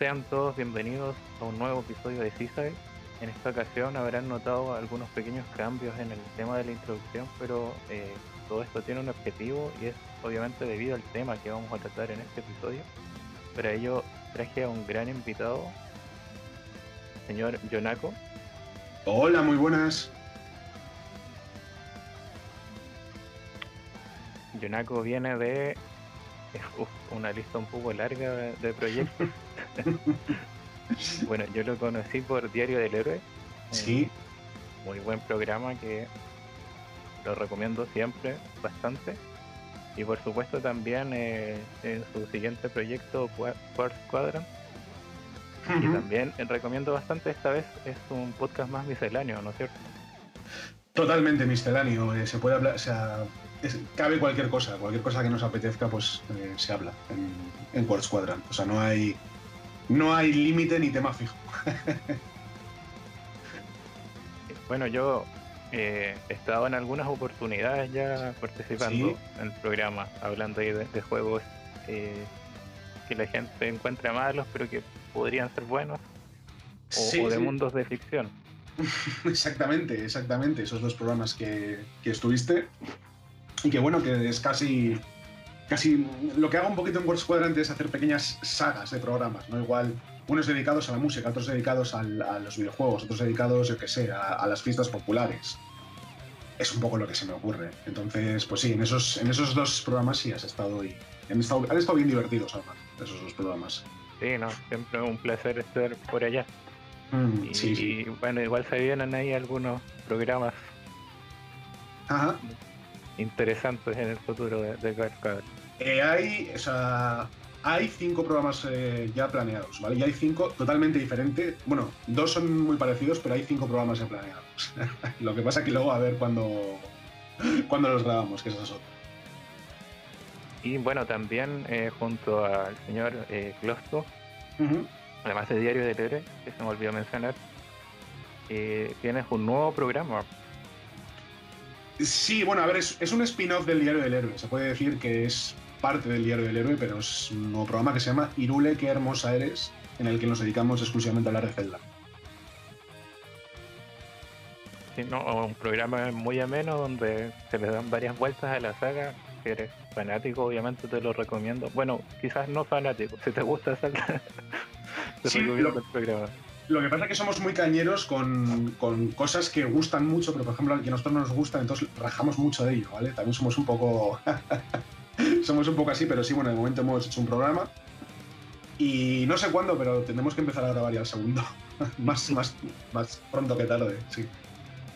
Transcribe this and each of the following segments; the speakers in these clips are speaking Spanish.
Sean todos bienvenidos a un nuevo episodio de CISAE. En esta ocasión habrán notado algunos pequeños cambios en el tema de la introducción, pero eh, todo esto tiene un objetivo y es obviamente debido al tema que vamos a tratar en este episodio. Para ello traje a un gran invitado, señor Yonako. Hola, muy buenas. Yonako viene de uf, una lista un poco larga de, de proyectos. bueno, yo lo conocí por Diario del Héroe. Sí. Eh, muy buen programa que lo recomiendo siempre bastante. Y por supuesto también eh, en su siguiente proyecto, Qua- Quartz Quadrant. Y también recomiendo bastante, esta vez es un podcast más misceláneo, ¿no es cierto? Totalmente misceláneo. eh, se puede hablar, o sea, es- cabe cualquier cosa, cualquier cosa que nos apetezca, pues eh, se habla en, en Quartz Quadrant. O sea, no hay, no hay límite ni tema fijo. Bueno, yo eh, he estado en algunas oportunidades ya participando Sí. en el programa, hablando ahí de, de juegos eh, que la gente encuentra malos, pero que podrían ser buenos, o, Sí, o de sí. mundos de ficción. Exactamente, exactamente. Esos dos programas que, que estuviste. Y que bueno, que es casi. Casi lo que hago un poquito en Quartz Quadrant es hacer pequeñas sagas de programas, ¿no? Igual unos dedicados a la música, otros dedicados al- a los videojuegos, otros dedicados, yo qué sé, a, a las fiestas populares. Es un poco lo que se me ocurre. Entonces, pues sí, en esos, en esos dos programas sí has estado y han estado, han estado bien divertidos, además, esos dos programas. Sí, no, siempre un placer estar por allá. Mm, Y, sí, sí. y, bueno, igual se vienen ahí algunos programas Ajá. interesantes en el futuro de, de Quadrant. Eh, hay, o sea, hay cinco programas eh, ya planeados, ¿vale? Y hay cinco totalmente diferentes. Bueno, dos son muy parecidos, pero hay cinco programas ya planeados. Lo que pasa que luego a ver cuándo cuando los grabamos, que esa es otra. Y bueno, también eh, junto al señor eh, además de Diario del Héroe, que se me olvidó mencionar, eh, tienes un nuevo programa. Sí, bueno, a ver, es, es un spin-off del Diario del Héroe. Se puede decir que es parte del Diario del Héroe, pero es un nuevo programa que se llama Irule, qué hermosa eres, en el que nos dedicamos exclusivamente a hablar de Zelda. Sí, no, un programa muy ameno donde se le dan varias vueltas a la saga. Si eres fanático, obviamente te lo recomiendo. Bueno, quizás no fanático, si te gusta Zelda, te Sí, recomiendo lo- el programa. Lo que pasa es que somos muy cañeros con, con cosas que gustan mucho, pero por ejemplo, que a nosotros no nos gusta, entonces rajamos mucho de ello, ¿vale? También somos un poco. somos un poco así, pero sí, bueno, de momento hemos hecho un programa. Y no sé cuándo, pero tendremos que empezar a grabar ya el segundo. más, más, más pronto que tarde, sí.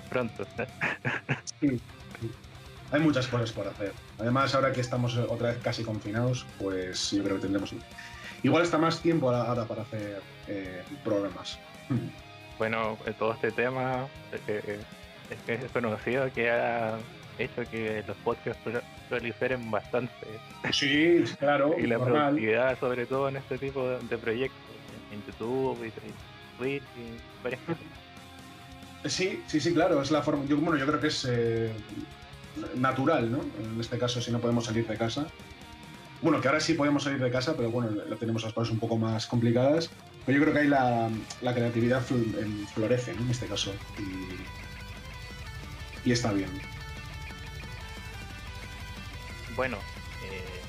Pronto. Hay muchas cosas por hacer. Además, ahora que estamos otra vez casi confinados, pues yo creo que tendremos. Igual está más tiempo ahora para hacer eh, programas. Bueno, eh, todo este tema eh, es que es conocido que ha hecho que los podcasts pro- proliferen bastante. Sí, claro, y la normal. productividad, sobre todo en este tipo de, proyectos, en YouTube y, Twitch y varias cosas. Sí, sí, sí, claro, es la forma. Yo, bueno, yo creo que es eh, natural, ¿no? En este caso, si no podemos salir de casa. Bueno, que ahora sí podemos salir de casa, pero bueno, lo tenemos las cosas un poco más complicadas. Pero yo creo que ahí la, la creatividad florece, ¿no? En este caso. Y, y está bien. Bueno, eh,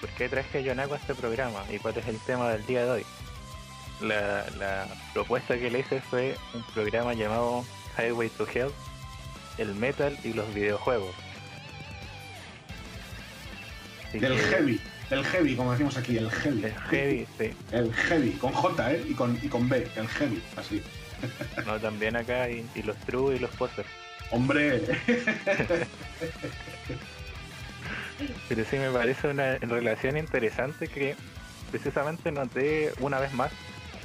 ¿por qué traje a Yonako a este programa y cuál es el tema del día de hoy? La, la propuesta que le hice fue un programa llamado Highway to Hell, el metal y los videojuegos. Así Del que- heavy, del heavy, como decimos aquí, el heavy. el heavy, sí. El heavy, con J, ¿eh? Y con, y con B, el heavy, así. No, también acá y, y los true y los posers. Hombre, Pero sí me parece una relación interesante que precisamente noté una vez más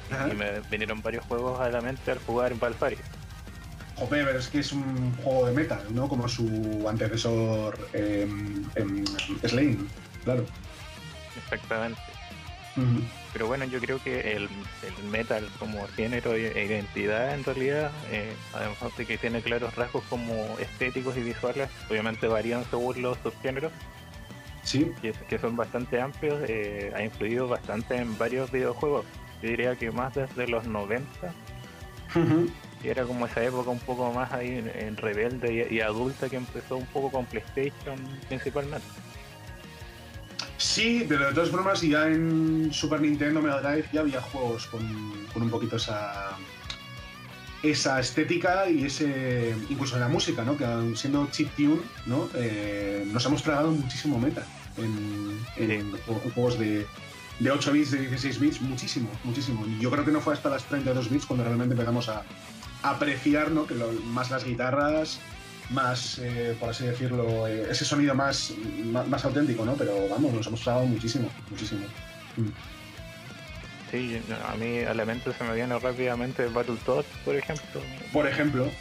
Ajá. y me vinieron varios juegos a la mente al jugar Valfaria. Joder, pero es que es un juego de metal, ¿no? Como su antecesor em, em, Slane, claro. Exactamente. Pero bueno, yo creo que el, el metal como género e e identidad en realidad, eh, además de que tiene claros rasgos como estéticos y visuales, obviamente varían según los subgéneros, Sí. Que, son bastante amplios, eh, ha influido bastante en varios videojuegos. Yo diría que más desde los 90. Y era como esa época un poco más ahí en, rebelde y, adulta que empezó un poco con PlayStation principalmente. Sí, pero de todas formas ya en Super Nintendo Mega Drive ya había juegos con, con un poquito esa esa estética y ese incluso en la música, ¿no? Que siendo chip tune, ¿no? Eh, nos hemos tragado muchísimo meta en, juegos de, de, 8 bits, de 16 bits, muchísimo, muchísimo. Y yo creo que no fue hasta las 32 bits cuando realmente empezamos a, apreciar, ¿no? Que más las guitarras, más, eh, por así decirlo, eh, ese sonido más, más, auténtico, ¿no? Pero vamos, nos hemos tragado muchísimo, muchísimo. Mm. Sí, a mí Elementos se me viene rápidamente Battletoads, por ejemplo. Por ejemplo,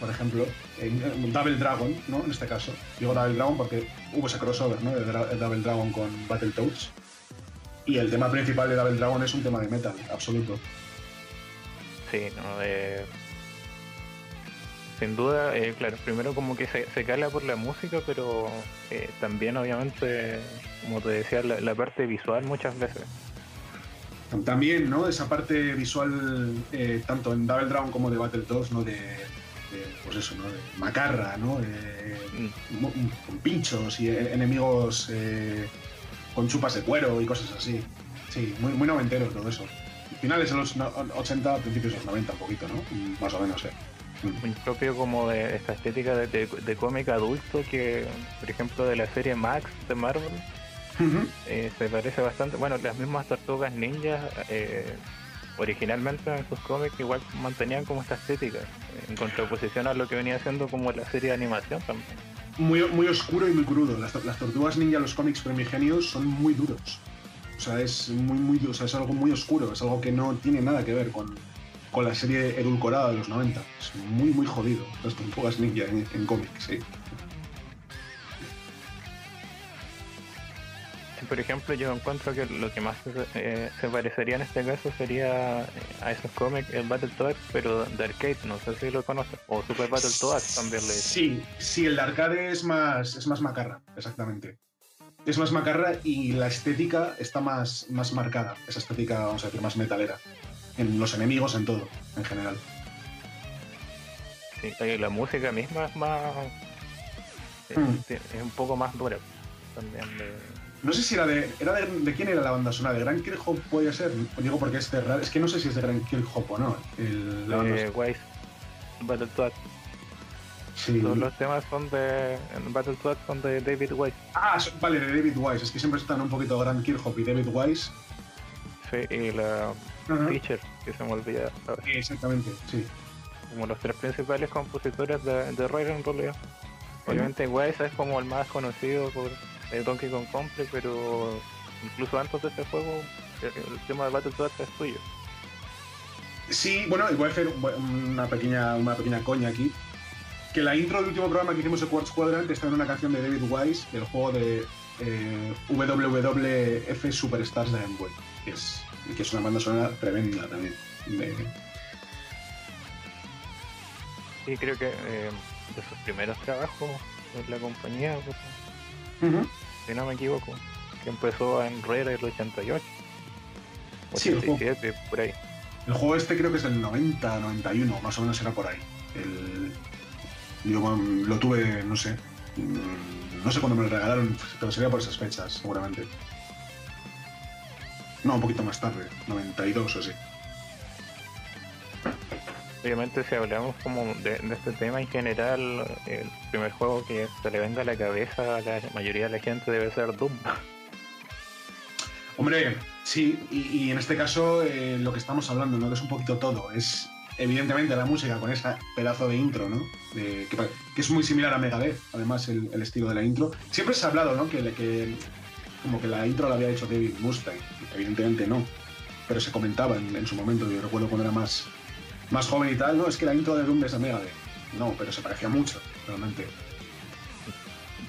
por ejemplo, en Double Dragon, ¿no? En este caso. Digo Double Dragon porque hubo ese crossover, ¿no? De Double Dragon con Battletoads. Y el tema principal de Double Dragon es un tema de metal, absoluto. Sí, no, eh, sin duda, eh, claro, primero como que se, se cala por la música, pero eh, también obviamente, como te decía, la parte visual muchas veces. También, ¿no? Esa parte visual, eh, tanto en Double Dragon como de Battletoads, ¿no? De, pues eso, ¿no? De macarra, ¿no? Mm. con pinchos y enemigos eh, con chupas de cuero y cosas así. Sí, muy, muy noventero todo eso. Finales de los 80, principios de los 90, un poquito, ¿no? Más o menos, ¿eh? Mm. Muy propio como de esta estética de, de cómic adulto que, por ejemplo, de la serie Max de Marvel, eh, se parece bastante. Bueno, las mismas tortugas ninjas, eh, originalmente en sus cómics, igual mantenían como esta estética, en contraposición a lo que venía haciendo como la serie de animación también. Muy, muy oscuro y muy crudo. Las, tortugas ninja, los cómics primigenios, son muy duros. O sea, es muy, muy, o sea, es algo muy oscuro, es algo que no tiene nada que ver con, con la serie edulcorada de los 90. Es muy, muy jodido las tortugas ninja en, en cómics, sí. Por ejemplo, yo encuentro que lo que más eh, se parecería en este caso sería eh, a esos cómics, el Battletoads, pero de arcade, no sé si lo conoces, o Super Battletoads también le Sí, sí, el de arcade es más, es más macarra, exactamente. Es más macarra y la estética está más, más marcada, esa estética, vamos a decir, más metalera. En los enemigos, en todo, en general. Sí, la música misma es más. Mm. Es un poco más dura también. De no sé si era de. Era de, quién era la banda sonora? ¿De Grand Kirchhoff puede ser? Digo porque es de Es que no sé si es de Grand Kirchhoff o no. El, la eh, Wise. Battletoads. Sí. Todos los temas son de. Battletoads son de David Wise. Ah, vale, de David Wise. Es que siempre están un poquito Grand Kirchhoff y David Wise. Sí, y la Teacher, que se me olvida. exactamente, sí. Como los tres principales compositores de, de en realidad. Obviamente Wise es como el más conocido por el Donkey Kong Country, pero incluso antes de este juego, el, tema de Battletoads es tuyo. Sí, bueno, voy a hacer una pequeña, una pequeña coña aquí. Que la intro del último programa que hicimos de Quartz Quadrant está en una canción de David Wise del juego de eh, WWF Superstars de Game que es, que es una banda sonora tremenda también. Sí, creo que eh, de sus primeros trabajos en la compañía, pues, si no me equivoco, que empezó en Rare el 88. 87, por ahí. El juego este creo que es del 90, 91, más o menos era por ahí. El, yo lo tuve, no sé, mm, no sé cuándo me lo regalaron, pero sería por esas fechas, seguramente. No, un poquito más tarde, 92 o así obviamente si hablamos como de, este tema en general, el primer juego que se le venga a la cabeza a la mayoría de la gente debe ser Doom. Hombre, sí, y, en este caso eh, lo que estamos hablando, ¿no? Que es un poquito todo. Es evidentemente la música con ese pedazo de intro, ¿no? que, es muy similar a Megadeth, además el, estilo de la intro. Siempre se ha hablado, ¿no? Que, que como que la intro la había hecho David Mustaine. Evidentemente no. Pero se comentaba en, en su momento, yo recuerdo cuando era más, más joven y tal, no, es que la intro de Doom es de Megadeth. No, pero se parecía mucho, realmente.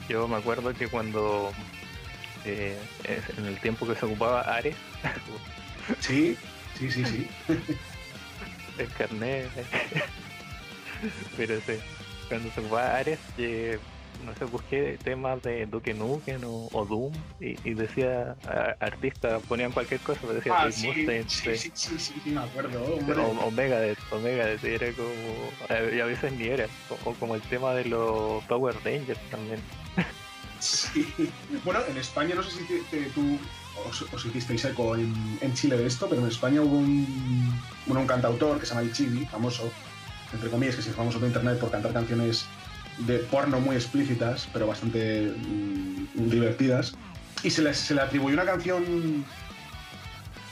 Yo me acuerdo que cuando eh, en el tiempo que se ocupaba Ares. sí, sí, sí, sí. el carnet. pero sí, cuando se ocupaba Ares, eh, no sé, busqué temas de Duke Nukem o, Doom y, decía artista, ponían cualquier cosa, pero decía ah, sí, sí, sí, sí, sí, me acuerdo. O, Omega de Omega de era como, y a veces ni era, o, como el tema de los Power Rangers también. Sí, bueno, en España no sé si tú os, hicisteis eco en, en, Chile de esto, pero en España hubo un, bueno, un cantautor que se llama El Chibi, famoso, entre comillas, que se famoso por internet por cantar canciones de porno muy explícitas, pero bastante mm, divertidas. Y se le, se le atribuyó una canción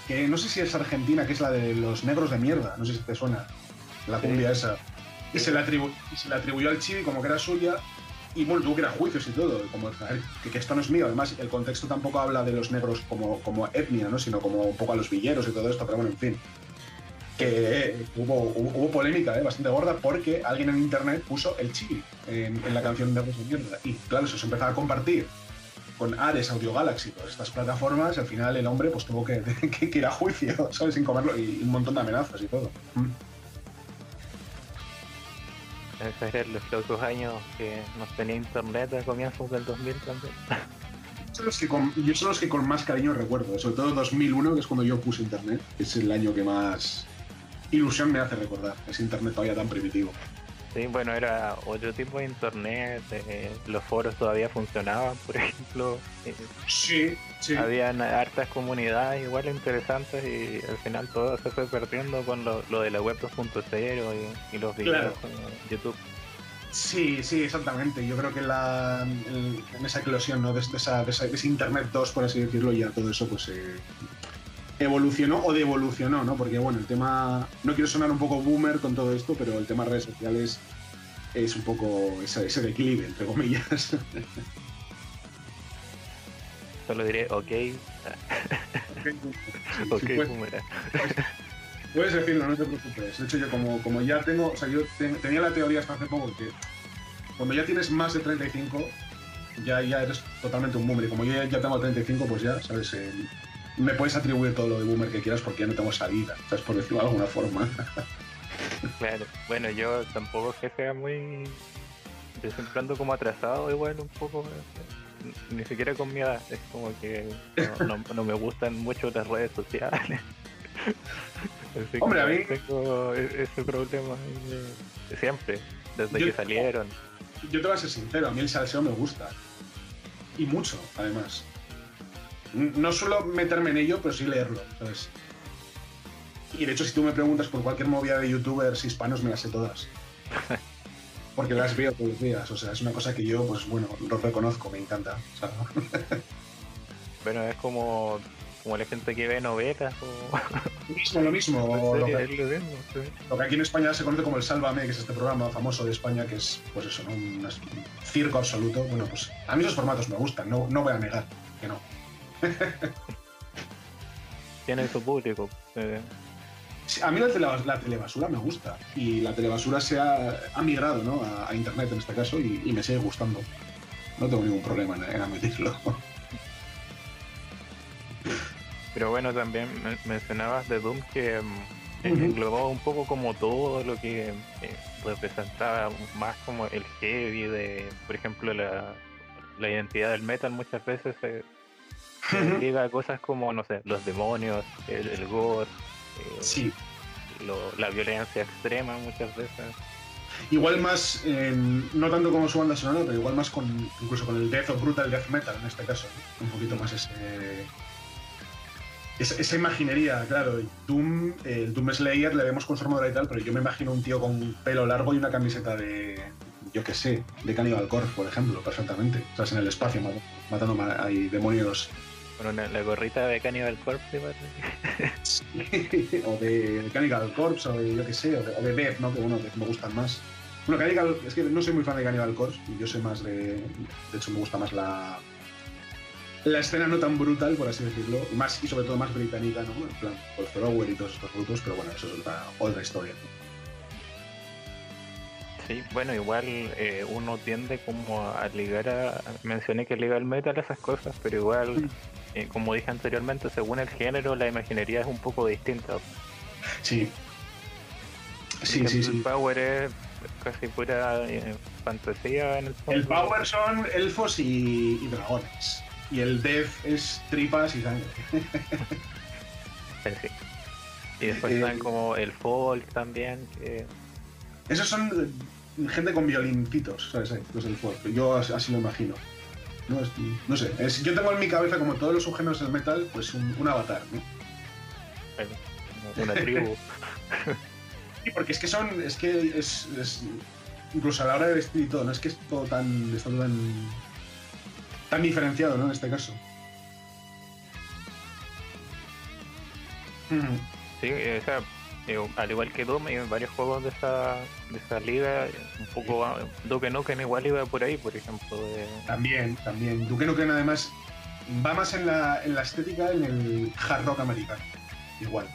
que no sé si es argentina, que es la de los negros de mierda, no sé si te suena, la cumbia esa. Y se, le se le atribuyó al Chibi como que era suya y bueno, tuvo que ir a juicios y todo, como que, que, esto no es mío. Además, el contexto tampoco habla de los negros como, como etnia, ¿no? sino como un poco a los villeros y todo esto, pero bueno, en fin que hubo, hubo, polémica ¿eh? bastante gorda porque alguien en internet puso el chibi en, la canción de Rosa Mierda. Y claro, eso se empezaba a compartir con Ares, Audio Galaxy, todas estas plataformas, al final el hombre pues tuvo que, que, ir a juicio, ¿sabes? Sin comerlo, y un montón de amenazas y todo. Mm. Los locos años que nos tenía internet a comienzos del 2000 también. Son los que con, yo son los que con más cariño recuerdo, sobre todo 2001, que es cuando yo puse internet, es el año que más, ilusión me hace recordar ese internet todavía tan primitivo. Sí, bueno, era otro tipo de internet, eh, los foros todavía funcionaban, por ejemplo. Eh, sí, sí. Habían hartas comunidades igual interesantes y al final todo se fue perdiendo con lo, de la web 2.0 y, y, los videos en YouTube. Sí, sí, exactamente. Yo creo que la, en esa eclosión ¿no? de, esa, de, ese Internet 2, por así decirlo, ya todo eso pues eh, evolucionó o devolucionó, ¿no? Porque bueno, el tema, no quiero sonar un poco boomer con todo esto, pero el tema redes sociales es un poco ese, ese declive, entre comillas. Solo diré ok. ok, boomer. Puedes decirlo, no te preocupes. De hecho, yo como, como ya tengo, o sea, yo tenía la teoría hasta hace poco que cuando ya tienes más de 35, ya, ya eres totalmente un boomer. Y como yo ya, tengo 35, pues ya, ¿sabes? Me puedes atribuir todo lo de boomer que quieras porque ya no tengo salida, ¿sabes? Por decirlo de alguna forma. claro, bueno, yo tampoco es que sea muy. Siempre como atrasado, igual un poco. Ni siquiera con mi edad, es como que no, me gustan mucho las redes sociales. Hombre, a mí. Tengo e-, ese problema siempre, desde que salieron. Yo te voy a ser sincero, a mí el salseo me gusta. Y mucho, además. No suelo meterme en ello, pero sí leerlo, ¿sabes? Y de hecho, si tú me preguntas por cualquier movida de youtubers hispanos, me las sé todas. Porque las veo todos los días. O sea, es una cosa que yo, pues bueno, lo reconozco, me encanta. bueno, es como, como la gente que ve novelas o. Lo mismo, lo mismo. lo, que, aquí en España se conoce como el Sálvame, que es este programa famoso de España, que es, pues eso, ¿no? un, circo absoluto. Bueno, pues a mí esos formatos me gustan, no, no voy a negar que no. Tiene su público. a mí la, la, telebasura me gusta y la telebasura se ha, migrado ¿no? a, internet en este caso y, me sigue gustando. No tengo ningún problema en, admitirlo. Pero bueno, también mencionabas de Doom que mm, englobaba un poco como todo lo que eh, representaba más como el heavy de, por ejemplo, la, la identidad del metal muchas veces se, Llega cosas como, no sé, los demonios, el, gore, eh, la violencia extrema muchas veces. Igual más, no tanto como su banda sonora, pero igual más con incluso con el death o brutal death metal en este caso. Un poquito más ese, esa, imaginería, claro. Doom, el Doom Slayer le vemos con su armadura y tal, pero yo me imagino un tío con pelo largo y una camiseta de, yo qué sé, de Cannibal Corpse, por ejemplo, perfectamente. O sea, en el espacio matando hay demonios con la gorrita de Cannibal Corpse, o de Cannibal Corpse, o de yo qué sé, o de, o de Death, ¿no? Que bueno, que me gustan más. Bueno, Cannibal, es que no soy muy fan de Cannibal Corpse, yo soy más de. De hecho, me gusta más la. La escena no tan brutal, por así decirlo, y, más, y sobre todo más británica, ¿no? En plan, por Thrower y todos estos grupos, pero bueno, eso es otra, otra historia. Sí, bueno, igual eh, uno tiende como a ligar a. Mencioné que liga el metal a esas cosas, pero igual. Eh, como dije anteriormente, según el género, la imaginería es un poco distinta. Sí. Sí, sí, sí. El power es casi pura eh, fantasía en el fondo. El Power son elfos y, y dragones. Y el Death es tripas y sangre. sí. Y después Eh, están como el folk también, que Esos son eh, gente con violincitos, ¿sabes? Los del folk. Yo as- así lo imagino. No, Es- no sé, es- yo tengo en mi cabeza, como todos los subgéneros del metal, pues un, un avatar, ¿no? bueno, una tribu. Sí, porque es que son, es que es, es- incluso a la hora de vestir y todo, no es que es todo tan, está todo tan, tan diferenciado, ¿no? En este caso. Sí, o sea, eh, al igual que Doom, hay varios juegos de esa, de esa liga, un poco Duke Nukem igual iba por ahí, por ejemplo. de- También, también. Duke Nukem además va más en la, en la estética en el hard rock americano. Igual.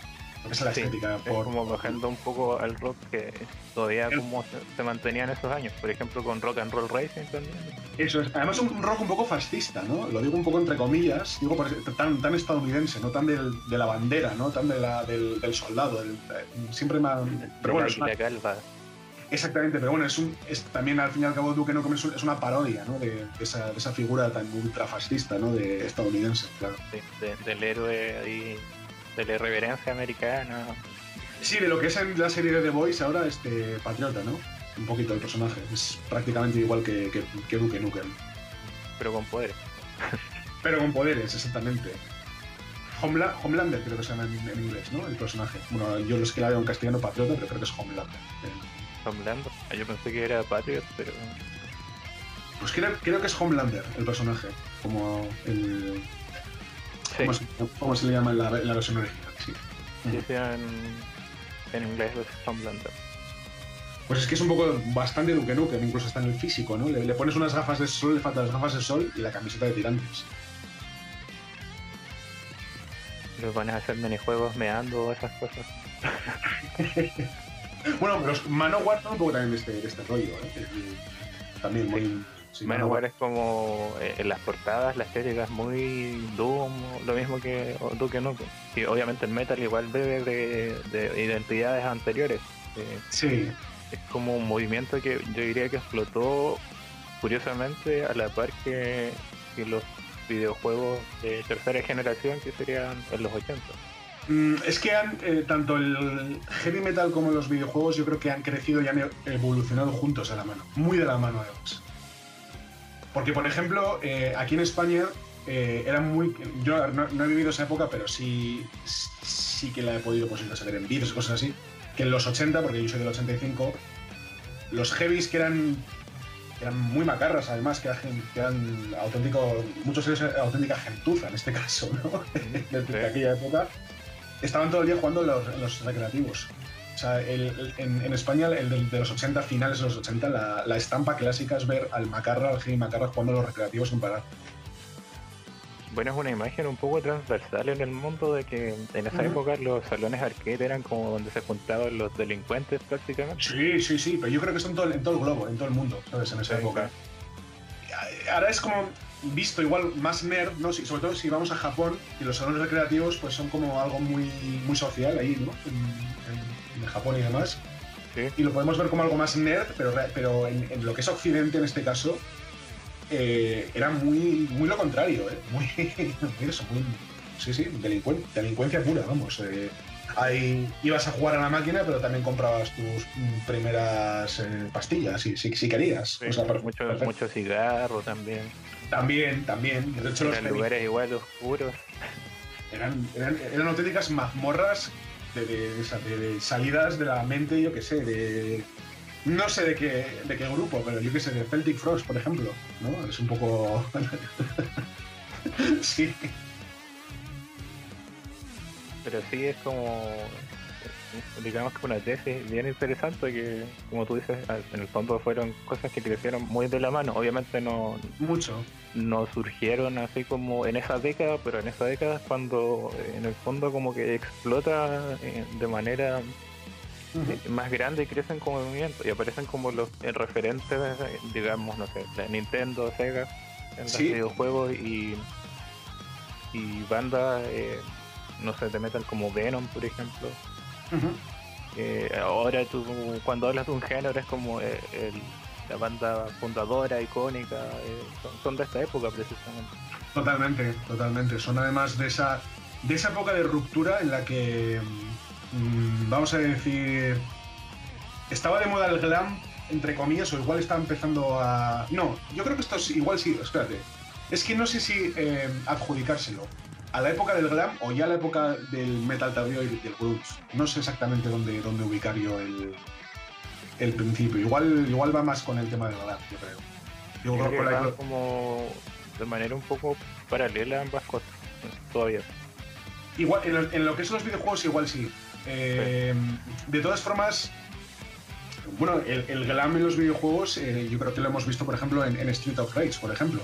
Esa es la Sí, estética. es por, como bajando un poco al rock que todavía El- como se, mantenía en esos años, por ejemplo con Rock and Roll Racing también. Eso es. Además un rock un poco fascista, ¿no? Lo digo un poco entre comillas, digo tan, tan estadounidense, no tan del- de la bandera, ¿no? Tan de la, del, del soldado. del- eh, siempre más... Pero bueno, la calva. exactamente, pero bueno, es, un, es también al fin y al cabo Duke Nukem es, un- es una parodia, ¿no? De, de esa, de esa figura tan ultrafascista, ¿no? De estadounidense, claro. sí, de- del héroe ahí, de la irreverencia americana. Sí, de lo que es en la serie de The Voice ahora, este patriota, ¿no? Un poquito el personaje. Es prácticamente igual que, que, que Duke Nukem. pero con poderes. Pero con poderes, exactamente. Homela- Homelander creo que se llama en, en inglés, ¿no? El personaje. Bueno, yo los que la veo en castellano patriota, pero creo que es Homelander. Eh, Homelander. Ah, Yo pensé que era Patriot, pero Pues creo, creo que es Homelander el personaje. Como el... sí, ¿Cómo, se, cómo se le llama en la, versión original? Sí. sí, en, en inglés es Homelander. Pues es que es un poco bastante Duke Nukem, incluso está en el físico, ¿no? Le, le pones unas gafas de sol, le faltan las gafas de sol y la camiseta de tirantes. Los van a hacer minijuegos meando, esas cosas. Bueno, los Manowar son un poco también de este, de este rollo, ¿eh? También muy... sí, Manowar es como eh, en las portadas, la estética es muy Doom, lo mismo que Duke Nukem. Y obviamente el metal igual bebe de, de identidades anteriores. Eh, Sí, es como un movimiento que yo diría que explotó curiosamente a la par que, que los videojuegos de tercera generación que serían en los 80. Mm, Es que han, eh, tanto el heavy metal como los videojuegos yo creo que han crecido y han evolucionado juntos a la mano, muy de la mano además. Porque por ejemplo, eh, aquí en España eh, era muy... Yo no, no he vivido esa época, pero sí, sí que la he podido pues, saber en vídeos y cosas así, que en los 80, porque yo soy del 85, los heavies que eran eran muy macarras además, que eran, que eran auténtico, muchos de ellos auténtica gentuza en este caso, ¿no? de, de aquella época, estaban todo el día jugando en los, en los recreativos. O sea, el- el- en, en España, el de, de los 80, finales de los 80, la, la estampa clásica es ver al macarra, al heavy macarra jugando en los recreativos sin parar. Bueno, es una imagen un poco transversal en el mundo de que en esa época los salones arcade eran como donde se juntaban los delincuentes prácticamente. Sí, sí, sí, pero yo creo que eso en todo, en todo el globo, en todo el mundo, ¿sabes? En esa Sí, época. Ahora es como visto igual más nerd, ¿no? Si- sobre todo si vamos a Japón y los salones recreativos pues son como algo muy, muy social ahí, ¿no? En, en- en Japón y demás. Sí. Y lo podemos ver como algo más nerd, pero, pero en, en lo que es Occidente en este caso, eh, era muy, muy lo contrario, ¿eh? Muy, muy eso, muy... Sí, sí, delincuen- delincuencia pura, vamos. eh. Ahí ibas a jugar a la máquina, pero también comprabas tus primeras eh, pastillas, si, si, si querías. Sí, O sea, mucho, perfecto. mucho cigarro también. También, también. De hecho, los Eran lugares igual oscuros. eran, eran, eran auténticas mazmorras de, de- de salidas de la mente, yo qué sé, de. No sé de qué, de qué grupo, pero yo qué sé, de Celtic Frost, por ejemplo. ¿no? Es un poco. sí. Pero sí es como, digamos que una tesis bien interesante que, como tú dices, en el fondo fueron cosas que crecieron muy de la mano. Obviamente no, Mucho. no surgieron así como en esa década, pero en esa década es cuando eh, en el fondo como que explota eh, de manera eh, más grande y crecen como movimiento y aparecen como los referentes, digamos, no sé, de Nintendo, Sega, en los videojuegos y, y bandas, eh, no sé, de metal como Venom, por ejemplo. Ujú. ahora tú cuando hablas de un género es como el, la banda fundadora, icónica, eh, son, de esta época precisamente. Totalmente, totalmente. Son además de esa, de esa época de ruptura en la que, mm, vamos a decir, estaba de moda el glam, entre comillas, o igual está empezando a... No, yo creo que esto es igual sí, espérate. Es que no sé si eh, adjudicárselo a la época del glam o ya a la época del metal tardío y del grunge. No sé exactamente dónde, dónde ubicar yo el, el principio. Igual, igual va más con el tema del glam, yo creo. Yo creo, que como de manera un poco paralela a ambas cosas, todavía. Igual, en lo, que son los videojuegos, igual sí. Eh, de todas formas, bueno, el, glam en los videojuegos, eh, yo creo que lo hemos visto, por ejemplo, en, Street of Rage, por ejemplo.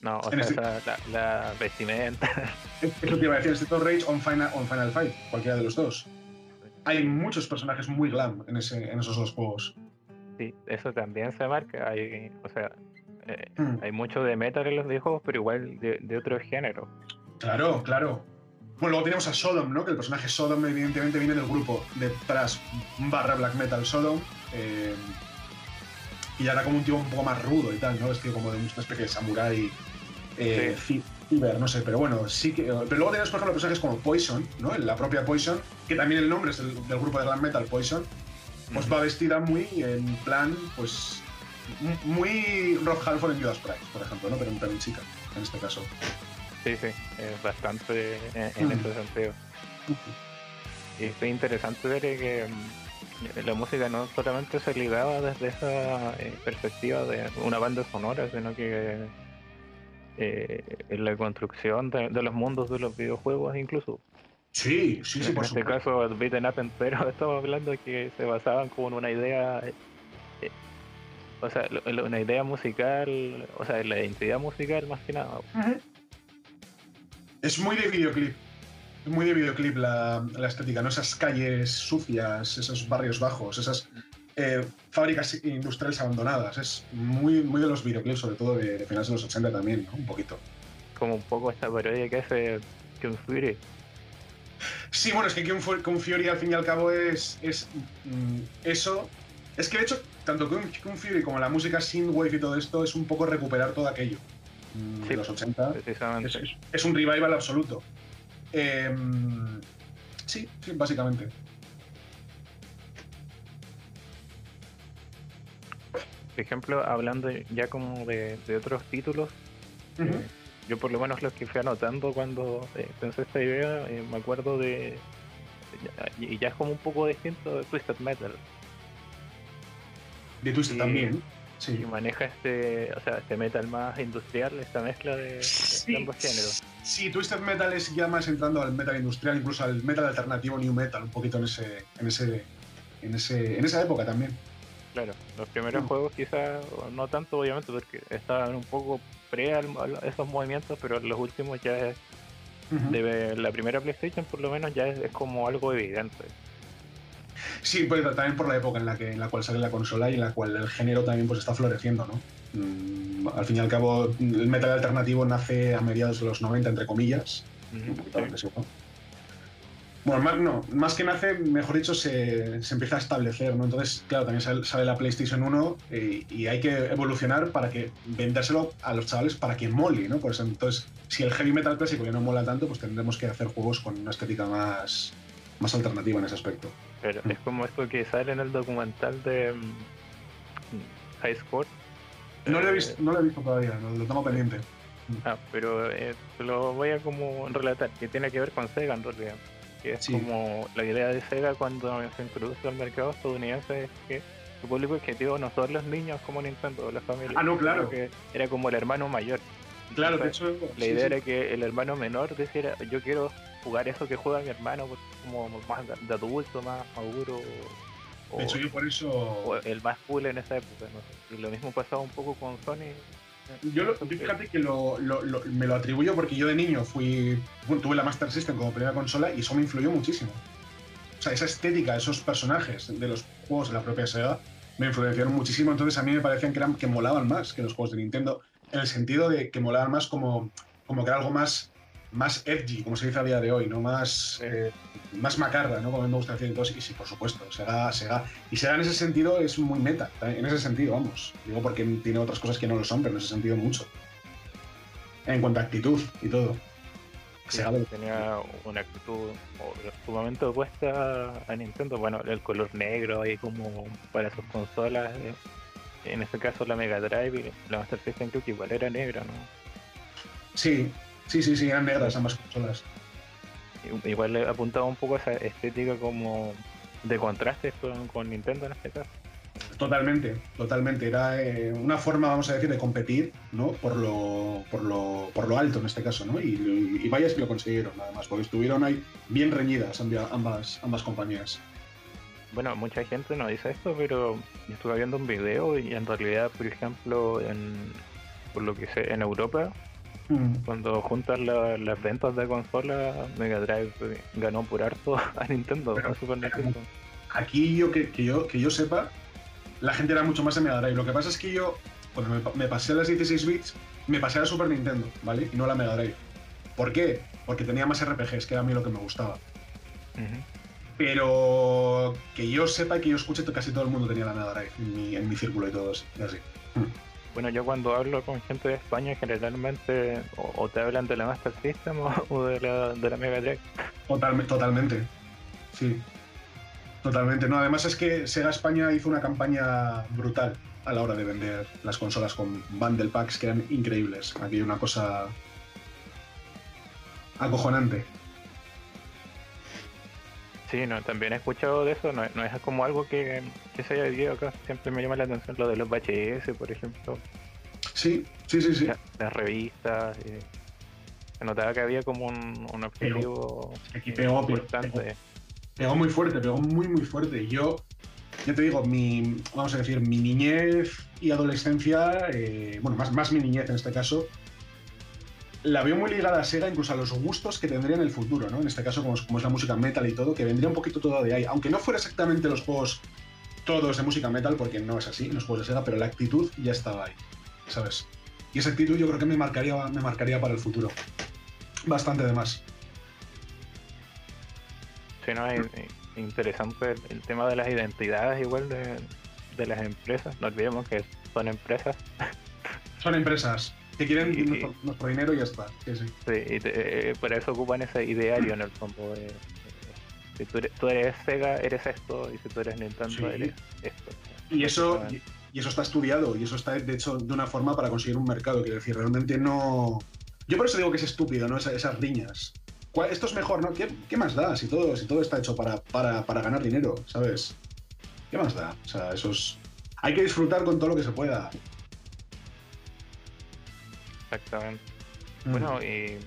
No, o sea, la, vestimenta. Eso te iba a decir, Street of Rage o Final, on Final Fight, cualquiera de los dos hay muchos personajes muy glam en, ese, en esos dos juegos. Sí, eso también se marca. Hay, o sea, eh, hmm. hay mucho de metal en los videojuegos, pero igual de, de otro género. Claro, claro. Bueno, luego tenemos a Sodom, ¿no? Que el personaje Sodom evidentemente viene del grupo de tras barra black metal Sodom. Eh, y ahora como un tipo un poco más rudo y tal, ¿no? Es que como de una especie de samurái eh, no sé, pero bueno, sí que. Pero luego tienes, por ejemplo, personajes como Poison, ¿no? La propia Poison, que también el nombre es del, grupo de glam metal Poison, pues va vestida muy en plan, pues. Muy Rob Halford en Judas Price, por ejemplo, ¿no? Pero en plan chica, en este caso. Sí, sí, es bastante en, ese sentido. Y es interesante ver que mm, la música no solamente se ligaba desde esa eh, perspectiva de una banda sonora, sino que eh, en la construcción de, los mundos de los videojuegos incluso. Sí, sí, sí, en este caso el beaten up entero estamos hablando de que se basaban como en una idea eh, eh, o sea una idea musical o sea la identidad musical más que nada. Es muy de videoclip es muy de videoclip la, la estética no esas calles sucias esos barrios bajos esas eh, fábricas industriales abandonadas. Es muy, muy de los videoclips, sobre todo de, finales de los 80 también, Un poquito. Como un poco esta parodia que hace Kung Fury. Sí, bueno, es que Kung, Fury al fin y al cabo es, es mm, eso. Es que de hecho, tanto Kung, Fury como la música synthwave y todo esto es un poco recuperar todo aquello mm, de los 80. Es, un revival absoluto. Em, sí, sí, básicamente. Por ejemplo, hablando ya como de, otros títulos, eh, yo por lo menos los que fui anotando cuando eh, pensé esta idea, eh, me acuerdo de, y ya es como un poco distinto de Twisted Metal. De Twisted también. Sí. Y maneja este, o sea, este metal más industrial, esta mezcla de, ambos géneros. Sí, Twisted Metal es ya más entrando al metal industrial, incluso al metal alternativo New Metal, un poquito en ese, en ese, en ese, en esa época también. Claro, los primeros juegos quizás, no tanto obviamente porque estaban un poco pre a esos movimientos, pero los últimos ya es, de la primera PlayStation por lo menos ya es, como algo evidente. Sí, pues también por la época en la que en la cual sale la consola y en la cual el género también pues está floreciendo, ¿no? Mm, al fin y al cabo, el metal alternativo nace a mediados de los 90, entre comillas. un poquito bueno, más, no, más que nace, mejor dicho, se, se, empieza a establecer, ¿no? Entonces, claro, también sale, la PlayStation 1 eh, y, hay que evolucionar para que vendérselo a los chavales para que mole, ¿no? Pues entonces, si el heavy metal clásico ya no mola tanto, pues tendremos que hacer juegos con una estética más, más alternativa en ese aspecto. Pero es como esto que sale en el documental de mm, High Score. No, lo he visto, no lo he visto todavía, lo, tengo pendiente. Ah, pero eh, lo voy a como relatar, que tiene que ver con Sega en realidad que es como la idea de Sega cuando se introduce al mercado estadounidense es que su público objetivo no son los niños como Nintendo, las familias. Ah, no, claro. Que era como el hermano mayor. Claro, de hecho. La idea era que el hermano menor dijera, yo quiero jugar eso que juega mi hermano, pues, como más de adulto, más maduro. de hecho, yo por eso. el más cool en esa época, ¿no? Y lo mismo pasaba un poco con Sony yo, fíjate que me lo atribuyo porque yo de niño fui tuve la Master System como primera consola y eso me influyó muchísimo. O sea, esa estética, esos personajes de los juegos de la propia Sega me influenciaron muchísimo, entonces a mí me parecían que, eran, que molaban más que los juegos de Nintendo, en el sentido de que molaban más como, como que era algo más más edgy, como se dice a día de hoy, ¿no? Más, eh, más macarra, ¿no? Como me gusta decir entonces, y sí, por supuesto, Sega, Sega. Y Sega en ese sentido es muy meta, en ese sentido, vamos. Digo porque tiene otras cosas que no lo son, pero en ese sentido mucho. En cuanto a actitud y todo. Sega tenía una actitud sumamente opuesta a Nintendo. Bueno, el color negro ahí como para sus consolas. Eh, en este caso la Mega Drive y la Master System creo que igual era negra, ¿no? Sí, Sí, sí, sí, eran negras ambas consolas. Igual le apuntaba un poco esa estética como de contraste con, Nintendo en este caso. Totalmente, totalmente. Era eh, una forma, vamos a decir, de competir, ¿no? Por lo, por lo, por lo alto en este caso, ¿no? Y, y vaya si lo consiguieron, nada más, porque estuvieron ahí bien reñidas ambas, ambas compañías. Bueno, mucha gente no dice esto, pero yo estuve viendo un video y en realidad, por ejemplo, en, por lo que sé, en Europa. Cuando juntas las ventas de consola, Mega Drive ganó por harto a Nintendo, a Super Nintendo. Aquí yo que, yo que yo sepa, la gente era mucho más de Mega Drive. Lo que pasa es que yo, cuando me, pasé a las 16 bits, me pasé a la Super Nintendo, ¿vale? Y no a la Mega Drive. ¿Por qué? Porque tenía más RPGs, que era a mí lo que me gustaba. Pero que yo sepa y que yo escuche, casi todo el mundo tenía la Mega Drive en mi, en mi círculo y todo así. Bueno, yo cuando hablo con gente de España generalmente o, te hablan de la Master System o, de, la, de, la, Mega Drive. totalmente, sí. Totalmente. No, además es que Sega España hizo una campaña brutal a la hora de vender las consolas con bundle packs que eran increíbles. Aquí hay una cosa acojonante. Sí, no, también he escuchado de eso, no, no es como algo que, se haya vivido acá, siempre me llama la atención lo de los VHS, por ejemplo. Sí, sí, sí, sí. las revistas, eh, se notaba que había como un, un objetivo aquí pegó, importante. Pegó, muy fuerte, pegó muy, muy fuerte. Yo, ya te digo, mi, vamos a decir, mi niñez y adolescencia, eh, bueno, más, más mi niñez en este caso, la veo muy ligada a Sega, incluso a los gustos que tendría en el futuro, ¿no? En este caso, como es, la música metal y todo, que vendría un poquito todo de ahí. Aunque no fuera exactamente los juegos todos de música metal, porque no es así, los juegos de Sega, pero la actitud ya estaba ahí, ¿sabes? Y esa actitud yo creo que me marcaría, me marcaría para el futuro. Bastante de más. Sí, no, es interesante el, tema de las identidades igual de, de las empresas. No olvidemos que son empresas. Son empresas que quieren nuestro, dinero y ya está. Sí, sí. y eh, por eso ocupan ese ideario en el fondo. De, si tú eres, Sega, eres esto, y si tú eres Nintendo, eres esto. Y eso, y, eso está estudiado, y eso está de hecho de una forma para conseguir un mercado. Quiero decir, realmente no. Yo por eso digo que es estúpido, ¿no? Esas, esas riñas. Esto es mejor, ¿no? ¿Qué, más da si todo, si todo está hecho para, para, para ganar dinero, ¿sabes? ¿Qué más da? O sea, eso es. Hay que disfrutar con todo lo que se pueda. Exactamente. Bueno, y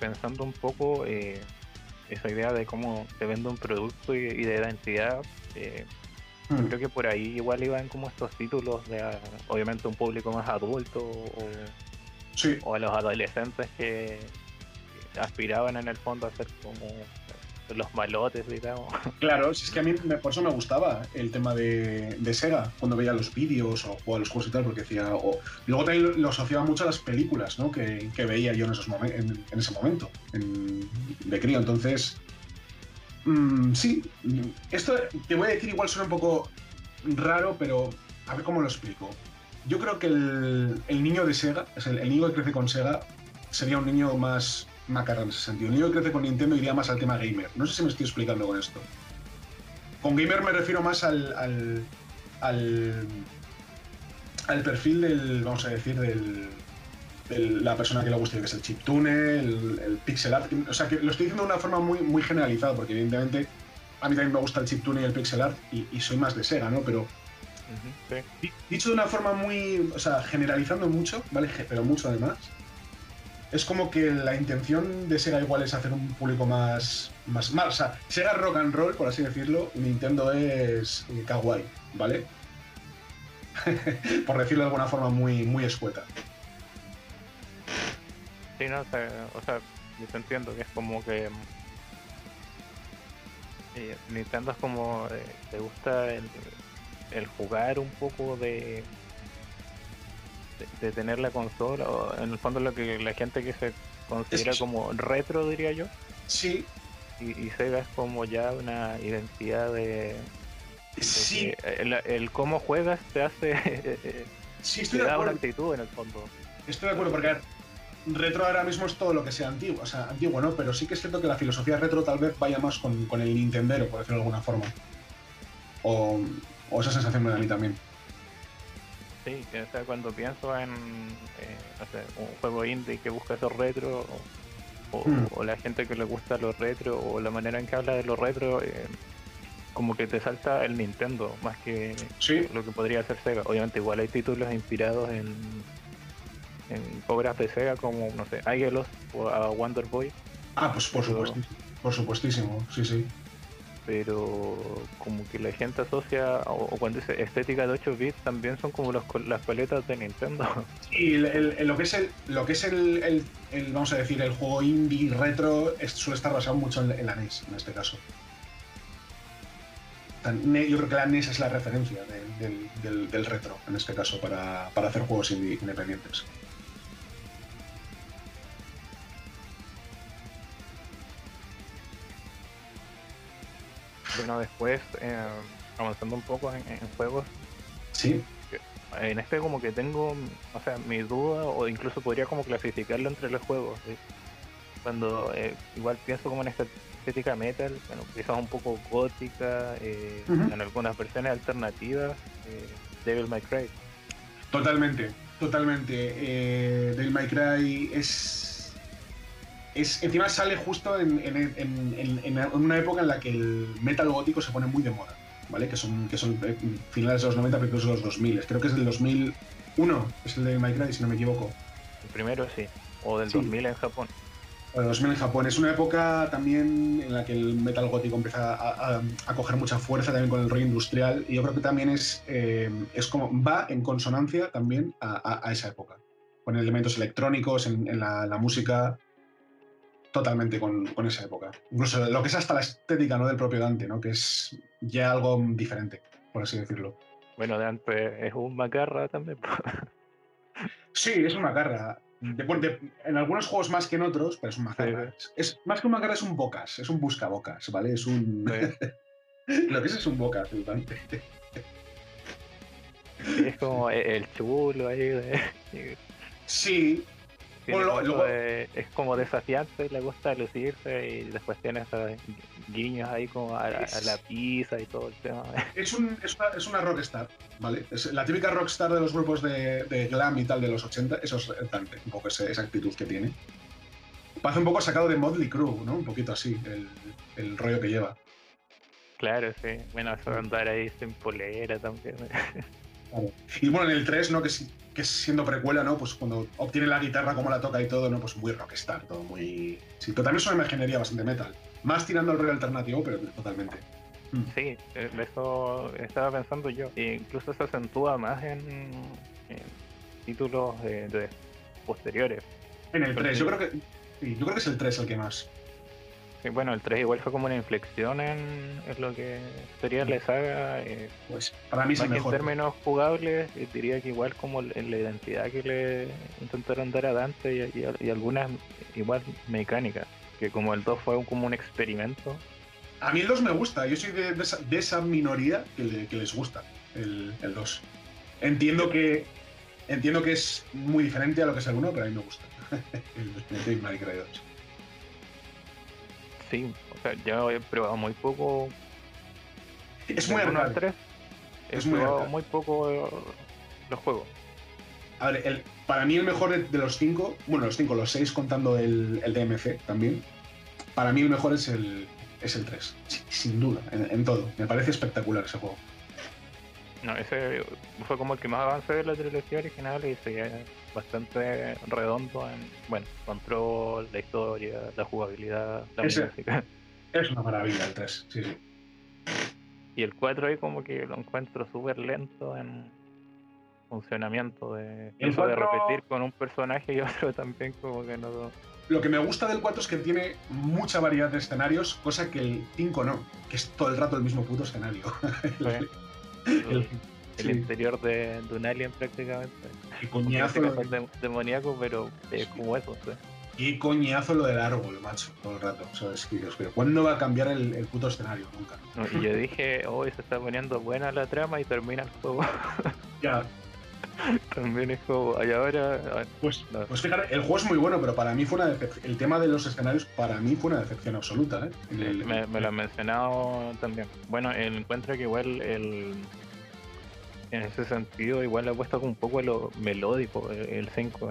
pensando un poco eh, esa idea de cómo se vende un producto y, de identidad, eh, creo que por ahí igual iban como estos títulos de obviamente un público más adulto o, o a los adolescentes que aspiraban en el fondo a ser como los malotes, digamos. Claro, si es que a mí por eso me gustaba el tema de, Sega, cuando veía los vídeos o jugaba los juegos y tal, porque decía. O, luego también lo asociaba mucho a las películas ¿no? que, veía yo en, esos en, ese momento, de crío. Entonces, mm, sí, esto te voy a decir, igual suena un poco raro, pero a ver cómo lo explico. Yo creo que el, niño de Sega, el, el niño que crece con Sega, sería un niño más macarra en ese sentido. Un niño que crece con Nintendo iría más al tema gamer. No sé si me estoy explicando con esto. Con gamer me refiero más al, al, al, perfil del, vamos a decir, del, la persona que le gusta, que es el chiptune, el, el, pixel art. O sea, que lo estoy diciendo de una forma muy, muy generalizada, porque evidentemente a mí también me gusta el chiptune y el pixel art y, soy más de Sega, ¿no? Pero dicho de una forma muy, o sea, generalizando mucho, ¿vale? Pero mucho además es como que la intención de Sega igual es hacer un público más, más, más o sea, Sega rock and roll, por así decirlo, Nintendo es kawaii, ¿vale? por decirlo de alguna forma muy, muy escueta. Sí, no, o sea, yo te entiendo que es como que eh, Nintendo es como eh, te gusta el jugar un poco de de, tener la consola, o en el fondo lo que la gente que se considera como retro, diría yo. Sí. Y, Sega es como ya una identidad de. sí. El, cómo juegas te hace. sí, estoy da una actitud en el fondo. Estoy de acuerdo, porque retro ahora mismo es todo lo que sea antiguo, o sea, antiguo no, pero sí que es cierto que la filosofía retro tal vez vaya más con, con el Nintendero, por decirlo de alguna forma. O, o esa sensación me da a mí también. Sí, o sea, cuando pienso en eh, un juego indie que busca esos retro, hmm. o, la gente que le gusta los retro, o la manera en que habla de los retro, eh, como que te salta el Nintendo, más que lo que podría ser Sega. Obviamente, igual hay títulos inspirados en, en obras de Sega, como, no sé, Aigelos o a Wonder Boy. Ah, pues por supuesto, por supuestísimo, sí, sí pero como que la gente asocia, o, cuando dice estética de 8 bits, también son como las paletas de Nintendo. Sí, lo que es, el, lo que es el, vamos a decir, el juego indie retro suele estar basado mucho en, la NES, en este caso. Yo creo que la NES es la referencia del, retro, en este caso, para, para hacer juegos independientes. Bueno, después, eh, avanzando un poco en, juegos. Sí. En este como que tengo, o sea, mi duda, o incluso podría como clasificarlo entre los juegos. Cuando eh, igual pienso como en esta estética metal, bueno, quizás un poco gótica, eh, en algunas versiones alternativas, Devil May Cry. Totalmente, totalmente. Devil May Cry es encima sale justo en, una época en la que el metal gótico se pone muy de moda, ¿vale? Que son, que son eh, finales de los 90, principios de los 2000. Creo que es del 2001, es el de Minecraft, si no me equivoco. El primero sí, o del 2000 en Japón. O del 2000 en Japón. Es una época también en la que el metal gótico empieza a, coger mucha fuerza también con el rollo industrial y yo creo que también es, eh, es como va en consonancia también a, esa época, con elementos electrónicos en, la, la música totalmente con, esa época. Incluso lo que es hasta la estética ¿no? del propio Dante, ¿no? que es ya algo diferente, por así decirlo. Bueno, Dante es un macarra también. sí, es una macarra. en algunos juegos más que en otros, pero es un macarra. Es, más que un macarra, es un bocas, es un buscabocas, ¿vale? Es un. lo que es es un bocas, el Dante. es como el chulo ahí. De... Sí, es como desafiante, le gusta lucirse y después tiene esos guiños ahí como a, la pizza y todo el tema. Es, un, es, una, es una rockstar, ¿vale? Es la típica rockstar de los grupos de, glam y tal de los 80, eso es Dante, un poco esa, actitud que tiene. Parece un poco sacado de Motley Crue, ¿no? Un poquito así, el, el rollo que lleva. Claro, sí. Bueno, eso andar ahí sin polera también. Y bueno, en el 3, ¿no? Que, que siendo precuela, ¿no? Pues cuando obtiene la guitarra, como la toca y todo, ¿no? Pues muy rockstar, todo muy... Sí, pero también es una imaginería bastante metal. Más tirando al rollo alternativo, pero totalmente. Mm. Sí, eh, eso estaba pensando yo. E incluso se acentúa más en, títulos de, posteriores. En el 3, yo creo que... Sí, yo creo que es el 3 el que más bueno, el 3 igual fue como una inflexión en, lo que sería la saga. Eh, pues para mí es el mejor. En términos jugables, eh, diría que igual como en la identidad que le intentaron dar a Dante y, algunas igual mecánicas, que como el 2 fue como un experimento. A mí el 2 me gusta, yo soy de, esa, minoría que, les gusta el, 2. Entiendo que entiendo que es muy diferente a lo que es el 1, pero a mí me gusta. el, el 2 sí, o sea, yo he probado muy poco. Es muy agradable. He probado muy poco eh, los juegos. A ver, el, para mí el mejor de, los cinco, bueno, los cinco, los seis contando el, el DMC también, para mí el mejor es el, es el 3, sin duda, en, todo. Me parece espectacular ese juego. No, ese fue como el que más avancé de la trilogía original y seguía bastante redondo en, bueno, control, la historia, la jugabilidad, la música. Es una maravilla el 3, sí, sí. Y el 4 ahí como que lo encuentro súper lento en funcionamiento de eso de repetir con un personaje y otro también como que no... Lo que me gusta del 4 es que tiene mucha variedad de escenarios, cosa que el 5 no, que es todo el rato el mismo puto escenario. el interior de, un alien prácticamente. Y puñazo. demoníaco, pero es como eso. qué coñazo lo del árbol, macho, todo el rato. ¿sabes? ¿Cuándo va a cambiar el, puto escenario? Nunca. y yo dije, hoy se está poniendo buena la trama y termina el juego. ya. También es como, y ahora. Ah, pues, pues fíjate, el juego es muy bueno, pero para mí fue una decepción. El tema de los escenarios, para mí fue una decepción absoluta. ¿eh? me, lo han mencionado también. Bueno, encuentro que igual el. En ese sentido, igual le ha puesto un poco lo melódico el 5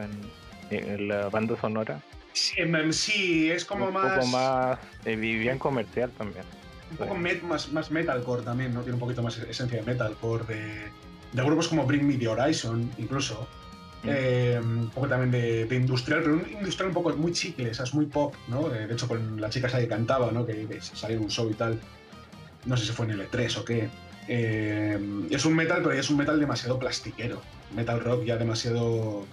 en, la banda sonora. Sí, es como más. Un poco más. Eh, bien comercial también. Un poco más, más metalcore también, ¿no? Tiene un poquito más esencia de metalcore, de de grupos como Bring Me the Horizon, incluso. Mm. Eh, un poco también de, industrial, pero un industrial un poco muy chicle, es muy pop, ¿no? De, hecho, con la chica esa que cantaba, ¿no? Que, salió en un show y tal. No sé si fue en el E3 o qué. Eh, es un metal, pero ya es un metal demasiado plastiquero. Metal rock ya demasiado.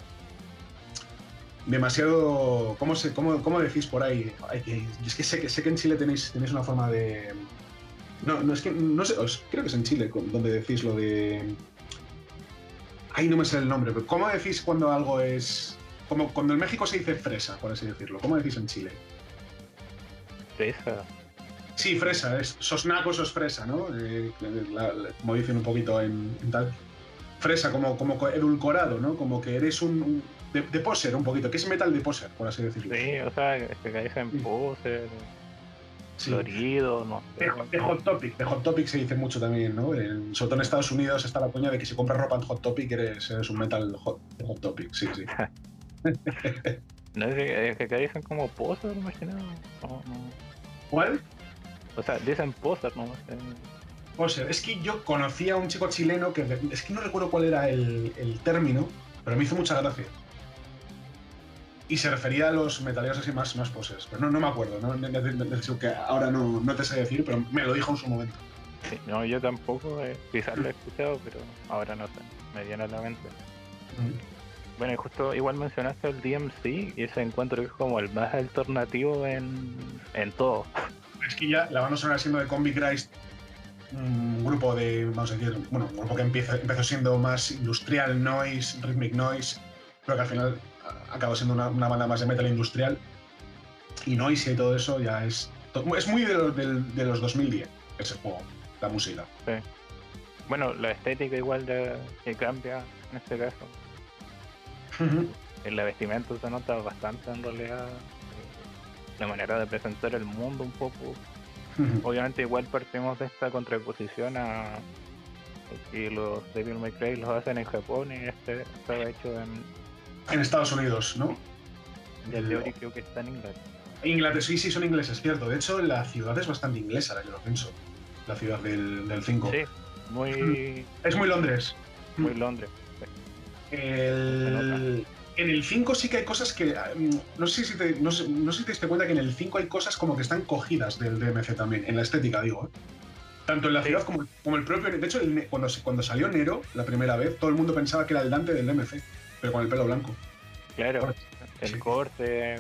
Demasiado. ¿Cómo, se, cómo, cómo decís por ahí? es que sé, que sé que en Chile tenéis, tenéis una forma de. No, no es que. No sé, creo que es en Chile donde decís lo de Ay, no me sé el nombre, pero ¿cómo decís cuando algo es. Como cuando en México se dice fresa, por así decirlo? ¿Cómo decís en Chile? Fresa. Sí, fresa, es sosnaco, sos fresa, ¿no? Eh, como dicen un poquito en, tal. Fresa, como, como edulcorado, ¿no? Como que eres un. de, poser un poquito, que es metal de poser, por así decirlo. Sí, o sea, que caes en poser florido, no De, Hot Topic, de Hot Topic se dice mucho también, ¿no? En, sobre todo en Estados Unidos está la coña de que si compras ropa en Hot Topic eres, un metal hot, hot Topic, sí, sí. no es que, dicen como poser, imaginado. ¿Cuál? O sea, dicen poser, ¿no? Poser, es que yo conocí a un chico chileno que es que no recuerdo cuál era el, el término, pero me hizo mucha gracia y se refería a los metaleros así más, más poses. Pero no, no me acuerdo, ¿no? que ahora no, no, te sé decir, pero me lo dijo en su momento. Sí, no, yo tampoco, eh, quizás lo he escuchado, pero ahora no sé, me viene a la mente. Bueno, y justo igual mencionaste el DMC y ese encuentro es como el más alternativo en, en todo. Es que ya la banda sonora siendo de Combi Christ, un grupo de, vamos a decir, bueno, un grupo que empieza, empezó siendo más industrial noise, rhythmic noise, pero que al final acaba siendo una, banda más de metal industrial. Y Noise y todo eso ya es. Es muy de, de, los 2010 ese juego, la música. Sí. Bueno, la estética igual de, que cambia en este caso. En la vestimenta se nota bastante en realidad. La manera de presentar el mundo un poco. Obviamente igual partimos de esta contraposición a que los Devil May Cry los hacen en Japón y este estaba hecho en en Estados Unidos, ¿no? El Theory creo que está en Inglaterra. Inglaterra, sí, sí, son ingleses, cierto. De hecho, la ciudad es bastante inglesa, yo lo pienso. La ciudad del 5. sí, muy. Es muy Londres. Muy Londres. El... En el 5 sí que hay cosas que. Mm, no sé, si te, no, sé, si te diste cuenta que en el 5 hay cosas como que están cogidas del DMC también, en la estética, digo. ¿eh? Tanto en la ciudad como, como, el propio. De hecho, cuando, cuando salió Nero la primera vez, todo el mundo pensaba que era el Dante del DMC pero con el pelo blanco. Claro, el corte,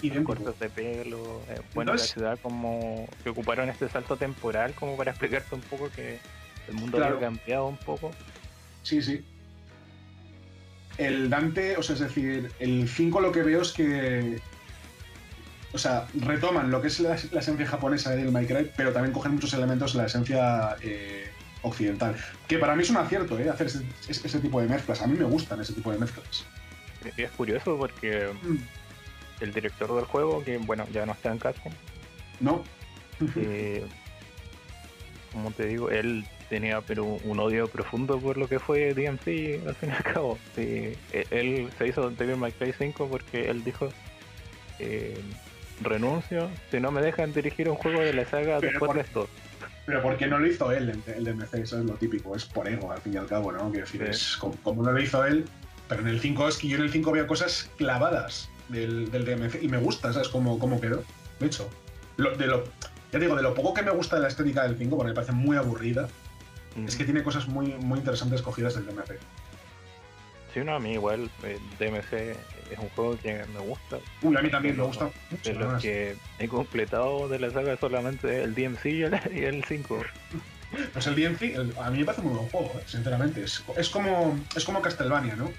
y cortes de pelo. Eh, bueno, la ciudad como que ocuparon este salto temporal como para explicarte un poco que el mundo había cambiado un poco. Sí, sí. El Dante, o sea, es decir, el 5 lo que veo es que. O sea, retoman lo que es la, esencia japonesa del Minecraft, pero también cogen muchos elementos de la esencia eh, occidental. Que para mí es un acierto, ¿eh? Hacer ese, tipo de mezclas. A mí me gustan ese tipo de mezclas. es curioso porque mm. el director del juego, que bueno, ya no está en casa. No. Eh, como te digo, él tenía pero un odio profundo por lo que fue DMC al fin y al cabo. E, él se hizo Devil May Cry 5 porque él dijo eh, renuncio si no me dejan dirigir un juego de la saga después de esto. Pero porque no lo hizo él, el DMC, eso es lo típico, es por ego, al fin y al cabo, ¿no? Quiero decir, es como, no lo hizo él, pero en el 5 es que yo en el 5 había cosas clavadas del, del DMC y me gusta, ¿sabes cómo, cómo quedó? De hecho, de lo, ya digo, de lo poco que me gusta de la estética del 5, porque me parece muy aburrida, es que tiene cosas muy, muy interesantes cogidas del DMC. Sí, no, a mí igual eh, DMC es un juego que me gusta. Uy, a mí también me gusta mucho. De los que he completado de la saga solamente el DMC y el, 5. Pues el DMC, a mí me parece muy buen juego, eh, sinceramente. Es, como, es como Castlevania, ¿no?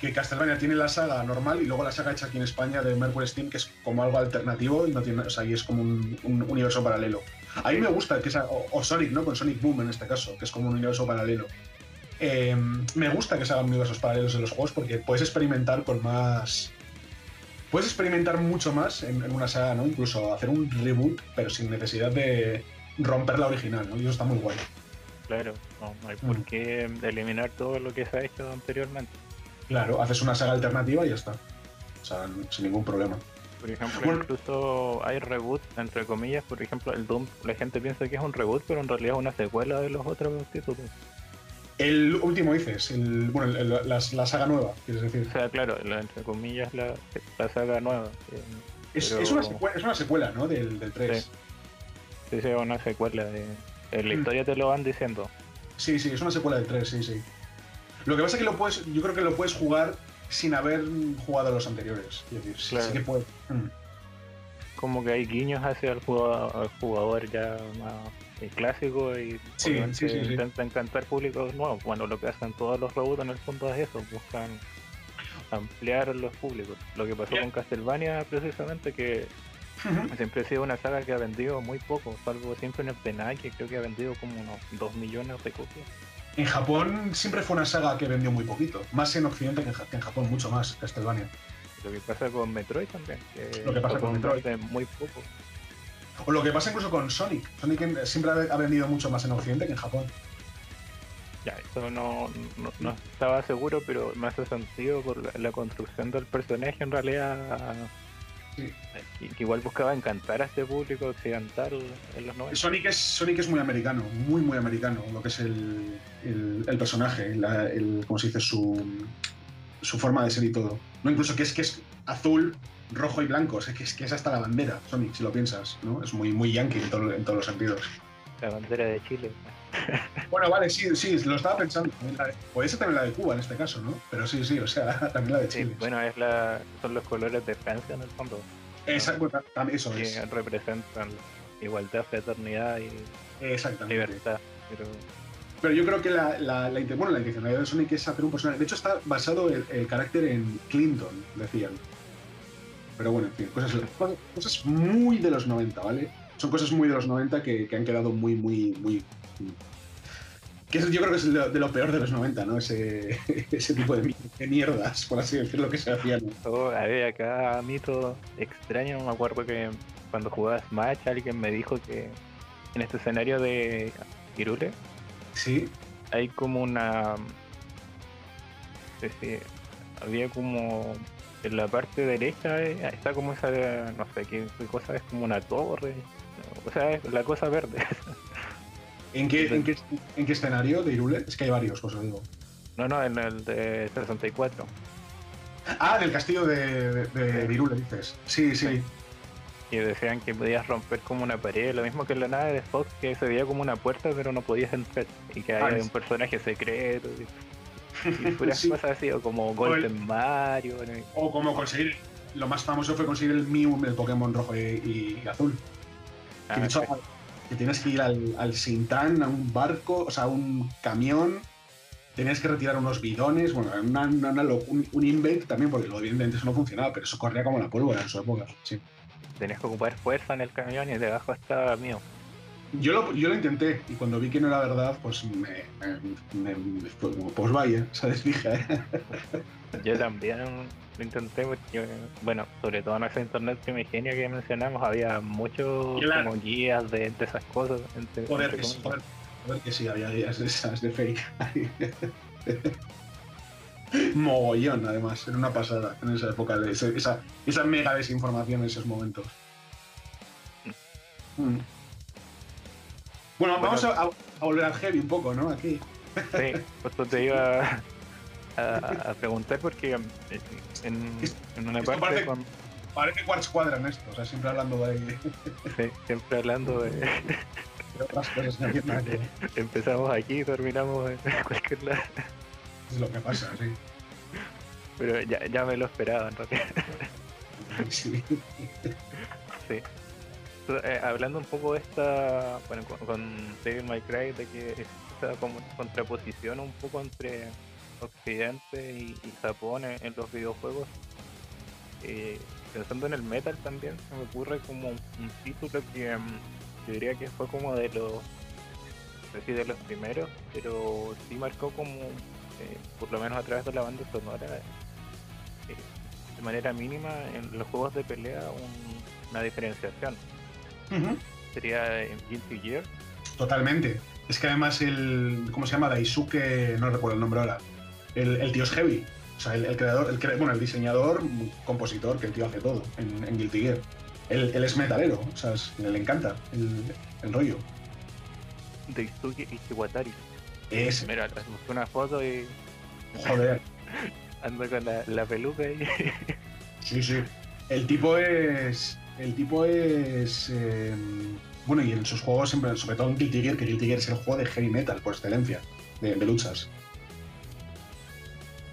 que Castlevania tiene la saga normal y luego la saga hecha aquí en España de Mercury Steam, que es como algo alternativo y no tiene, o sea, y es como un, un universo paralelo. A mí me gusta que sea, o, o Sonic, ¿no? Con Sonic Boom en este caso, que es como un universo paralelo. Eh, me gusta que se hagan universos paralelos en los juegos porque puedes experimentar con más. Puedes experimentar mucho más en, en una saga, ¿no? Incluso hacer un reboot, pero sin necesidad de romper la original, ¿no? Y eso está muy guay. Claro, no, no hay por Mm. qué eliminar todo lo que se ha hecho anteriormente. Claro, haces una saga alternativa y ya está. O sea, sin ningún problema. Por ejemplo, Bueno. incluso hay reboots, entre comillas, por ejemplo, el Doom, la gente piensa que es un reboot, pero en realidad es una secuela de los otros títulos. El último dices, el, bueno, el- la, la saga nueva, quieres decir. O sea, claro, la- entre comillas, la, la saga nueva. eh, Es, pero- es una, secuela, es una secuela, ¿no? Del, del 3. Sí. Sí, es una secuela. De, en la Mm. historia te lo van diciendo. Sí, sí, es una secuela del 3, sí, sí. Lo que pasa es que lo puedes, yo creo que lo puedes jugar sin haber jugado los anteriores. Es decir, Claro. sí que puedes. Mm. Como que hay guiños hacia el jugador, al jugador ya más eh, clásico y Sí, sí, sí, intentan encantar públicos nuevos. Bueno, lo que hacen todos los reboots en el fondo es eso, buscan ampliar los públicos. Lo que pasó con Castlevania precisamente que siempre ha sido una saga que ha vendido muy poco, salvo siempre en el penal que creo que ha vendido como unos 2 millones de copias. En Japón siempre fue una saga que vendió muy poquito. Más en Occidente que en, Ja- que en Japón, mucho más, Castlevania. Lo que pasa con Metroid también, que Lo que pasa con Metroid. muy poco. O lo que pasa incluso con Sonic. Sonic siempre ha ha vendido mucho más en Occidente que en Japón. Ya, eso no, no, no estaba seguro, pero me hace sentido por la, la construcción del personaje en realidad. Sí. que igual buscaba encantar a este público occidental en los 90. Sonic es, Sonic es muy americano, muy, muy americano, lo que es el, el- el personaje, la- el, ¿cómo se dice? Su, su forma de ser y todo. No, incluso que es que es azul, rojo y blanco, o sea, que es, que es hasta la bandera, Sonic, si lo piensas, ¿no? Es muy, muy yankee en, todo- en todos los sentidos. La bandera de Chile. Bueno, vale, sí, sí, lo estaba pensando. Puede ser también la de Cuba en este caso, ¿no? Pero sí, sí, o sea, también la de Sí, Chile. bueno, es la, son los colores de Francia en el fondo, bueno, también eso que es. representan igualdad, fraternidad y Exactamente. libertad. Pero Pero yo creo que la, la, bueno, la intencionalidad de Sonic es hacer un personaje. De hecho, está basado el, el carácter en Clinton, decían. Pero bueno, en fin, cosas, cosas- cosas muy de los 90, ¿vale? Son cosas muy de los 90 que, que han quedado muy, muy, muy. Que yo creo que es de lo, de lo peor de los 90, ¿no? Ese, ese tipo de, de mierdas, por así decirlo, que se hacían. oh, a ver, acá mito extraño, me acuerdo que cuando jugaba Smash alguien me dijo que en este escenario de Irule Sí, hay como una. No sé si. Había como. En la parte derecha eh, está como esa. No sé qué, qué cosa es, como una torre. O sea, es la cosa verde. ¿En qué, en, qué, ¿En qué escenario de Irule? Es que hay varios, pues os digo. No, no, en el de 64. Ah, del castillo de, de, de Irule, dices. Sí, sí. Sí. Y decían que podías romper como una pared, lo mismo que en la nave de Fox, que se veía como una puerta, pero no podías entrar. Y que Ah, había es- un personaje secreto. Y, y puras Sí. cosas así, o como Golden Mario. ¿no? O como conseguir. Lo más famoso fue conseguir el Mew, el Pokémon rojo y, y azul. Que, Ah, de hecho, sí. Que tienes que ir al, al Sintán, a un barco, o sea, a un camión. Tenías que retirar unos bidones, bueno, una- una- una lo- un, un invent también, porque lo- evidentemente eso no funcionaba, pero eso corría como la pólvora en su época. Sí. Tenías que ocupar fuerza en el camión y debajo estaba mío. Yo, lo, yo lo intenté y cuando vi que no era verdad, pues me. me- me- pues, pues vaya, ¿sabes? Dije, ¿eh? Yo también lo intenté porque, bueno, sobre todo en ese internet primigenio que mencionamos, había muchos Claro. como guías de, de esas cosas. Entre, entre que sí, que había días de esas de fake. Mogollón, además, era una pasada en esa época, de ese- esa, esa mega desinformación en esos momentos. Mm. Bueno, vamos a, volver al heavy un poco, ¿no? Aquí. Sí, justo te iba a, preguntar porque em, en, en una parte parece- con- Parece Quartz Quadran esto, o sea, siempre hablando de, de sí, siempre hablando de otras cosas que no empezamos aquí y terminamos en cualquier lado. Es lo que pasa, sí. Pero ya, ya me lo esperaba en realidad. Sí. Sí. Eh, hablando un poco de esta, bueno, con, con Devil May Cry, de que esta como contraposición un poco entre Occidente y, Japón en, los videojuegos. Eh, pensando en el metal también, se me ocurre como un, título que mm, yo diría que fue como de los, no sé si de los primeros, pero sí marcó como, eh, por lo menos a través de la banda sonora, eh, de manera mínima en los juegos de pelea una diferenciación. Sería en Guilty Gear. Totalmente. Es que además el. ¿Cómo se llama? Daisuke. No recuerdo el nombre ahora. El, el tío es heavy. O sea, el, creador, el, bueno, el diseñador, compositor, que el tío hace todo en, en Guilty Gear. Él, es metalero, o sea, le encanta el, rollo. Daisuke Ishiwatari. Es. Mira, una foto y. Joder. Ando con la, la peluca y. sí, sí. El tipo es. El tipo es. Eh, bueno, y en sus juegos, siempre, sobre todo en Guilty Gear, que Guilty Gear es el juego de heavy metal por excelencia, de, luchas.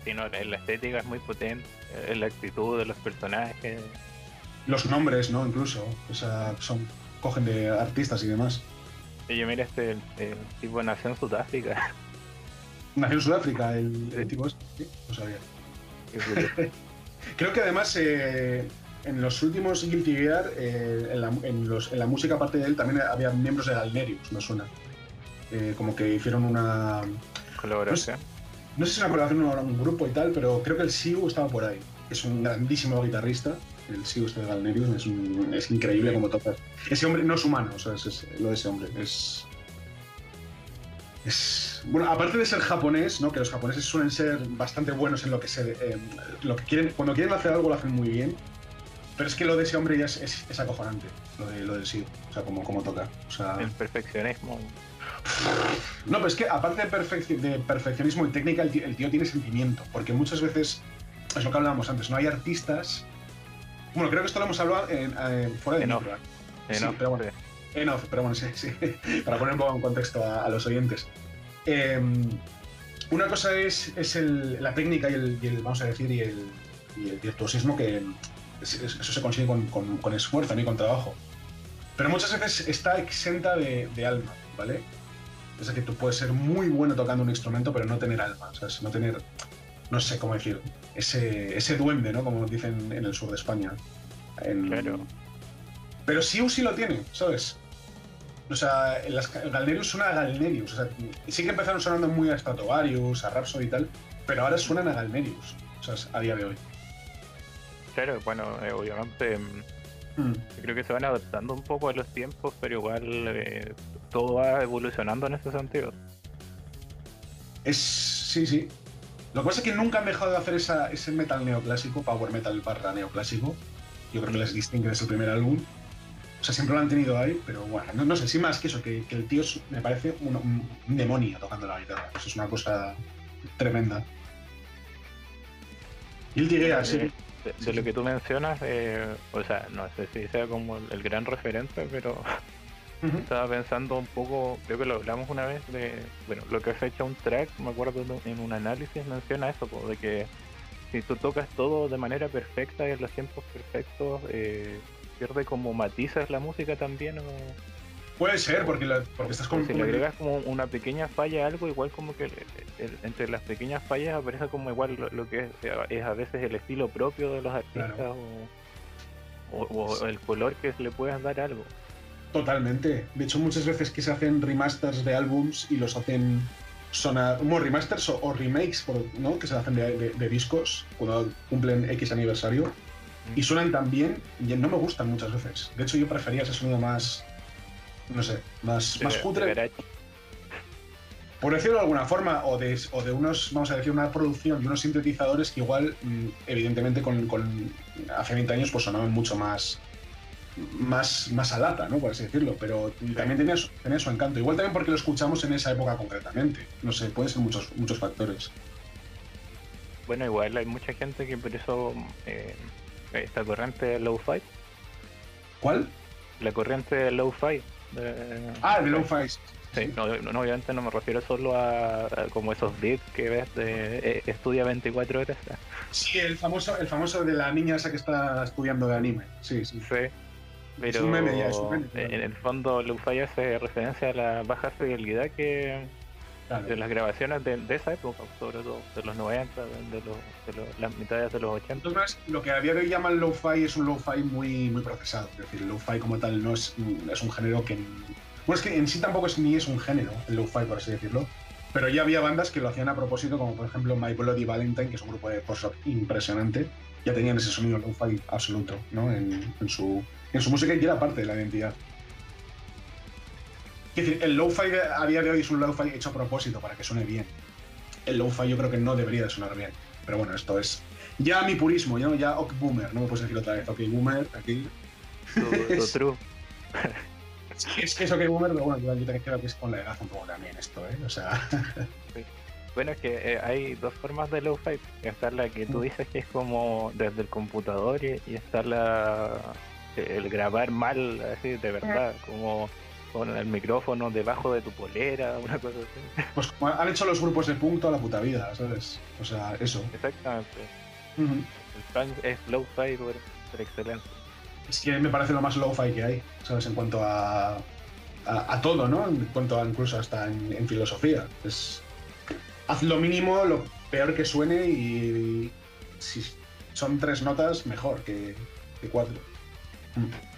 Sí, no, la estética es muy potente, eh, la actitud de los personajes. Los nombres, ¿no? Incluso. O sea, son, cogen de artistas y demás. Oye, mira, este tipo nació en Sudáfrica. Nació en Sudáfrica, el, tipo este, sí, lo sabía. Creo que además eh, en los últimos Guilty Gear, eh, en, la, en, la, música aparte de él, también había miembros de Galnerius, me suena. Eh, como que hicieron una... Colaboración. No, sé si es una colaboración o un grupo y tal, pero creo que el Siu estaba por ahí. Es un grandísimo guitarrista. El Siu este de Galnerius es, es increíble como toca. Ese hombre no es humano, o sea, es, lo de ese hombre. Es, es bueno aparte de ser japonés no que los japoneses suelen ser bastante buenos en lo que se lo que quieren cuando quieren hacer algo lo hacen muy bien pero es que lo de ese hombre ya es, acojonante, lo, de, lo del sí, o sea, como, como toca. El perfeccionismo. No, pero es que aparte de, de perfeccionismo y técnica, el tío, tiene sentimiento, porque muchas veces, es lo que hablábamos antes, no hay artistas... Bueno, creo que esto lo hemos hablado en, eh, fuera de en off. Sí, pero bueno, en off, pero bueno, sí, sí, para poner un poco en contexto a, los oyentes. Em, una cosa es, es el, la técnica y el, vamos a decir, y el, y el virtuosismo que, eso se consigue con, esfuerzo, no y con trabajo. Pero muchas veces está exenta de, alma, ¿vale? Decir, que tú puedes ser muy bueno tocando un instrumento, pero no tener alma, ¿sabes? No tener, no sé cómo decir, ese, ese duende, ¿no? Como dicen en el sur de España. Claro. Pero sí sí lo tiene, ¿sabes? O sea, el Galnerius suena a Galnerius. O sea, sí que empezaron sonando muy a Stratovarius, a Rhapsody y tal, pero ahora suenan a Galnerius, ¿sabes? A día de hoy. Claro, bueno, eh, obviamente mm, mm. creo que se van adaptando un poco a los tiempos, pero igual eh, todo va evolucionando en ese sentido. Es, sí, sí. Lo que pasa es que nunca han dejado de hacer ese metal neoclásico, power metal barra neoclásico. Yo creo que les distingue desde el primer álbum. O sea, siempre lo han tenido ahí, pero bueno, no, sé, sí más que eso, que, el tío me parece un, demonio tocando la guitarra. Eso es una cosa tremenda. Y él diría, sí de, lo que tú mencionas, eh, o sea, no sé si sea como el, gran referente, pero estaba pensando un poco, creo que lo hablamos una vez, de, bueno, lo que has hecho un track, me acuerdo en un análisis menciona eso, de que si tú tocas todo de manera perfecta y en los tiempos perfectos, eh, pierde como matizas la música también o Puede ser, porque, porque estás con. Si le agregas como una pequeña falla a algo, igual como que entre las pequeñas fallas aparece como igual lo, que es, a veces el estilo propio de los artistas o, el color que le puedas dar a algo. Totalmente. De hecho, muchas veces que se hacen remasters de álbums y los hacen sonar. Como remasters o, remakes, ¿no? Que se hacen de, discos cuando cumplen X aniversario. Y suenan tan bien, y no me gustan muchas veces. De hecho, yo prefería ese sonido más no sé, más, más cutre. Por decirlo de alguna forma, o de, o de unos, vamos a decir, una producción de unos sintetizadores que igual, mm, evidentemente, con, con hace 20 años pues sonaban mucho más, más, más a lata, ¿no? Por así decirlo, pero también tenía su, tenía su, encanto. Igual también porque lo escuchamos en esa época concretamente. No sé, pueden ser muchos, muchos factores. Bueno, igual hay mucha gente que por eso eh, esta corriente low-fi. ¿Cuál? La corriente low-fi ah, de low fi Sí, no, obviamente no me refiero solo a, como esos beats que ves de eh, estudia 24 horas. Sí, el famoso, el famoso de la niña esa que está estudiando de anime. Sí, sí. Sí. Pero en el fondo fi hace referencia a la baja fidelidad que, de las grabaciones de, esa época, sobre todo de los 90, de, los, de las mitades de los 80. Entonces, lo que a día de hoy llaman lo-fi es un lo-fi muy, muy procesado. Es decir, el lo-fi como tal no es, es un género que. Bueno, es que en sí tampoco es, ni es un género, el lo-fi, por así decirlo. Pero ya había bandas que lo hacían a propósito, como por ejemplo My Bloody Valentine, que es un grupo de post-rock impresionante. Ya tenían ese sonido lo-fi absoluto ¿no? en, en, su, en su música y era parte de la identidad. Es decir, el lo-fi a día de hoy es un lo-fi hecho a propósito para que suene bien. El lo-fi yo creo que no debería de sonar bien. Pero bueno, esto es ya mi purismo, ¿no? ya ok boomer, no me puedes decir otra vez, ok boomer, aquí. Todo true. es que es ok boomer, pero bueno, yo creo que es con la edad un poco también esto, ¿eh? O sea. Bueno, es que eh, hay dos formas de lo-fi. Está la que tú mm. dices que es como desde el computador y, y está la el grabar mal, así de verdad, como con el micrófono debajo de tu polera, una cosa así. Pues como han hecho los grupos de punto a la puta vida, ¿sabes? O sea, eso. Exactamente. El punk es low-fi por, excelencia. Es que me parece lo más low-fi que hay, ¿sabes? En cuanto a, a, todo, ¿no? En cuanto a incluso hasta en, filosofía. Es, haz lo mínimo, lo peor que suene y, si son tres notas, mejor que, que cuatro. Mm.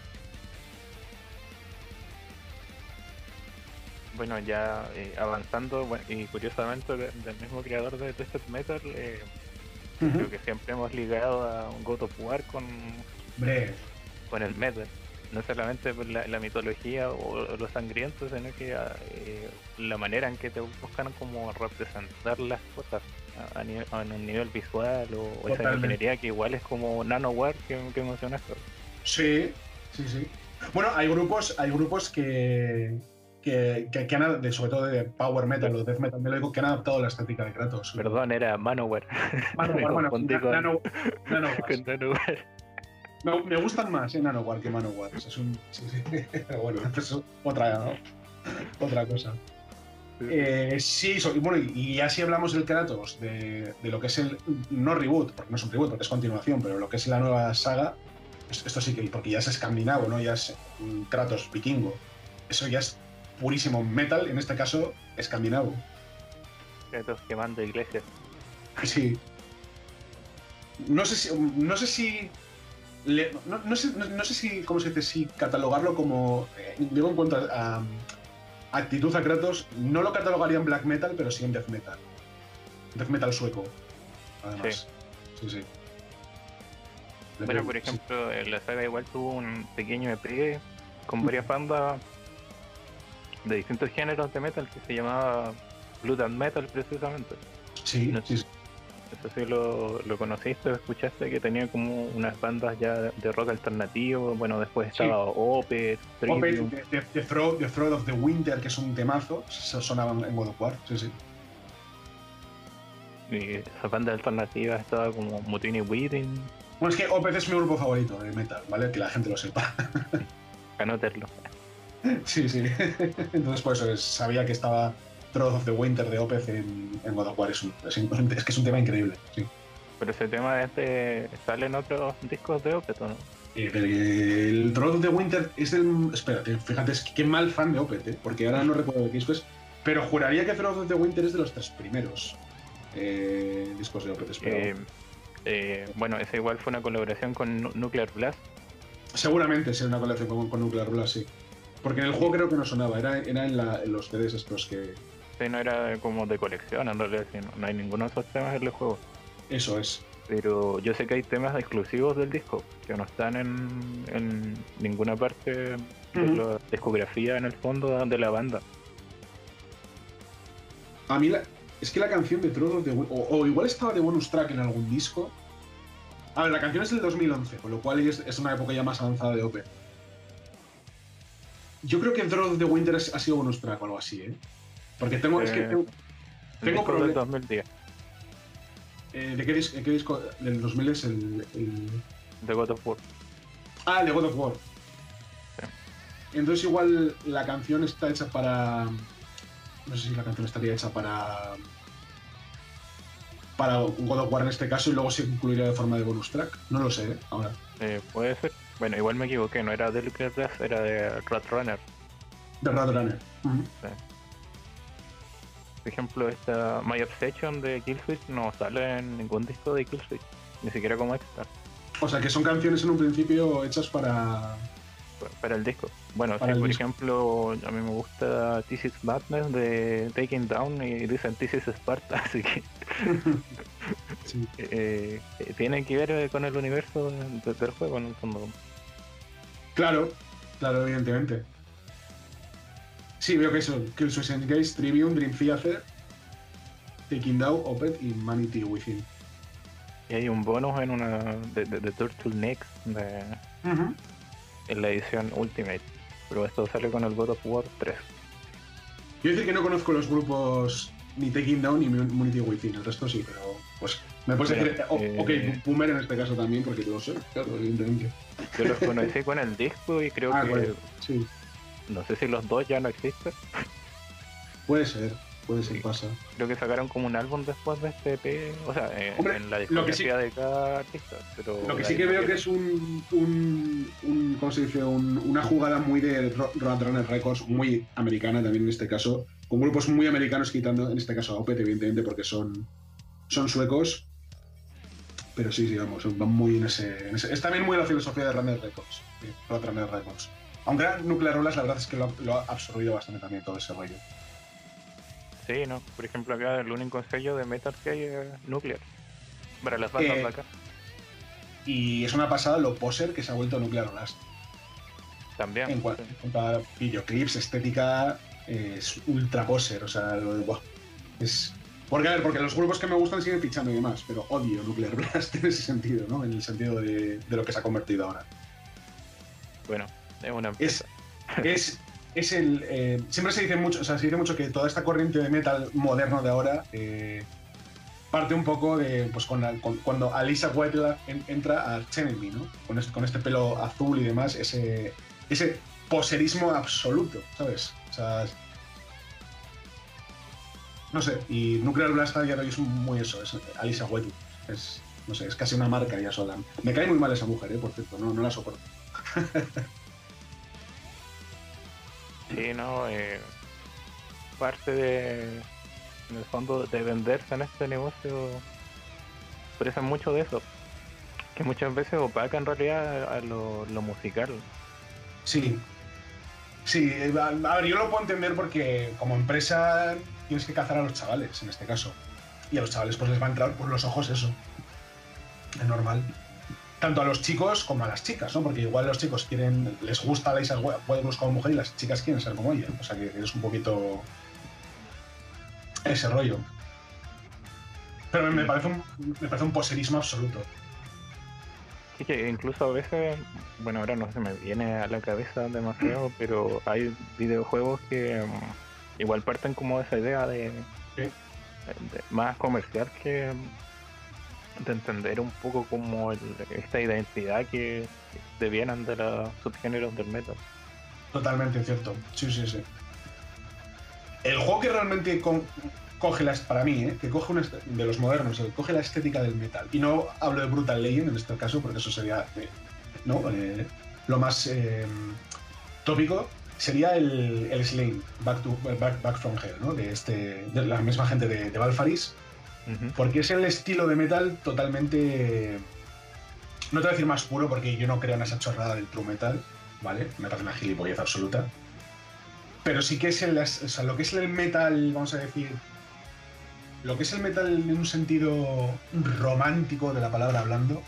bueno, ya eh, avanzando, y curiosamente del, mismo creador de Twisted Metal, eh, creo que siempre hemos ligado a un God of War con, con el metal. No solamente por la, mitología o, los sangrientos, sino que ah, eh, la manera en que te buscan como representar las cosas a, en un nivel visual o, esa ingeniería que igual es como Nanoware que, que mencionaste. Sí, sí, sí. Bueno, hay grupos, hay grupos que, que, que, han, de, sobre todo de Power Metal o Death Metal melódico, que han adaptado la estética de Kratos. Perdón, era Manowar. Manowar, bueno, nano, Me, me, gustan más eh, Nanowar que Manowar. Es un, sí, sí. bueno, es otra, ¿no? otra cosa. Eh, sí, bueno, y así hablamos del Kratos, de, de, lo que es el, no reboot, porque no es un reboot, porque es continuación, pero lo que es la nueva saga, esto sí que, porque ya es escandinavo, ¿no? Ya es un Kratos vikingo. Eso ya es purísimo metal, en este caso escandinavo. Kratos quemando iglesias. Sí. No sé si. No sé si. no, sé, no, sé si. ¿Cómo se dice? Si catalogarlo como. Eh, digo en cuanto a, actitud a Kratos, no lo catalogaría en black metal, pero sí en death metal. Death metal sueco. Además. Sí, sí. Bueno, por ejemplo, la saga igual tuvo un pequeño EP con varias bandas de distintos géneros de metal que se llamaba Blood and Metal precisamente. Sí, sí, Eso sí lo, lo conociste o escuchaste que tenía como unas bandas ya de rock alternativo. Bueno, después estaba Opeth, Opeth, the, the, Throat, of the Winter, que es un temazo, sonaban en God of War, sí, sí. Y esa banda alternativa estaba como Mutiny Weeding. Bueno, es que Opeth es mi grupo favorito de metal, ¿vale? Que la gente lo sepa. Anoterlo. Sí, sí. Entonces, por eso sabía que estaba Troth of the Winter de Opeth en, God of War. Es, es, que es un tema increíble, sí. Pero ese tema este sale en otros discos de Opeth, ¿o no? Eh, el Troth of the Winter es el. Espérate, fíjate, es que qué mal fan de Opeth, ¿eh? porque ahora no recuerdo qué disco es. Pero juraría que Troth of the Winter es de los tres primeros eh, discos de Opeth. Eh, eh, bueno, ese igual fue una colaboración con Nuclear Blast. Seguramente sea una colaboración con Nuclear Blast, sí. Porque en el juego creo que no sonaba, era, era en, los CDs estos que. Sí, no era como de colección, en realidad, no, hay ninguno de esos temas en el juego. Eso es. Pero yo sé que hay temas exclusivos del disco que no están en, ninguna parte de la discografía en el fondo de la banda. A mí es que la canción de Trodos de o, igual estaba de bonus track en algún disco. A ver, la canción es del 2011, con lo cual es, es una época ya más avanzada de OP. Yo creo que of the Winter ha sido bonus track o algo así, ¿eh? Porque tengo. es que tengo, tengo problemas. 2010. Eh, ¿de, qué disco, ¿De qué disco? Del 2000 es el, el. De God of War. Ah, de God of War. Entonces, igual la canción está hecha para. No sé si la canción estaría hecha para. Para God of War en este caso y luego se incluiría de forma de bonus track. No lo sé, ¿eh? ahora. Eh, puede ser. Bueno, igual me equivoqué, no era de Lucas era de Rat Runner. De Rat Runner. Por ejemplo, esta My Obsession de Killswitch no sale en ningún disco de Killswitch, ni siquiera como extra. O sea, que son canciones en un principio hechas para... Para el disco. Bueno, si por ejemplo, a mí me gusta This is Madness de Taking Down y dicen This is Sparta, así que... Eh, eh, tiene que ver con el universo del juego en el fondo. Claro, claro, evidentemente. Sí, veo que eso, Killswitch Engage, Tribune, Dream Theater, Taking Down, Opet y Manity Within. Y hay un bonus en una de, de, de Turtlenecks de, en la edición Ultimate. Pero esto sale con el God of War 3. Yo decir que no conozco los grupos ni Taking Down ni Manity Within, el resto sí, pero pues me puedes decir, eh, ok, Boomer en este caso también, porque lo sé, claro, evidentemente. Yo los conocí con el disco y creo ah, que sí. No sé si los dos ya no existen. Puede ser, puede ser, pasa. Creo que sacaron como un álbum después de este EP, o sea, en, la discografía de cada artista. Pero lo que sí que veo que es un, un, ¿cómo se dice? una jugada muy de Roadrunner Records, muy americana también en este caso, con grupos muy americanos quitando, en este caso a Opet, evidentemente, porque son, son suecos. Pero sí, digamos, van muy en ese, Es también muy la filosofía de Runner Records, Roadrunner Records. Aunque era Nuclear Olas, la verdad es que lo, ha absorbido bastante también todo ese rollo. Sí, ¿no? Por ejemplo, acá el único sello de Metal que hay es Nuclear. Para las bandas de acá. Y es una pasada lo poser que se ha vuelto Nuclear Olas. También. En cuanto, a videoclips, estética, es ultra poser. O sea, lo de. es. Porque, a ver, porque los grupos que me gustan siguen fichando y demás, pero odio Nuclear Blast en ese sentido, ¿no? En el sentido de, de lo que se ha convertido ahora. Bueno, es Es, es, el. Eh, siempre se dice mucho, o sea, se dice mucho que toda esta corriente de metal moderno de ahora eh, parte un poco de. Pues con, cuando Alisa White entra a Chenemy, ¿no? Con este, con este pelo azul y demás, ese. ese poserismo absoluto, ¿sabes? O sea. No sé, y Nuclear Blast a día de hoy es muy eso, es Alisa White. Es, no sé, es casi una marca ya sola. Me cae muy mal esa mujer, ¿eh? por cierto, no, no la soporto. Sí, ¿no? Eh, parte de, en el fondo, de venderse en este negocio, expresan mucho de eso, que muchas veces opaca en realidad a lo, musical. Sí, sí, a, ver, yo lo puedo entender porque como empresa tienes que cazar a los chavales, en este caso. Y a los chavales pues les va a entrar por los ojos eso. Es normal tanto a los chicos como a las chicas, ¿no? Porque igual los chicos quieren, les gusta Lisa Wildwood como mujer y las chicas quieren ser como ella. O sea que es un poquito ese rollo. Pero me parece un, me parece un poserismo absoluto. Sí, que incluso a veces, bueno, ahora no se me viene a la cabeza demasiado, pero hay videojuegos que mm, igual parten como esa idea de más comercial que de entender un poco como esta identidad que devienen de los subgéneros del metal. Totalmente cierto, sí, sí, sí. El juego que realmente coge las, para mí, ¿eh? que coge de los modernos, coge la estética del metal. Y no hablo de Brutal Legend en este caso, porque eso sería eh, ¿no? Eh, lo más tópico. Sería el, el Slane, Back, to, Back, from Hell, ¿no? de, este, de la misma gente de, de Valfaris porque es el estilo de metal totalmente. No te voy a decir más puro porque yo no creo en esa chorrada del true metal, ¿vale? Me parece una gilipollez absoluta. Pero sí que es el, o sea, lo que es el metal, vamos a decir. Lo que es el metal en un sentido romántico de la palabra hablando,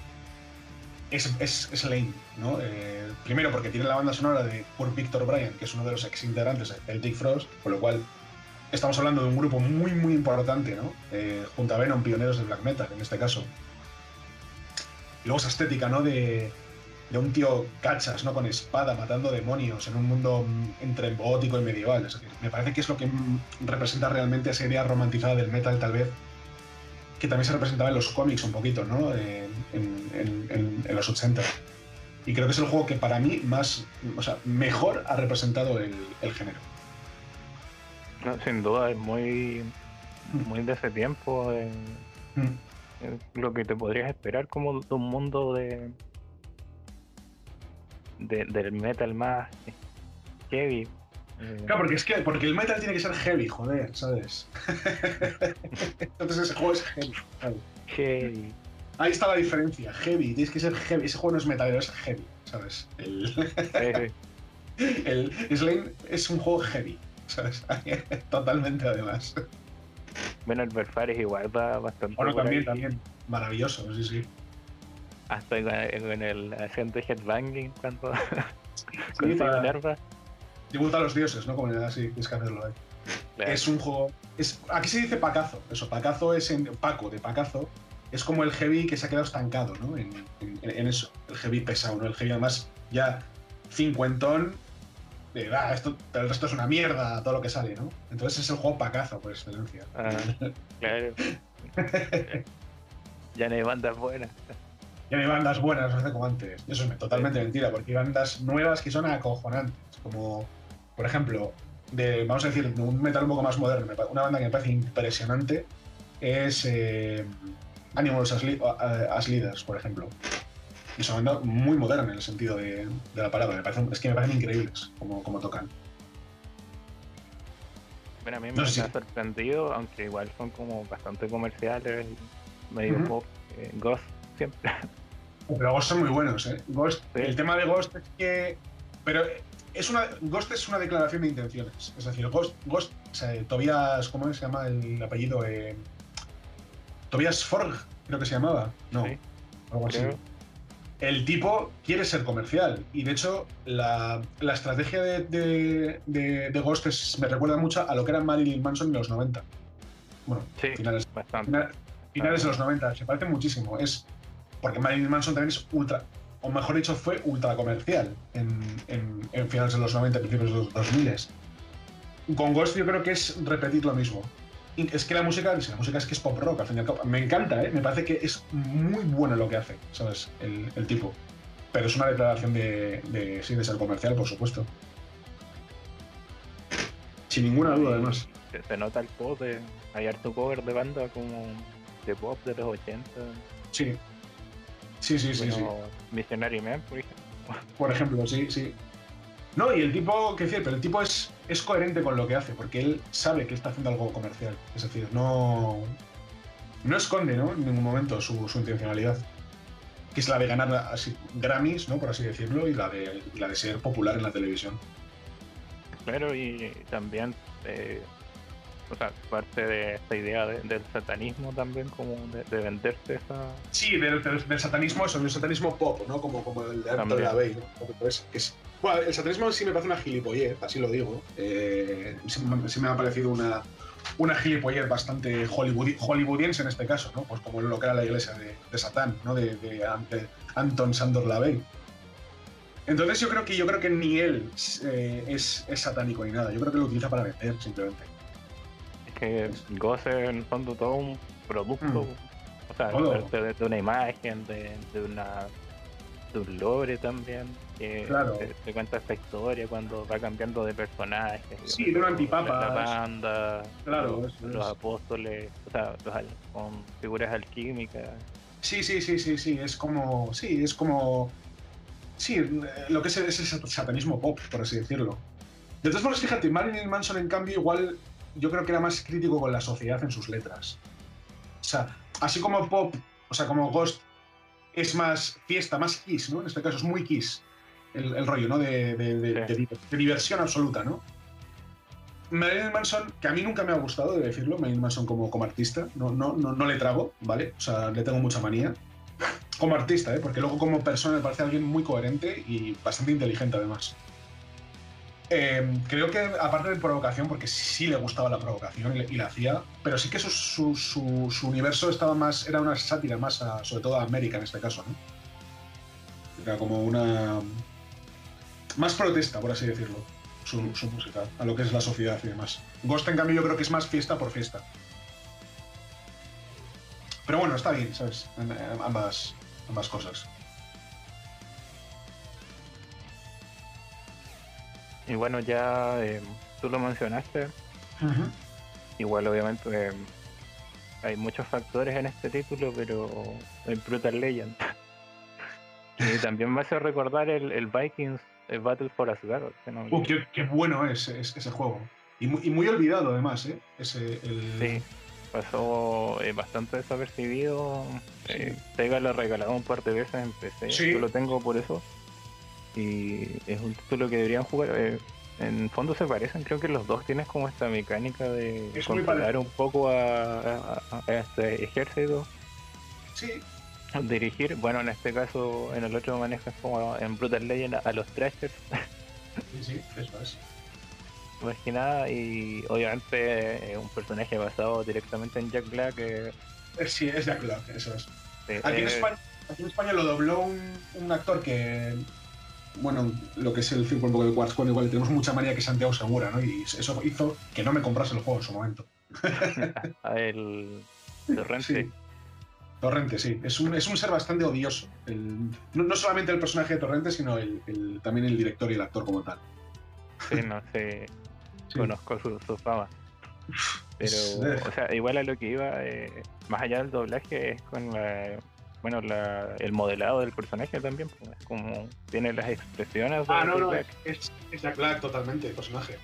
es, es, Lane, ¿no? Eh, primero porque tiene la banda sonora de Poor Victor Bryan, que es uno de los ex integrantes del Dick Frost, con lo cual estamos hablando de un grupo muy, muy importante, ¿no? Eh, junto a Venom, pioneros del black metal, en este caso. Y luego esa estética, ¿no? De, un tío cachas, ¿no? Con espada, matando demonios en un mundo mm, entre gótico y medieval. me parece que es lo que mm, representa realmente esa idea romantizada del metal, tal vez, que también se representaba en los cómics un poquito, ¿no? En, los 80. Y creo que es el juego que para mí más, o sea, mejor ha representado el género sin duda es muy, muy de ese tiempo. Mm. lo que te podrías esperar como de un mundo de, del metal más heavy, Claro, porque es que porque el metal tiene que ser heavy, joder, ¿sabes? Entonces ese juego es heavy. Heavy. Ahí está la diferencia, heavy, tienes que ser heavy. Ese juego no es metalero, es heavy, ¿sabes? El, el Slane es un juego heavy, ¿sabes? Totalmente además. Bueno, el Verfares igual va bastante. Bueno, también, también. Maravilloso, sí, sí. Hasta con, el agente Headbanging cuando. Sí, para... nerva. Tributa a los dioses, ¿no? Como así, es que hacerlo ahí. Es un juego. Es, aquí se dice pacazo. Eso, pacazo es en Paco, de pacazo. Es como el heavy que se ha quedado estancado, ¿no? En, en, eso. El heavy pesado, ¿no? El heavy además ya cincuentón. De, ah, esto, el resto es una mierda, todo lo que sale, ¿no? Entonces es el juego pacazo, por excelencia. Ah, claro. ya no hay bandas buenas. Ya no hay bandas buenas, no sé como antes. Eso es totalmente mentira, porque hay bandas nuevas que son acojonantes. Como por ejemplo, de, vamos a decir, un metal un poco más moderno, una banda que me parece impresionante es eh, Animals as, Leaders, por ejemplo. Es una banda muy moderna en el sentido de, la palabra. es que me parecen increíbles como, como tocan. Bueno, a mí me, ha sorprendido, aunque igual son como bastante comerciales, medio pop. Eh, Ghost siempre. Pero Ghost son muy buenos, ¿eh? Ghost, El tema de Ghost es que. Pero es una, Ghost es una declaración de intenciones. Es decir, Ghost, Ghost o sea, Tobias, ¿cómo se llama el apellido? Eh, Tobias Forg, creo que se llamaba. No, algo así. El tipo quiere ser comercial y de hecho la, la estrategia de, de, Ghost me recuerda mucho a lo que era Marilyn Manson en los 90. Bueno, finales, finales de los 90, se parece muchísimo. Es porque Marilyn Manson también es ultra o mejor dicho, fue ultra comercial en, en, finales de los 90, principios de los 2000. Con Ghost yo creo que es repetir lo mismo. Es que la música, la música es que es pop rock, al fin y al cabo. Me encanta, ¿eh? me parece que es muy bueno lo que hace, ¿sabes? El, tipo. Pero es una declaración de, de, sí, de ser comercial, por supuesto. Sin ninguna duda, además. Se, nota el pop, de, hay harto cover de banda como de pop de los 80. Sí, Sí, sí, sí, sí. Missionary Man, por ejemplo. Por ejemplo, sí, sí. No, y el tipo, qué decir, pero el tipo es, es coherente con lo que hace, porque él sabe que está haciendo algo comercial. Es decir, no, no esconde, ¿no? En ningún momento su, su intencionalidad. Que es la de ganar así, Grammys, ¿no? Por así decirlo, y la de, la de ser popular en la televisión. Claro, y también eh, o sea, parte de esta idea del satanismo también, como de, de venderse esa... Sí, del, satanismo, eso, del satanismo pop, ¿no? Como, como el de Anton LaVey, ¿no? es, bueno, el satanismo sí me parece una gilipollez, así lo digo. Eh, sí, me ha parecido una, una gilipollez bastante hollywoodiense en este caso, ¿no? Pues como lo que era la iglesia de, Satán, ¿no? De, de, Anton Sandor LaVey. Entonces yo creo que yo creo que ni él eh, es, es, satánico ni nada. Yo creo que lo utiliza para vender simplemente que goce en el fondo todo un producto, mm. o sea, de, una imagen, de, una de un lore también, que se, cuenta esta historia cuando va cambiando de personajes. Sí, de un antipapa. La banda, claro, los, apóstoles, o sea, con figuras alquímicas. Sí, sí, sí, sí, sí, es como, sí, es como, sí, lo que es, es el satanismo pop, por así decirlo. De todas formas, fíjate, Marilyn Manson, en cambio, igual yo creo que era más crítico con la sociedad en sus letras. O sea, así como Pop, o sea, como Ghost es más fiesta, más kiss, ¿no? En este caso es muy kiss el, rollo, ¿no? De, de, diversión absoluta, ¿no? Marilyn Manson, que a mí nunca me ha gustado, de decirlo, Marilyn Manson como, como artista, no, no, no, no le trago, ¿vale? O sea, le tengo mucha manía. Como artista, ¿eh? Porque luego como persona me parece alguien muy coherente y bastante inteligente además. Em, creo que aparte de provocación, porque sí le gustaba la provocación y, la hacía, pero sí que su, su, universo estaba más, era una sátira más, sobre todo a América en este caso, ¿no? Era como una... más protesta, por así decirlo, su, música, a lo que es la sociedad y demás. Ghost, en cambio, yo creo que es más fiesta por fiesta. Pero bueno, está bien, ¿sabes? Ambas, ambas cosas. Y bueno, ya eh, tú lo mencionaste. Igual, obviamente, eh, hay muchos factores en este título, pero el Brutal Legend. y también me hace recordar el, Vikings el Battle for Asgard. No uh, qué, bueno es, ese juego. Y muy, y muy, olvidado además, ¿eh? Ese, el... Sí, pasó eh, bastante desapercibido. Eh, Sega lo regalado un par de veces en PC. Yo lo tengo por eso. Y es un título que deberían jugar. Eh, en fondo se parecen, creo que los dos tienes como esta mecánica de controlar un poco a, este ejército. Sí. Dirigir, bueno, en este caso, en el otro manejas como en Brutal Legend a los Thrashers. Sí, sí, eso es. Más que nada, y obviamente un personaje basado directamente en Jack Black. Eh, sí, es Jack Black, eso es. aquí, en España, aquí, en España, lo dobló un, un actor que bueno, lo que es el un poco de Quartz igual tenemos mucha manía que Santiago Segura, ¿no? Y eso hizo que no me comprase el juego en su momento. el Torrente. Sí. Torrente, sí. Es un, es un ser bastante odioso. no, solamente el personaje de Torrente, sino el, también el director y el actor como tal. Sí, no sé. Conozco su, fama. Pero, o sea, igual a lo que iba, eh, más allá del doblaje, es con la bueno, la, el modelado del personaje también, pues, es como tiene las expresiones. Ah, no, no, es, es Jack Black totalmente el personaje.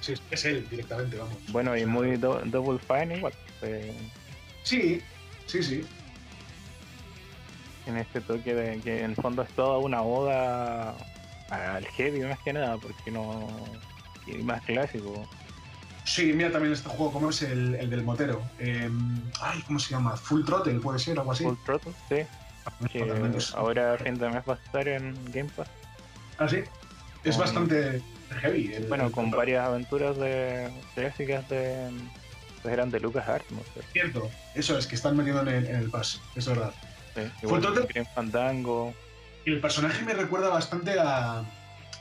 Sí. es él directamente, vamos. Bueno, y muy Double Fine igual. Sí, sí, sí. En este toque de que en el fondo es toda una oda al heavy más que nada, porque no. Y más clásico. Sí, mira también este juego, ¿cómo es el, del motero? Em, ay, ¿cómo se llama? Full Throttle, puede ser, algo así. Full Throttle, sí. Ah, ahora fin de mes va a estar en Game Pass. Ah, sí. Es bastante heavy. bueno, con varias aventuras de clásicas de. Pues eran de Lucas Art, no sé. Cierto, eso es, que están metiendo en el, en el pass, es verdad. Sí, Full Throttle. Fandango. Y el personaje me recuerda bastante a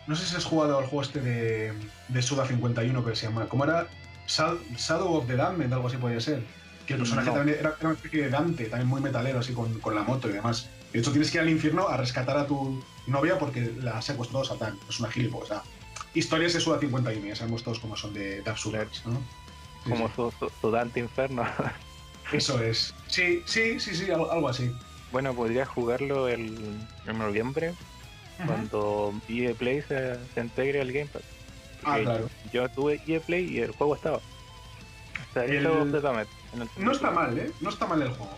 no sé si has jugado al juego este de, de Suda 51 que se llama. ¿Cómo era? Shadow of the Damned, algo así podía ser. Que el personaje también era, una especie de Dante, también muy metalero, así con, con, la moto y demás. De hecho, tienes que ir al infierno a rescatar a tu novia porque la ha secuestrado Satán. Es una gilipollas. O sea, historias de Suda 51, ya sabemos todos cómo son de, de absurdas, ¿no? como Su, Dante Inferno. Eso es. Sí, sí, sí, sí, algo, así. Bueno, podría jugarlo el, en noviembre, cuando EA Play se, integre al Game Pass. Ah, claro. Yo tuve EA Play y el juego estaba. O sea, el... no está mal, ¿eh? No está mal el juego.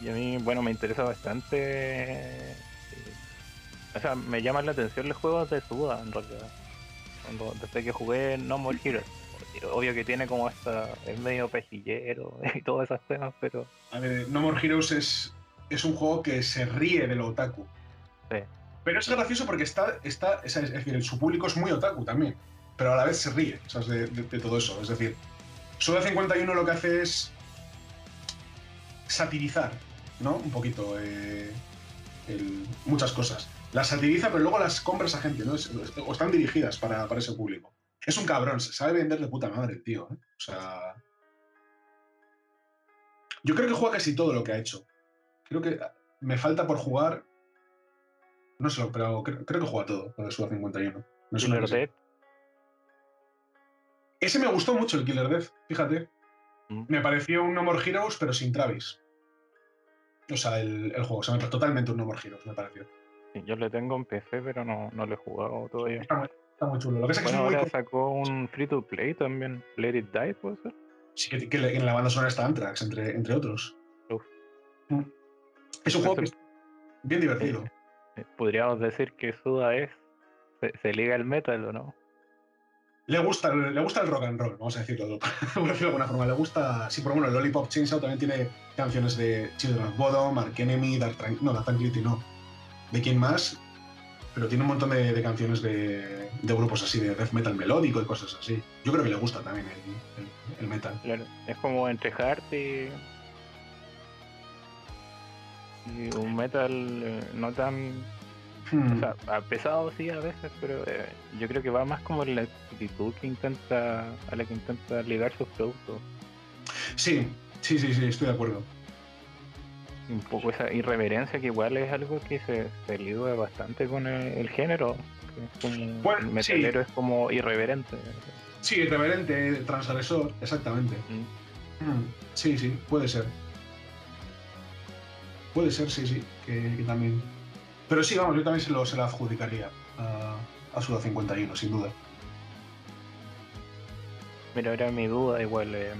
Y a mí, bueno, me interesa bastante. Eh, o sea, me llaman la atención los juegos de Suda, en realidad. Cuando, desde que jugué No More Heroes. Obvio que tiene como esta. Es medio pejillero y todos esos temas, pero. A ver, No More Heroes es, es un juego que se ríe de lo otaku. Pero es gracioso porque está, está es, decir, su público es muy otaku también, pero a la vez se ríe De, todo eso. Es decir, Suda 51 lo que hace es satirizar, ¿no? Un poquito eh, muchas cosas. Las satiriza, pero luego las compra esa gente, ¿no? o están dirigidas para, ese público. Es un cabrón, se sabe vender de puta madre, tío. ¿eh? O sea. Yo creo que juega casi todo lo que ha hecho. Creo que me falta por jugar no sé, pero creo, que juega todo lo de Suda 51. Killer Death. Ese me gustó mucho, el Killer Death, fíjate. Mm. Me pareció un No More Heroes, pero sin Travis. O sea, el, juego. O sea, totalmente un No More Heroes, me pareció. Sí, yo le tengo en PC, pero no, no lo he jugado todavía. Está muy, está muy chulo. Lo que es que ahora sacó un free to play también. Let It Die, ¿puede ser? Sí, que, en la banda sonora está Anthrax, entre, entre otros. Mm. Es un juego que es bien divertido. Eh, podríamos decir que Suda es. Se, liga el metal o no. Le gusta, le gusta el rock and roll, vamos a decirlo, de alguna forma. Le gusta. Sí, por bueno, Lollipop Chainsaw también tiene canciones de Children of Bodom, Mark Enemy, Dark No, Dark Tranquility no. ¿De quién más? Pero tiene un montón de, canciones de, grupos así, de death metal melódico y cosas así. Yo creo que le gusta también el, metal. Claro, es como entre hard y un metal eh, no tan hmm. o sea, pesado sí a veces, pero eh, yo creo que va más como la actitud que intenta, a la que intenta ligar sus productos. Sí, sí, sí, sí, estoy de acuerdo. Un poco esa irreverencia que igual es algo que se, se liga bastante con el, género. el metalero es como irreverente. Sí, irreverente, transgresor, exactamente. Mm. Hmm, sí, sí, puede ser. Puede ser, sí, sí, que, también. Pero sí, vamos, yo también se lo, se lo adjudicaría. a, a Suda 51, sin duda. Mira, era mi duda, igual, eh,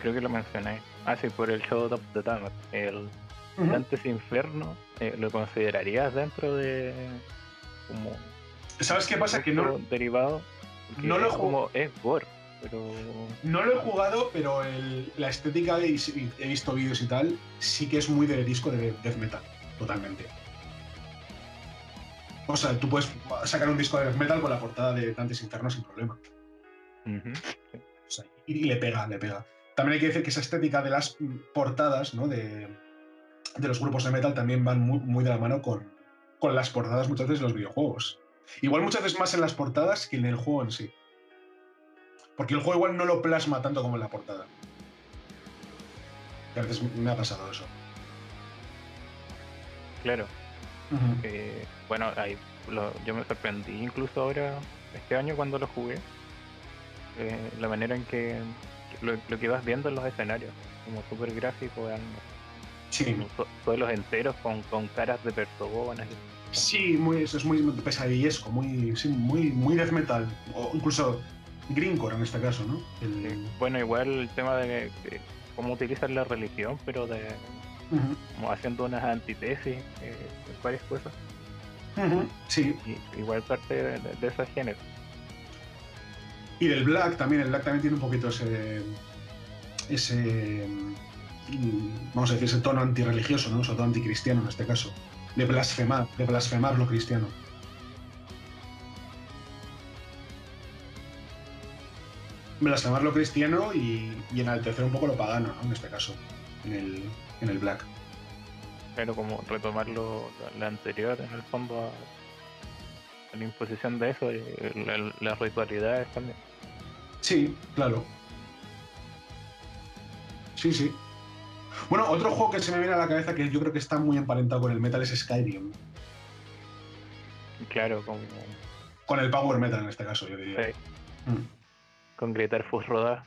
creo que lo mencioné. Ah, sí, por el show of the Thanos. El Ujú. Dantes Inferno, eh, ¿lo considerarías dentro de como ¿Sabes qué pasa? Que no, derivado? No lo como es gore, pero no lo he jugado, pero el- la estética, de, y he visto vídeos y tal, sí que es muy de disco de death metal, totalmente. O sea, tú puedes sacar un disco de death metal con la portada de Dantes Inferno sin problema. O sea, y, y le pega, le pega. También hay que decir que esa estética de las portadas, ¿no? De, de los grupos de metal también van muy, muy de la mano con, con las portadas muchas veces de los videojuegos. Igual muchas veces más en las portadas que en el juego en sí. Porque el juego igual no lo plasma tanto como en la portada. A veces me ha pasado eso. claro. eh, bueno, ahí lo- yo me sorprendí incluso ahora, este año cuando lo jugué, eh, la manera en que que lo, lo que vas viendo en los escenarios, como súper gráfico, eran Sí, suelos enteros con, con caras de personas. sí, muy, eso es muy pesadillesco, muy, sí, muy, muy death metal. O incluso greencore en este caso, ¿no? El-. Bueno, igual el tema de, de cómo utilizan la religión, pero de Ujú, como haciendo unas antitesis, eh, varias cosas. ujú, Sí, Y igual parte de, de, esos géneros. Y del Black también, el Black también tiene un poquito ese. ese. vamos a decir, ese tono antirreligioso, ¿no? Ese tono anticristiano en este caso. De blasfemar, de blasfemar lo cristiano. Blasfemar lo cristiano y, y enaltecer un poco lo pagano, ¿no? En este caso, en el, en el Black. Pero como retomar lo, lo- lo anterior, en el fondo, a, la imposición de eso, y la- las ritualidades también. Sí, claro. Sí, sí. Bueno, otro juego que se me viene a la cabeza que yo creo que está muy emparentado con el metal es Skyrim. Claro, como Con el power metal en este caso, yo diría. sí, Mm. Con gritar Fus Roda.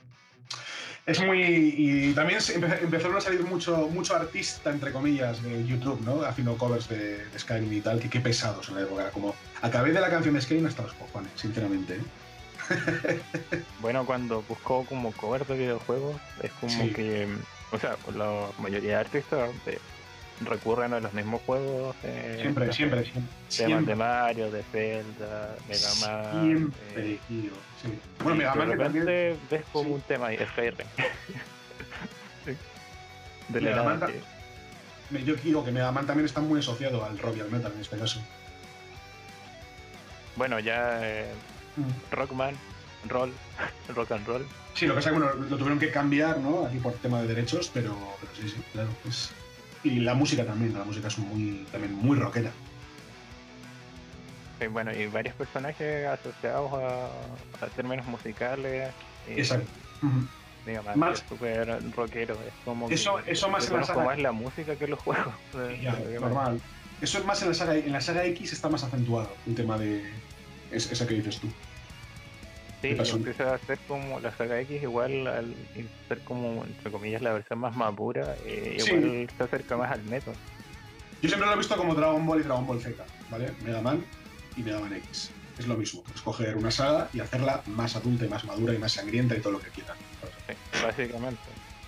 Es muy. Y también empezaron a salir mucho, mucho artista, entre comillas, de YouTube, ¿no? Haciendo covers de, de Skyrim y tal, que qué pesados en la época. Era Como acabé de la canción de Skyrim hasta los cojones, sinceramente. ¿eh? Bueno, cuando busco como cover de videojuegos, es como Sí. que, o sea, la mayoría de artistas eh, recurren a los mismos juegos. eh, Siempre, siempre, siempre. Temas de Mario, de Zelda, Mega Man. siempre, eh, tío. Sí. Bueno, Mega Man de también. ves como sí. un tema ahí, Skyrim. Sí. De Mega Man ta- Yo digo que Mega Man también está muy asociado al rock y al metal en este caso. Bueno, ya eh, Rockman, roll, rock and roll. Sí, lo que pasa es que bueno, lo tuvieron que cambiar, ¿no? Aquí por tema de derechos, pero, pero sí, sí, claro. es- Y la música también, la música es muy, también muy rockera. Sí, bueno, y varios personajes asociados a, a términos musicales. y, Exacto. Más- es súper rockero. Es como Eso- que eso más en la conozco saga- más la música que los juegos. Ya, normal. Eso es más en la saga en la saga X está más acentuado el tema de es- esa que dices tú. Sí, ¿Qué pasó? empieza a ser como la saga X, igual al ser como, entre comillas, la versión más madura, eh, Sí. igual se acerca más al metal. Yo siempre lo he visto como Dragon Ball y Dragon Ball Z, ¿vale? Mega Man y Mega Man X. Es lo mismo, escoger una saga y hacerla más adulta y más madura y más sangrienta y todo lo que quieran. Sí, básicamente.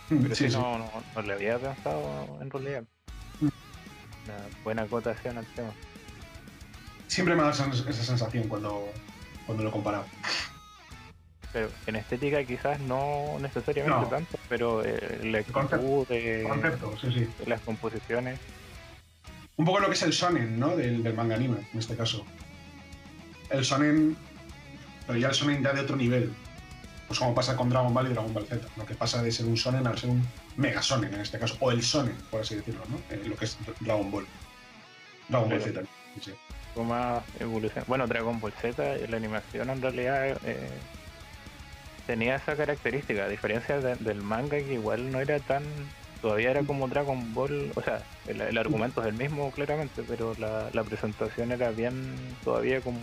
Mm, Pero sí. No, no, no le había pensado en realidad. Mm. Una buena acotación al tema. Siempre me da esa, sensación cuando, cuando lo comparado. Pero en estética quizás no necesariamente No. tanto, pero eh, la concepto- de, Concepto, sí, sí. de las composiciones. Un poco lo que es el shonen, ¿no? Del, del manga anime, en este caso. El shonen, pero ya el shonen ya de otro nivel. Pues como pasa con Dragon Ball y Dragon Ball Z, lo que pasa de ser un shonen a ser un mega shonen en este caso, o el shonen, por así decirlo, ¿no? Eh, lo que es Dragon Ball. Dragon Ball. Z. sí, más evolución. Bueno, Dragon Ball Z, la animación en realidad eh, tenía esa característica, a diferencia de- del manga que igual no era tan... Todavía era como Dragon Ball, o sea, el, el argumento es el mismo claramente, pero la, la presentación era bien todavía como...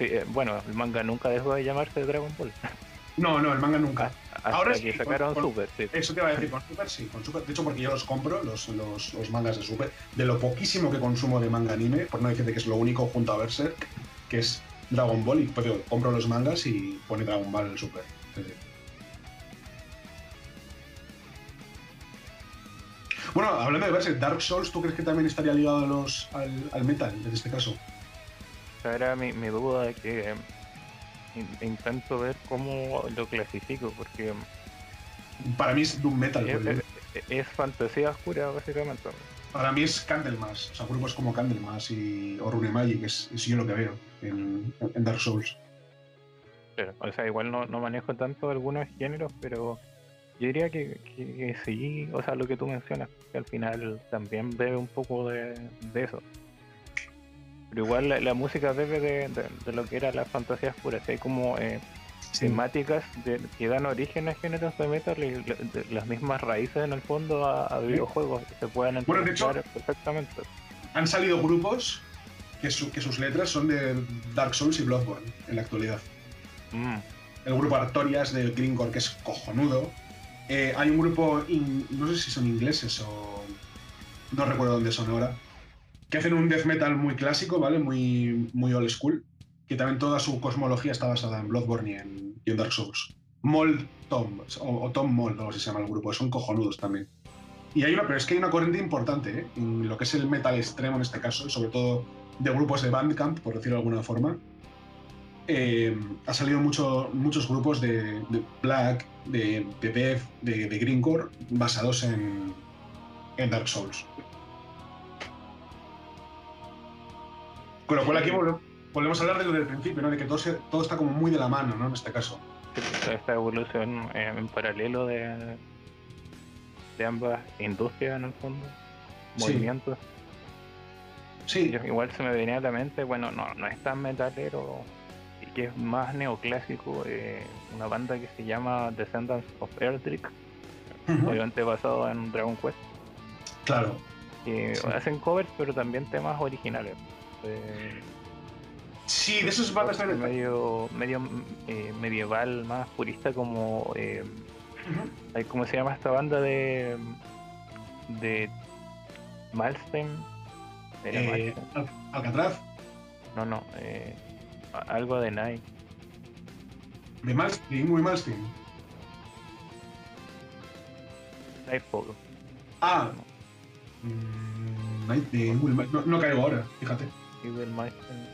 eh, bueno, el manga nunca dejó de llamarse Dragon Ball. No, no, el manga nunca. Hasta Ahora que sí, sacaron con- con- Super, sí. Eso te iba a decir, con Super sí, con Super. De hecho, porque yo los compro, los, los, los mangas de Super. De lo poquísimo que consumo de manga anime, por no decirte que es lo único junto a Berserk, que es Dragon Ball y pues, compro los mangas y pone Dragon Ball en el Super. Bueno, hablando de base, Dark Souls, ¿tú crees que también estaría ligado a los, al, al metal en este caso? Esa era mi, mi duda de que eh, in- intento ver cómo lo clasifico, porque Para mí es Doom Metal. es, es- es fantasía oscura básicamente. Para mí es Candlemas, o sea, grupos como Candlemas y o Rune Magic, es, es yo lo que veo en, en Dark Souls. Pero, o sea, igual no, no manejo tanto algunos géneros, pero yo diría que, que- que sí, o sea, lo que tú mencionas, que al final también bebe un poco de, de eso. Pero igual la, la música bebe de, de- de lo que era la fantasía oscura, hay como eh, temáticas que dan origen a géneros de metal y las mismas raíces en el fondo a, a videojuegos que se pueden Bueno, de hecho- entender perfectamente. Han salido grupos que, su- que sus letras son de Dark Souls y Bloodborne en la actualidad. Mm, El grupo Artorias del Greencore, que es cojonudo. Eh, hay un grupo, in- no sé si son ingleses o. No recuerdo dónde son ahora. Que hacen un death metal muy clásico, ¿vale? Muy, muy old school. Que también toda su cosmología está basada en Bloodborne y en, y en Dark Souls. Mold Tom, o, o Tom Mold, o así se llama el grupo. Son cojonudos también. Y hay una, pero es que hay una corriente importante, ¿eh? En lo que es el metal extremo en este caso, y sobre todo de grupos de Bandcamp, por decirlo de alguna forma eh, ha salido mucho, muchos grupos de, de Black, de, Death, de, de Greencore, basados en, en Dark Souls. Con lo cual aquí volve- volvemos a hablar de lo del principio, ¿no? de que todo, se- todo está como muy de la mano ¿no? en este caso. toda esta evolución en paralelo de, de ambas industrias en el fondo, movimientos. Sí, Yo- igual se me venía a la mente, bueno, no, no es tan metalero que es más neoclásico, eh, una banda que se llama Descendants of Eldrick, ujú, obviamente basado en Dragon Quest, claro. que Sí. hacen covers pero también temas originales. eh, Sí, de esos bandas medio, medio eh, medieval, más purista como eh, ¿Cómo se llama esta banda de. de. Malstein? ¿Era Eh, Alcatraz, No, no. eh, algo de Night. de Malstein, muy Malstein. Nightfall. Ah, mm, Night Mal- no, no caigo ahora, fíjate. Malstein.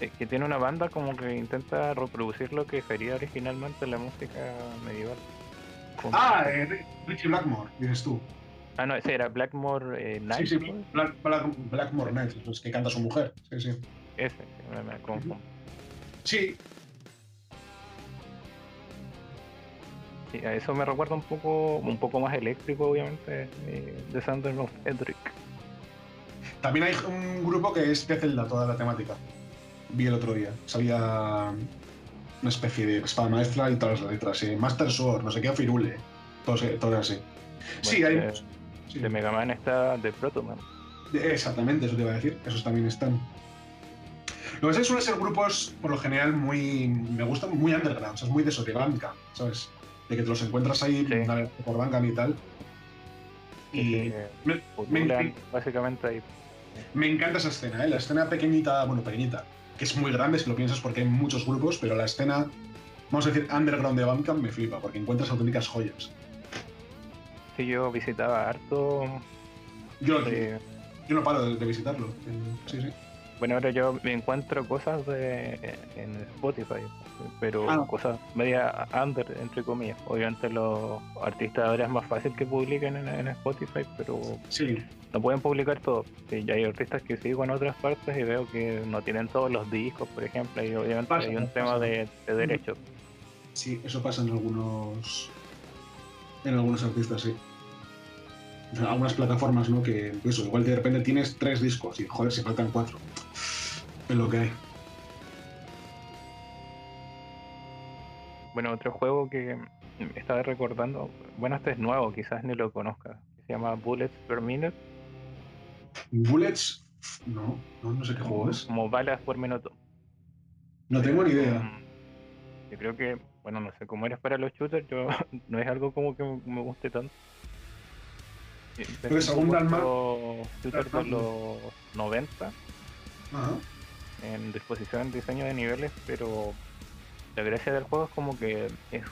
Eh, que tiene una banda como que intenta reproducir lo que sería originalmente la música medieval. Con- Ah, eh, Ri- Richie Blackmore, dices tú. Ah, no, ese era Blackmore eh, Sí, sí, Nightfall. Black, Black- Blackmore Nights, los que canta su mujer. Sí, sí. Ese, me, me confundo. Sí, a eso me recuerda un poco un poco más eléctrico, obviamente, de Sanders of Edric. también hay un grupo que es de Zelda, toda la temática. Vi el otro día. Sabía una especie de espada maestra y todas las letras. eh, Master Sword, no sé qué, Firule. Todo, todo así. Sí, hay. de, sí. de Mega Man está de Protoman. De- Exactamente, eso te iba a decir. Esos también están. Lo que sé suelen ser grupos, por lo general, muy. Me gustan muy underground, o sea, es muy de eso, de Bandcamp, ¿sabes? De que te los encuentras ahí Sí. por Bandcamp y tal. Y que me, me- pululan básicamente ahí. me encanta esa escena, ¿eh? La escena pequeñita, bueno, pequeñita, que es muy grande si lo piensas porque hay muchos grupos, pero la escena, vamos a decir, underground de Bandcamp me flipa, porque encuentras auténticas joyas. Sí, yo visitaba harto. Yo, eh, yo no paro de, de visitarlo. Sí, sí. Bueno, ahora yo me encuentro cosas de en Spotify, pero Ah. cosas media under, entre comillas. Obviamente los artistas ahora es más fácil que publiquen en, en Spotify, pero Sí, no pueden publicar todo. Sí, ya hay artistas que sigo en otras partes y veo que no tienen todos los discos, por ejemplo, y obviamente Pasa, hay un pasa. tema de, de derechos. sí, eso pasa en algunos. En algunos artistas, sí. En algunas plataformas, ¿no? Que eso, igual de repente tienes tres discos y joder, se faltan cuatro. Es lo que hay. Bueno, otro juego que estaba recordando, bueno, este es nuevo, quizás ni lo conozcas, que se llama Bullets per Minute, Bullets. No, no, no sé qué juego es. como balas por minuto. No tengo ni idea. Mm, Yo creo que, bueno, no sé cómo eres para los shooters, yo no es algo como que me guste tanto. Pero es algún los shooters de los 90, Ajá. En disposición, diseño de niveles, pero la gracia del juego es como que es,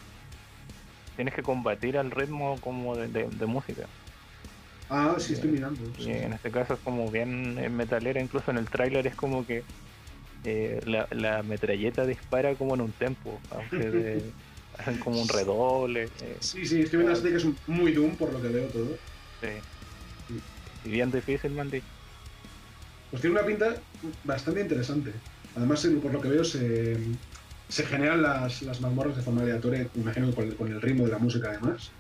tienes que combatir al ritmo como de, de, música. Ah, sí, estoy mirando. Y en este caso es como bien metalera, incluso en el tráiler es como que eh, la, la, metralleta dispara como en un tempo, aunque hacen como un redoble. Eh. Sí, sí, estoy viendo que es muy Doom por lo que veo todo. Sí. Y bien difícil, Mandy. Pues tiene una pinta bastante interesante. Además, por lo que veo, se, se generan las, las, mazmorras de forma aleatoria, imagino con el, con el ritmo de la música además.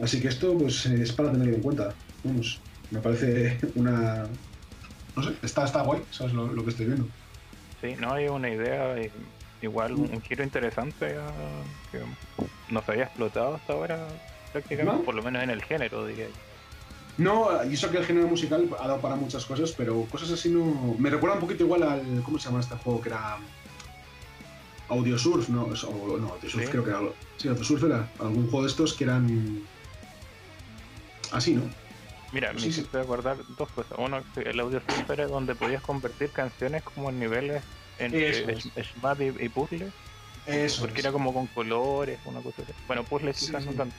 Así que esto pues es para tenerlo en cuenta. Vamos, me parece una... No sé, está, está guay, ¿sabes lo, lo que estoy viendo? Sí, no, hay una idea, igual un, giro interesante que no se había explotado hasta ahora prácticamente, por lo menos en el género, diría yo. No, y eso que el género musical ha dado para muchas cosas, pero cosas así no. Me recuerda un poquito igual al. ¿Cómo se llama este juego? Que era. Audiosurf, ¿no? O, no, Audiosurf creo que era. Sí, Audiosurf era algún juego de estos que eran. Así, ¿no? Mira, me sí, a acordar dos cosas. Uno, el Audiosurf era donde podías convertir canciones como en niveles en SMAP y, y puzzles. Eso. Porque era como con colores, una cosa así. Bueno, puzzles quizás no tanto.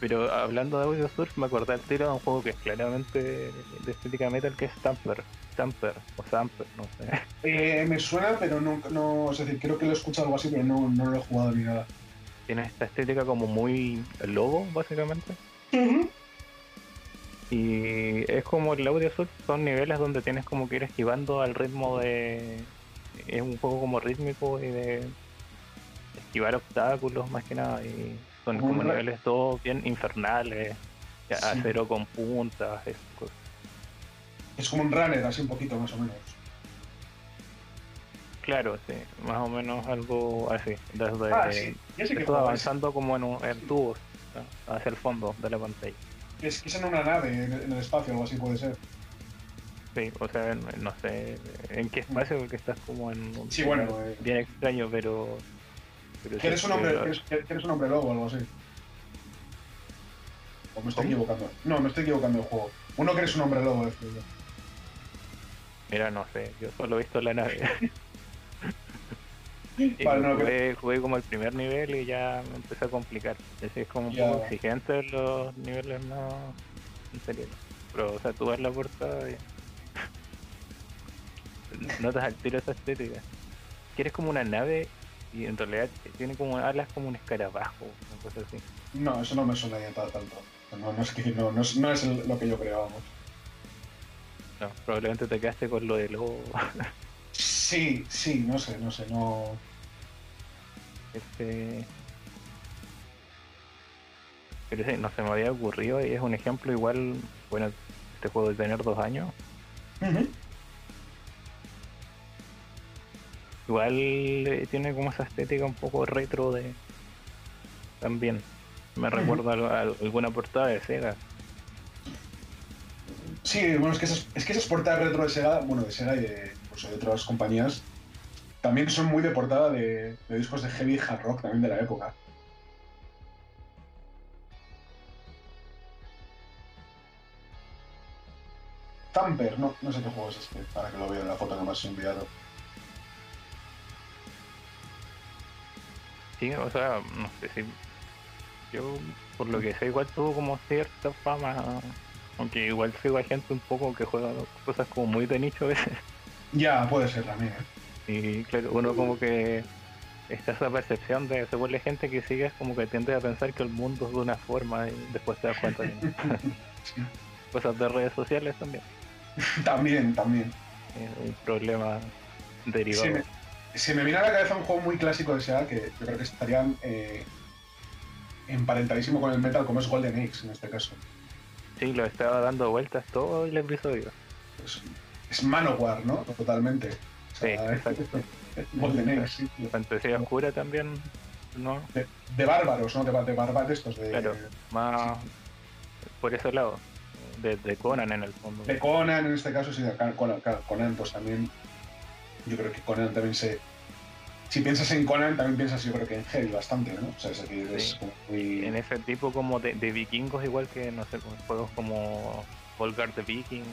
Pero hablando de Audio Surf, me acordé al tiro de un juego que es claramente de estética metal, que es Stamper. Stamper o Samper, no sé. Eh, me suena, pero no, no, es decir, creo que lo he escuchado algo así, pero no, no lo he jugado ni nada. Tiene esta estética como muy lobo, básicamente. Y es como el Audio Surf, son niveles donde tienes como que ir esquivando al ritmo de. Es un juego como rítmico y de esquivar obstáculos más que nada. Y son como niveles todos bien infernales, acero con puntas, Es como un runner, así un poquito más o menos. Claro, sí, más o menos algo así. Desde ah, sí. avanzando como en, un, tubos hacia el fondo de la pantalla. Es que es en una nave, en el espacio, algo así puede ser. Sí, o sea, no sé en qué espacio, porque estás como en un sí, bueno, eh. bien extraño, pero ¿Quieres un, hombre, un hombre lobo o algo así? ¿O me estoy equivocando? No, me estoy equivocando el juego. Uno que eres un hombre lobo, decirlo. Mira, no sé, yo solo he visto la nave. vale, no, jugué, jugué, como el primer nivel y ya me empecé a complicar. Es, como un poco exigente los niveles más anteriores. Pero, o sea, tú ves la portada y... Notas al tiro esa estética. Quieres como una nave y en realidad tiene como alas como un escarabajo, una cosa así. No, eso no me suena ya tanto. No, no es, que, no, no es, no es lo que yo creo, No, probablemente te quedaste con lo de lobo. sí, sí, no sé, no sé, no. Este. Pero sí, no se me había ocurrido y es un ejemplo igual, bueno, este juego de tener dos años. Igual eh, tiene como esa estética un poco retro de. También. Me recuerda a, alguna portada de Sega. Sí, bueno, es que, esas, es que esas portadas retro de Sega, bueno, de Sega y de, pues, de otras compañías, también son muy de portada de, discos de heavy hard rock también de la época. Thumper, no, no sé qué juego es este, para que lo vea en la foto que me has enviado. Sí, o sea, no sé si. Yo, por lo que sé, igual tuvo como cierta fama. Aunque igual sigo a gente un poco que juega cosas como muy de nicho a veces. Ya, puede ser también. ¿eh? Y claro, uno como que está esa percepción de según la gente que sigue es como que tiende a pensar que el mundo es de una forma y después te das cuenta de cosas de redes sociales también. también, también. un problema derivado se me viene a la cabeza un juego muy clásico de Sega que yo creo que estaría eh, emparentadísimo con el metal, como es Golden Axe en este caso. Sí, lo estaba dando vueltas todo el episodio. Es, es Manowar, ¿no? Totalmente. sí, exacto. Golden Axe, sí. Fantasía oscura también, ¿no? De, bárbaros, ¿no? De, de bárbaros estos. De, claro, más por ese lado. De, de, Conan en el fondo. De Conan en este caso, sí, de Conan, Conan pues también yo creo que Conan también se. Si piensas en Conan, también piensas, yo creo que en Heavy bastante, ¿no? O sea, es decir, es muy... En ese tipo como de, vikingos, igual que, no sé, juegos como Volgar the Viking,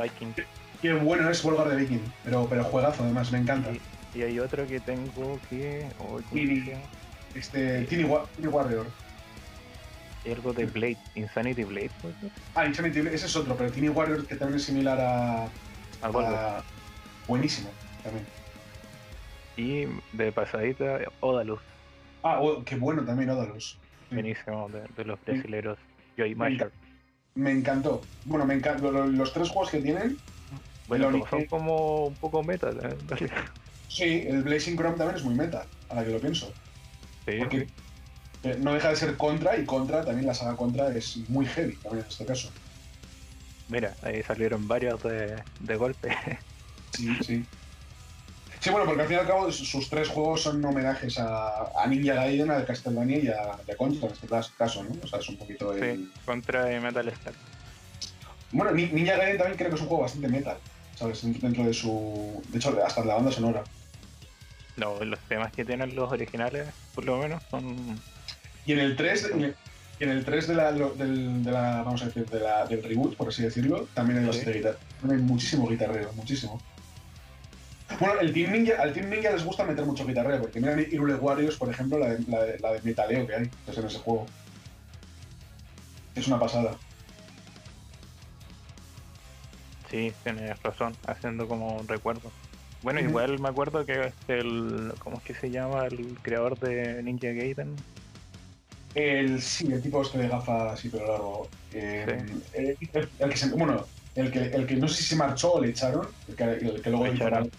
Viking. Qué bueno es Volgar de Viking, pero, pero juegazo además, me encanta. Y, hay otro que tengo que. Oh, este, Teeny, Warrior. algo de Blade, Insanity Blade. Ah, Insanity Blade, ese es otro, pero Teeny Warrior que también es similar a. a, buenísimo, también. Y de pasadita, Odalus. Ah, oh, qué bueno también Odalus. Buenísimo, de, los brasileros. Joy Masher. Me encantó. Bueno, me encantó. Los, tres juegos que tienen. Bueno, son como un poco meta, ¿eh? Sí, el Blazing Chrome también es muy meta, a la que lo pienso. Porque eh, no deja de ser contra y contra, también la saga contra es muy heavy también en este caso. Mira, ahí salieron varios de, de golpe. Sí, sí. Sí, bueno, porque al fin y al cabo sus tres juegos son homenajes a, a Ninja Gaiden, a Castlevania y a, Contra en este caso, ¿no? O sea, es un poquito de... Sí, Contra y Metal Slug. Bueno, Ninja Gaiden también creo que es un juego bastante metal, ¿sabes? Dentro de su... De hecho, hasta la banda sonora. No, los temas que tienen los originales, por lo menos, son. Y en el 3, en el 3 de la, del, de la, vamos a decir, de la, del reboot, por así decirlo, también hay bastante guitarra. Hay muchísimo guitarrero, muchísimo. Bueno, el Team Ninja, al Team Ninja les gusta meter mucho guitarrero, porque miran Irule Warriors, por ejemplo, la de, la, de, la de metaleo que hay en ese juego. Es una pasada. Sí, tienes razón, haciendo como un recuerdo. Bueno, igual me acuerdo que el. ¿Cómo es que se llama el creador de Ninja Gaiden? El, sí, el tipo este de gafas así pero largo. Eh, el, que se, bueno, el que, el que no sé si se marchó o le echaron, el que, el que luego echaron.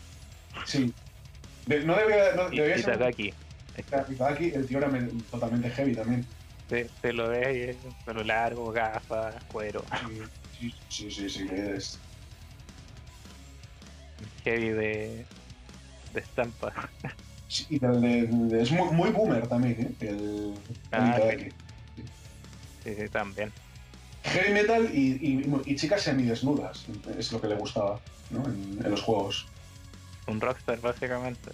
Sí. no debía, no, debía y, ser. Itagaki, el tío era totalmente heavy también. Se lo ve, pelo largo, gafas, cuero. Sí, sí, sí, sí, es heavy de, de estampa. Sí, es muy, muy, boomer también, ¿eh? El, ah, sí. Sí, también. Heavy metal y, y, y, chicas semidesnudas, es lo que le gustaba ¿no? en, los juegos. Un rockstar, básicamente.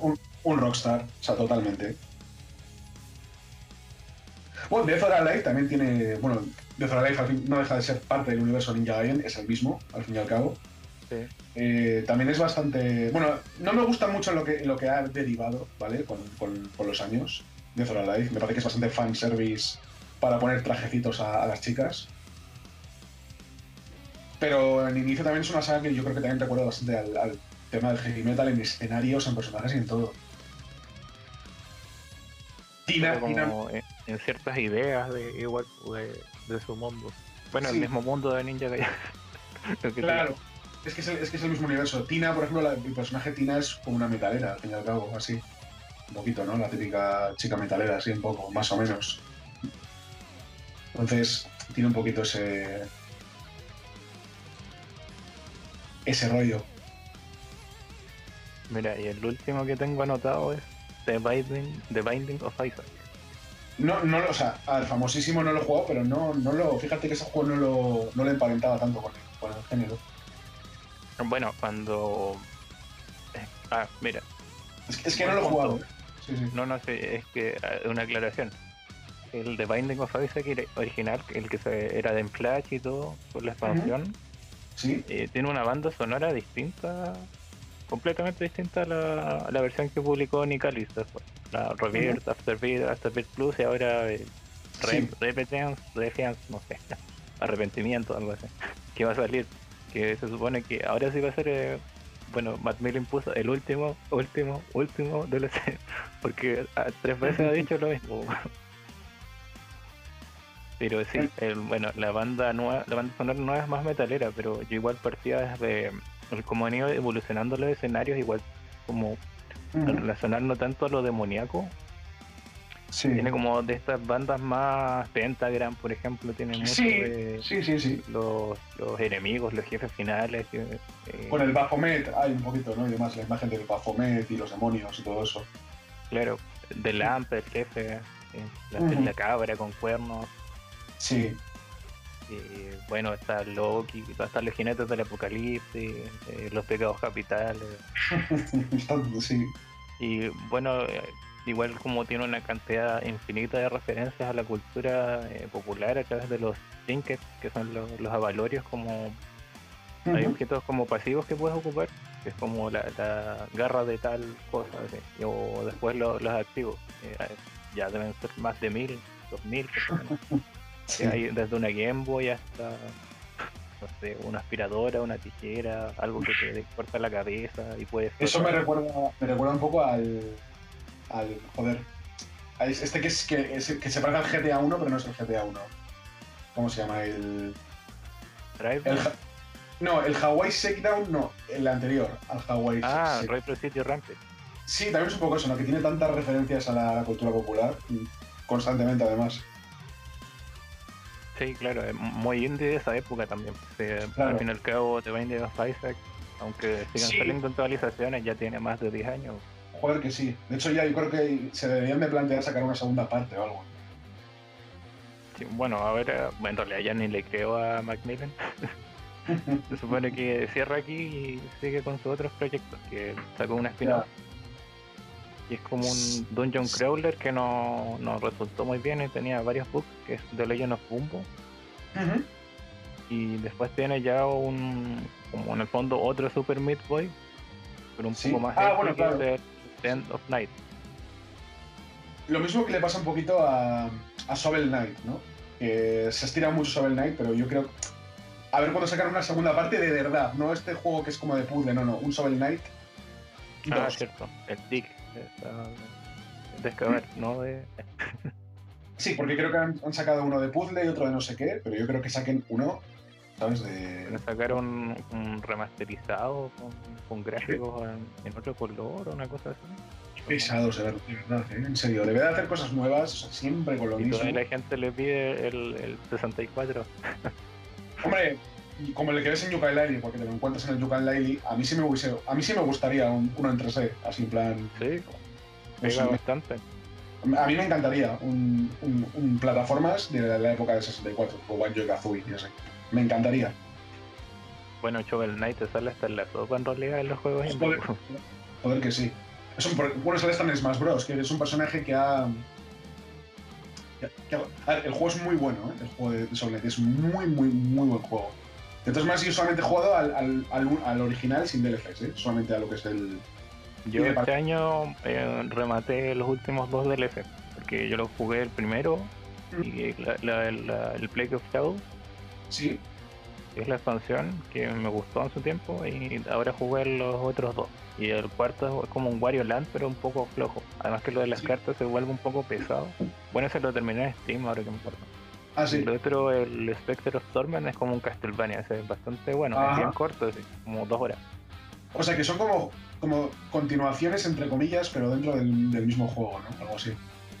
un, un, rockstar, o sea, totalmente. Bueno, Death or Alive también tiene. Bueno, Death or Alive no deja de ser parte del universo Ninja Gaiden, es el mismo, al fin y al cabo. Eh, también es bastante. Bueno, no me gusta mucho lo que, lo que ha derivado, ¿vale? Con, los años de Zora Life. Me parece que es bastante fanservice para poner trajecitos a, las chicas. Pero en inicio también es una saga que yo creo que también recuerda bastante al, tema del heavy metal en escenarios, en personajes y en todo. Tina, En, ciertas ideas de igual de, su mundo. Bueno, el mismo mundo de Ninja Gaiden. claro. Es que es, el, es que es el mismo universo. Tina, por ejemplo, el personaje Tina es como una metalera, al fin y al cabo, así. Un poquito, ¿no? La típica chica metalera, así un poco, más o menos. Entonces, tiene un poquito ese. ese rollo. Mira, y el último que tengo anotado es The Binding, The Binding of Isaac. No, no, o sea, al famosísimo no lo he jugado, pero no, no lo. Fíjate que ese juego no lo, no lo emparentaba tanto con con el género. Bueno, cuando. Eh, ah, mira. Es que, no lo he jugado. No, no, sé, es que ah, una aclaración. El de Binding of Isaac original, el que se, era de Flash y todo, por la expansión, ¿Sí? Eh, tiene una banda sonora distinta, completamente distinta a la, la versión que publicó Nicalis después. La Rebirth, Afterbirth, Afterbirth Plus y ahora eh, Repetence, no sé, Arrepentimiento, algo así, que va a salir que se supone que ahora sí va a ser, eh, bueno, Matt Miller impuso el último, último, último DLC, porque ah, tres veces ha dicho lo mismo. Pero sí, el, bueno, la banda nueva, la banda sonora no es más metalera, pero yo igual partía desde como han ido evolucionando los escenarios, igual como relacionar no tanto a lo demoníaco, tiene como de estas bandas más Pentagram, por ejemplo, tiene mucho de sí, sí, sí. Los, los, enemigos, los jefes finales. Eh, Con el Baphomet hay un poquito, ¿no? Y además la imagen del Baphomet y los demonios y todo eso. Claro, del Lamp, el jefe, eh, la, cabra con cuernos. Sí. Y bueno, está Loki, están los jinetes del apocalipsis, eh, los pecados capitales. sí. Y bueno, igual como tiene una cantidad infinita de referencias a la cultura eh, popular a través de los trinkets, que son los, avalorios como Hay objetos como pasivos que puedes ocupar, que es como la, garra de tal cosa, o después los activos. Eh, ya deben ser más de mil, dos mil, hay desde una Game Boy hasta no sé, una aspiradora, una tijera, algo que te corta la cabeza y puedes. Eso me recuerda, me recuerda un poco al. al. joder. este que es que, que se parece al GTA 1, pero no es el GTA 1. ¿Cómo se llama? El. Drive. no, el Hawaii Shakedown no, el anterior al Hawaii. Ah, Retro City Rampage. Sí, también es un poco eso, ¿no? Que tiene tantas referencias a la cultura popular, constantemente además. Sí, claro, es muy indie de esa época también. Al fin y al cabo, The Binding of Isaac, aunque sigan saliendo actualizaciones, ya tiene más de 10 años. Joder, que sí. De hecho, ya yo creo que se deberían de plantear sacar una segunda parte o algo. Sí, bueno, a ver, eh, en realidad ya ni le creo a Macmillan. se supone que cierra aquí y sigue con sus otros proyectos, que sacó una spin y es como un dungeon crawler que no, resultó muy bien y tenía varios bugs, que es The Legend of Bumbo. Y después tiene ya un, como en el fondo, otro Super Meat Boy, pero un poco más ah, bueno, claro. que End of Night. Lo mismo que le pasa un poquito a, a Shovel Knight, ¿no? Que se estira mucho Shovel Knight, pero yo creo. A ver cuando sacan una segunda parte de verdad, no este juego que es como de puzzle, no, no, un Shovel Knight. Ah, cierto, el Dick de ¿no? De... sí, porque creo que han, sacado uno de puzzle y otro de no sé qué, pero yo creo que saquen uno, ¿sabes? De... Sacaron un, remasterizado con, gráficos en, otro color o una cosa así. Pesados, de verdad, ¿eh? en serio. Debe de hacer cosas nuevas, siempre con lo y mismo. Y la gente le pide el, el 64. Hombre, como le quedes en Yuka Laili, porque te lo encuentras en el Yuka Laili, a mí sí me hubiese, a mí sí me gustaría uno en 3D, así en plan. Sí, pega bastante. A mí me encantaría un, un, plataformas de la, época de 64, o Banjo y Kazooie, no sé. Me encantaría. Bueno, Shovel Knight te sale hasta en la sopa en realidad en los juegos. Joder, joder que sí. Es un, bueno, sale hasta en Smash Bros, que es un personaje que ha el juego es muy bueno, ¿eh? el juego de Shovel Knight es muy, muy, muy buen juego. De todas maneras, yo solamente he jugado al, al, original sin DLCs, ¿eh? solamente a lo que es el. Yo este año eh, rematé los últimos dos DLCs, porque yo lo jugué el primero mm. y el Plague of Shadows. Sí. Es la expansión que me gustó en su tiempo y ahora jugué los otros dos. Y el cuarto es como un Wario Land, pero un poco flojo. Además que lo de las cartas se vuelve un poco pesado. Bueno, ese lo terminé en Steam, ahora que me acuerdo. Ah, el otro, el Spectre of Torment, es como un Castlevania, es bastante bueno, es bien corto, como dos horas. O sea que son como, como continuaciones, entre comillas, pero dentro del, mismo juego, ¿no? Algo así.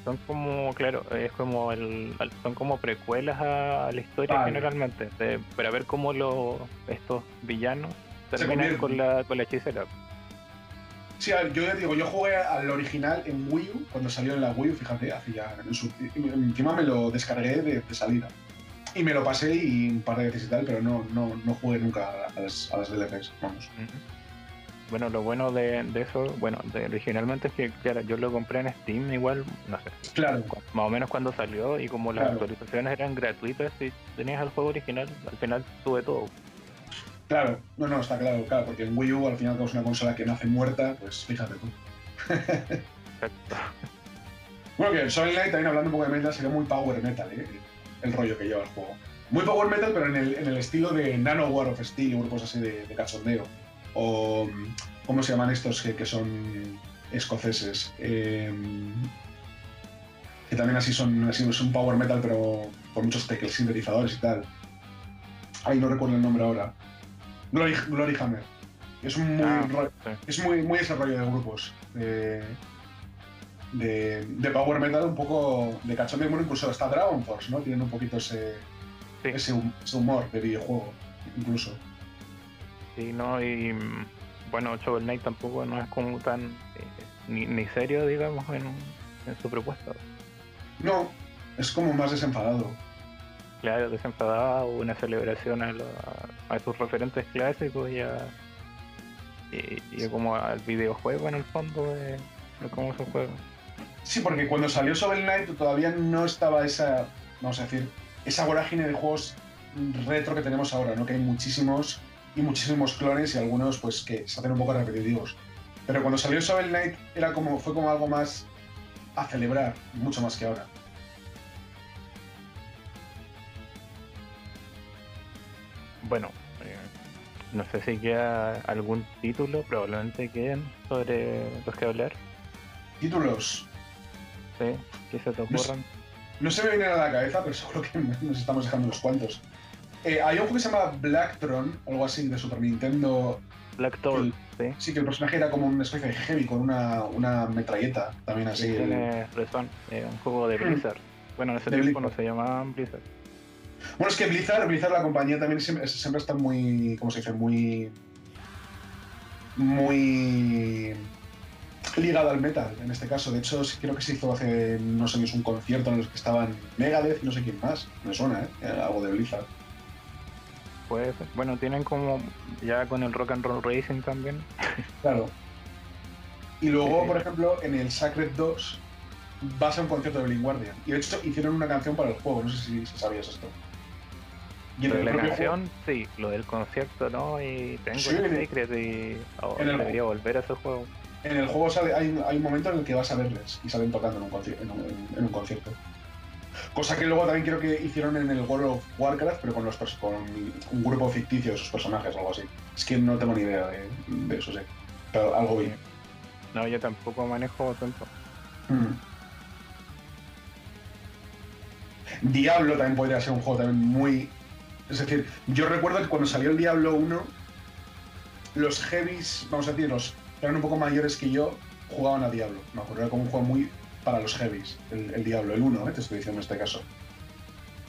Son como, claro, es como el, son como precuelas a, la historia generalmente, para ver cómo los estos villanos terminan con la, con la hechicera. Sí, yo ya digo, yo jugué al original en Wii U, cuando salió en la Wii U, fíjate, hace ya. encima me lo descargué de, salida. Y me lo pasé y un par de veces y tal, pero no, no, no jugué nunca a las, a las DLCs, vamos. Bueno, lo bueno de, eso, bueno, originalmente es que, claro, yo lo compré en Steam igual, no sé. Claro. Más o menos cuando salió y como las actualizaciones eran gratuitas y tenías el juego original, al final tuve todo. Claro, no, no, está claro, claro, porque en Wii U al final es una consola que nace muerta, pues fíjate tú. bueno, que el Soul Knight también hablando un poco de metal sería muy power metal, ¿eh? el rollo que lleva el juego. Muy power metal, pero en el, en el estilo de Nano War of Steel, grupos así de, de cachondeo. O, ¿cómo se llaman estos que, que son escoceses? Em, que también así son, así son power metal, pero con muchos teclas, sintetizadores y tal. Ay, no recuerdo el nombre ahora. Glory, Hammer. Es muy, ah, es muy, muy ese rollo de grupos. De, de, Power Metal, un poco de cachondeo. Bueno, incluso está Dragon Force, ¿no? Tiene un poquito ese, ese, humor de videojuego, incluso. Sí, no, y bueno, Shovel Knight tampoco no es como tan eh, ni, serio, digamos, en, en su propuesta. No, es como más desenfadado claro, desenfadado, una celebración a, a, sus referentes clásicos y, a, y, como al videojuego en el fondo de, cómo se juega. Sí, porque cuando salió Shovel Knight todavía no estaba esa, vamos a decir, esa vorágine de juegos retro que tenemos ahora, ¿no? Que hay muchísimos y muchísimos clones y algunos pues que se hacen un poco repetitivos. Pero cuando salió Shovel Knight era como, fue como algo más a celebrar, mucho más que ahora. Bueno, eh, no sé si queda algún título, probablemente queden sobre los que hablar. Títulos. Sí, que se te ocurran. No, se me viene a la cabeza, pero seguro que nos estamos dejando unos cuantos. Eh, hay un juego que se llama Blacktron, algo así, de Super Nintendo. Blackthorn, sí. Sí, que el personaje era como una especie de heavy con una, una metralleta, también así. Sí, tiene razón, eh, un juego de Blizzard. Bueno, en ese De tiempo no se llamaban Blizzard. Bueno, es que Blizzard, Blizzard la compañía también siempre, siempre está muy, ¿cómo se dice? Muy... Muy ligada al metal, en este caso. De hecho, creo que se hizo hace unos años un concierto en el que estaban Megadeth y no sé quién más. Me suena, ¿eh? Eh, Algo de Blizzard. Puede ser. Bueno, tienen como ya con el Rock and Roll Racing también. Claro. Y luego, Sí. por ejemplo, en el Sacred 2 vas a un concierto de Blind Guardian. Y de hecho hicieron una canción para el juego, no sé si sabías esto. Y en Pero el la canción, sí, lo del concierto, ¿no? Y tengo Sí, el secret y oh, en el- debería volver a ese juego. en el juego sale, hay, hay un momento en el que vas a verles y salen tocando en un, conci- en un- en un concierto. Cosa que luego también creo que hicieron en el World of Warcraft, pero con, los con un grupo ficticio de sus personajes o algo así. Es que no tengo ni idea de, de eso, sí. Pero algo bien. No, yo tampoco manejo tanto. Mm. Diablo también podría ser un juego también muy. Es decir, yo recuerdo que cuando salió el Diablo 1, los heavies, vamos a decir, los que eran un poco mayores que yo, jugaban a Diablo. Me acuerdo, era como un juego muy para los heavies, el, el Diablo, el 1, ¿eh? te estoy diciendo en este caso.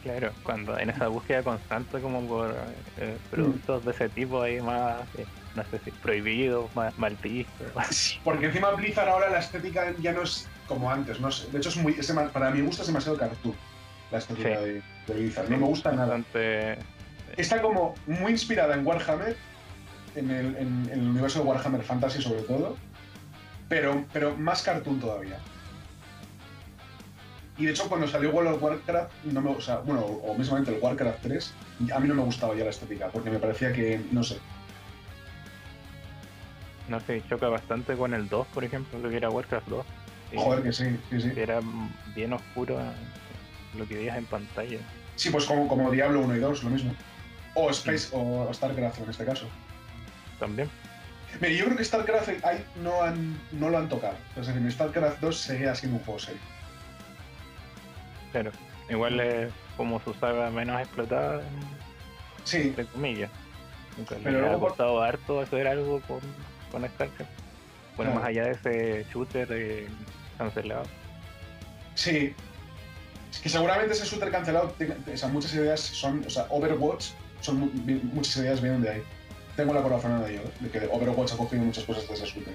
Claro, cuando en esa búsqueda constante como por eh, productos de ese tipo ahí más, eh, no sé si prohibidos, más mal. Porque encima Blizzard ahora la estética ya no es como antes, no sé. De hecho, es muy, es para mi gusto es demasiado cartoon la estética Sí. de, de Blizzard. No me gusta nada. Está como muy inspirada en Warhammer, en el, en- en el universo de Warhammer Fantasy sobre todo, pero, pero más cartoon todavía. Y de hecho cuando salió World of Warcraft, no me, o sea, bueno, o mismamente el Warcraft 3, a mí no me gustaba ya la estética, porque me parecía que, no sé, no sé, choca bastante con el 2, por ejemplo, lo que era Warcraft 2. y joder que sí, sí, sí. era bien oscuro lo que veías en pantalla. Sí, pues como, como Diablo 1 y 2, lo mismo. O Space, o StarCraft en este caso. También. Mira, yo creo que StarCraft ahí no, han, no lo han tocado. Es decir, StarCraft 2 seguía siendo un juego serio. Claro. Igual es como su saga menos explotada, Sí, entre comillas. Pero le ha luego por- costado harto hacer algo con, con StarCraft. Bueno, Claro. más allá de ese shooter eh, cancelado. Sí. Es que seguramente ese shooter cancelado, o sea, muchas ideas son, o sea, Overwatch, son muchas ideas vienen de ahí. Tengo la corazonada de ello, ¿eh? de que Overwatch ha cogido muchas cosas de ese shooter.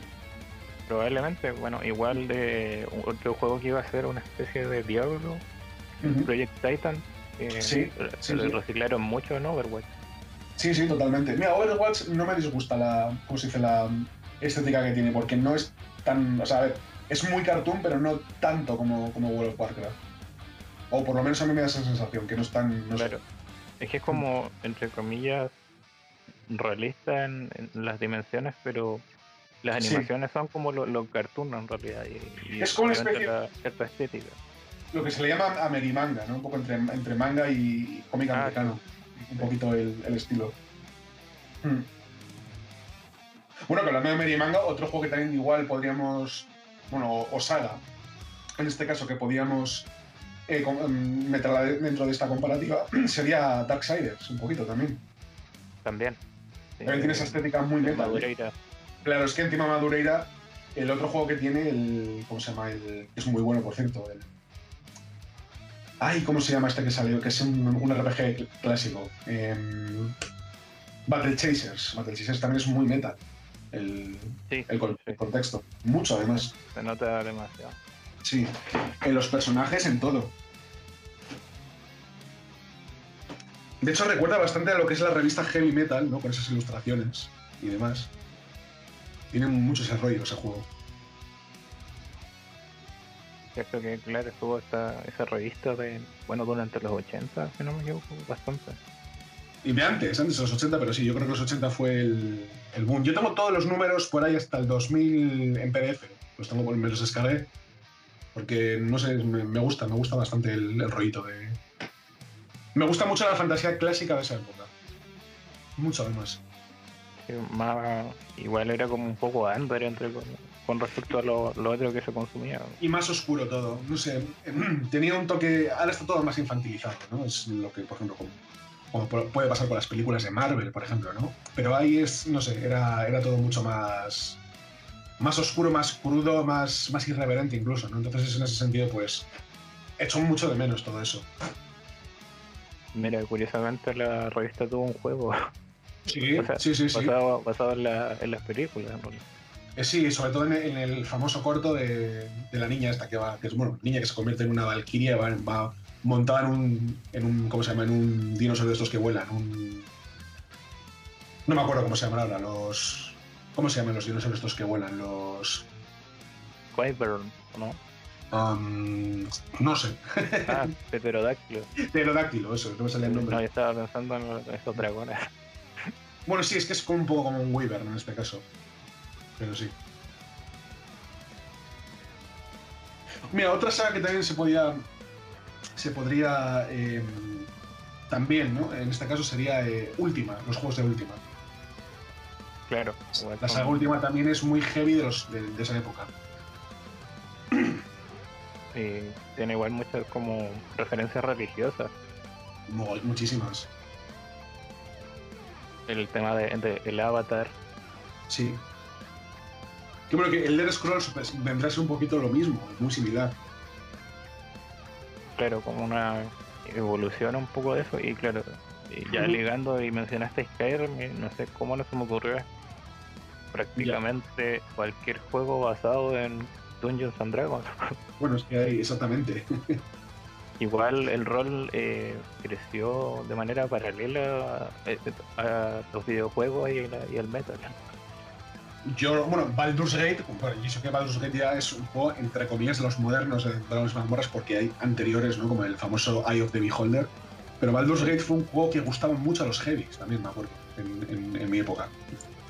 Probablemente, bueno, igual de otro juego que iba a ser una especie de Diablo, Project Titan, que Sí, sí, re- sí. reciclaron mucho en Overwatch. Sí, sí, totalmente. Mira, Overwatch no me disgusta la, ¿cómo se dice? La estética que tiene, porque no es tan, o sea, a ver, es muy cartoon, pero no tanto como, como World of Warcraft. O por lo menos a mí me da esa sensación, que no es tan, no sé. Claro. Es que es como, entre comillas, realista en, en las dimensiones, pero las Sí. animaciones son como lo, lo cartoon en realidad. Y, y Es como una especie- la- cierta estética. Lo que se le llama amerimanga, ¿no? Un poco entre, entre manga y cómic Ah, americano. Un poquito el, el estilo. Hmm. Bueno, que hablando de Merimanga, otro juego que también igual podríamos. Bueno, o, o saga, en este caso, que podíamos eh, em, meterla de- dentro de esta comparativa, sería Darksiders, un poquito también. También. Sí, También tiene esa estética muy metal. Madureira. Claro, es que encima Madureira, el otro juego que tiene, el. ¿Cómo se llama? El, es muy bueno, por cierto. El, ay, ¿cómo se llama este que salió? Que es un, un RPG cl- clásico. Em, Battle Chasers. Battle Chasers también es muy metal. El, Sí, el, con- sí, el contexto. Mucho, además. se nota demasiado. Sí. En los personajes, en todo. De hecho, recuerda bastante a lo que es la revista Heavy Metal, ¿no? Con esas ilustraciones y demás. Tiene mucho ese rollo ese juego. Cierto que, claro, estuvo esta, esa revista de, bueno, durante los 80, si no me equivoco, bastante. Y de antes, antes de los 80, pero sí, yo creo que los 80 fue el, el boom. Yo tengo todos los números por ahí hasta el 2000 en PDF. Los tengo, me los descargué. Porque, no sé, me, me gusta, me gusta bastante el, el rollito de... Me gusta mucho la fantasía clásica de esa época. Mucho además. más, igual era como un poco under entre, con, respecto a lo, lo otro que se consumía. Y más oscuro todo. No sé, tenía un toque. Ahora está todo más infantilizado, ¿no? Es lo que, por ejemplo, como, como pu- puede pasar con las películas de Marvel, por ejemplo, ¿no? Pero ahí es, no sé, era, era todo mucho más. Más oscuro, más crudo, más, más irreverente incluso, ¿no? Entonces, en ese sentido, pues. Echo mucho de menos todo eso. Mira, curiosamente la revista tuvo un juego Sí, O sea, sí, sí, sí. basado, basado en, la- en las películas. en realidad. Eh, sí, sobre todo en, en el famoso corto de, de la niña esta que va, que es bueno, niña que se convierte en una valquiria, va, va montada en un, en un, ¿cómo se llama? En un dinosaurio de estos que vuelan, un... No me acuerdo cómo se llaman ahora, los... ¿Cómo se llaman los dinosaurios estos que vuelan? Los... Wyvern, ¿no? um, no sé. Ah, Pterodáctilo. Pterodáctilo, eso, no me salía el No, nombre. yo estaba pensando en estos dragones. Bueno, sí, es que es como un poco como un Wyvern en este caso. Pero sí. Mira, otra saga que también se podía. Se podría. eh, también, ¿no? En este caso sería eh, Última, los juegos de Última. Claro. igual La saga Última también es muy heavy de, los, de, de esa época. y tiene igual muchas como referencias religiosas. Mu- Muchísimas. El tema de, de- el avatar. Sí. Que bueno, que el Elder Scrolls pues, vendrá a ser un poquito lo mismo, muy similar. Claro, como una evolución un poco de eso. Y claro, y ya ligando y mencionaste Skyrim, no sé cómo no se me ocurrió. Prácticamente cualquier juego basado en Dungeons and Dragons. Bueno, es que hay exactamente. Igual el rol eh, creció de manera paralela eh, a, los videojuegos y, la- y el metal. Yo, bueno, Baldur's Gate, bueno, y eso que Baldur's Gate ya es un juego, entre comillas, de los modernos de Dragones y Mazmorras, porque hay anteriores, ¿no? Como el famoso Eye of the Beholder. Pero Baldur's Gate fue un juego que gustaba mucho a los heavies, también me acuerdo, en, en- en mi época.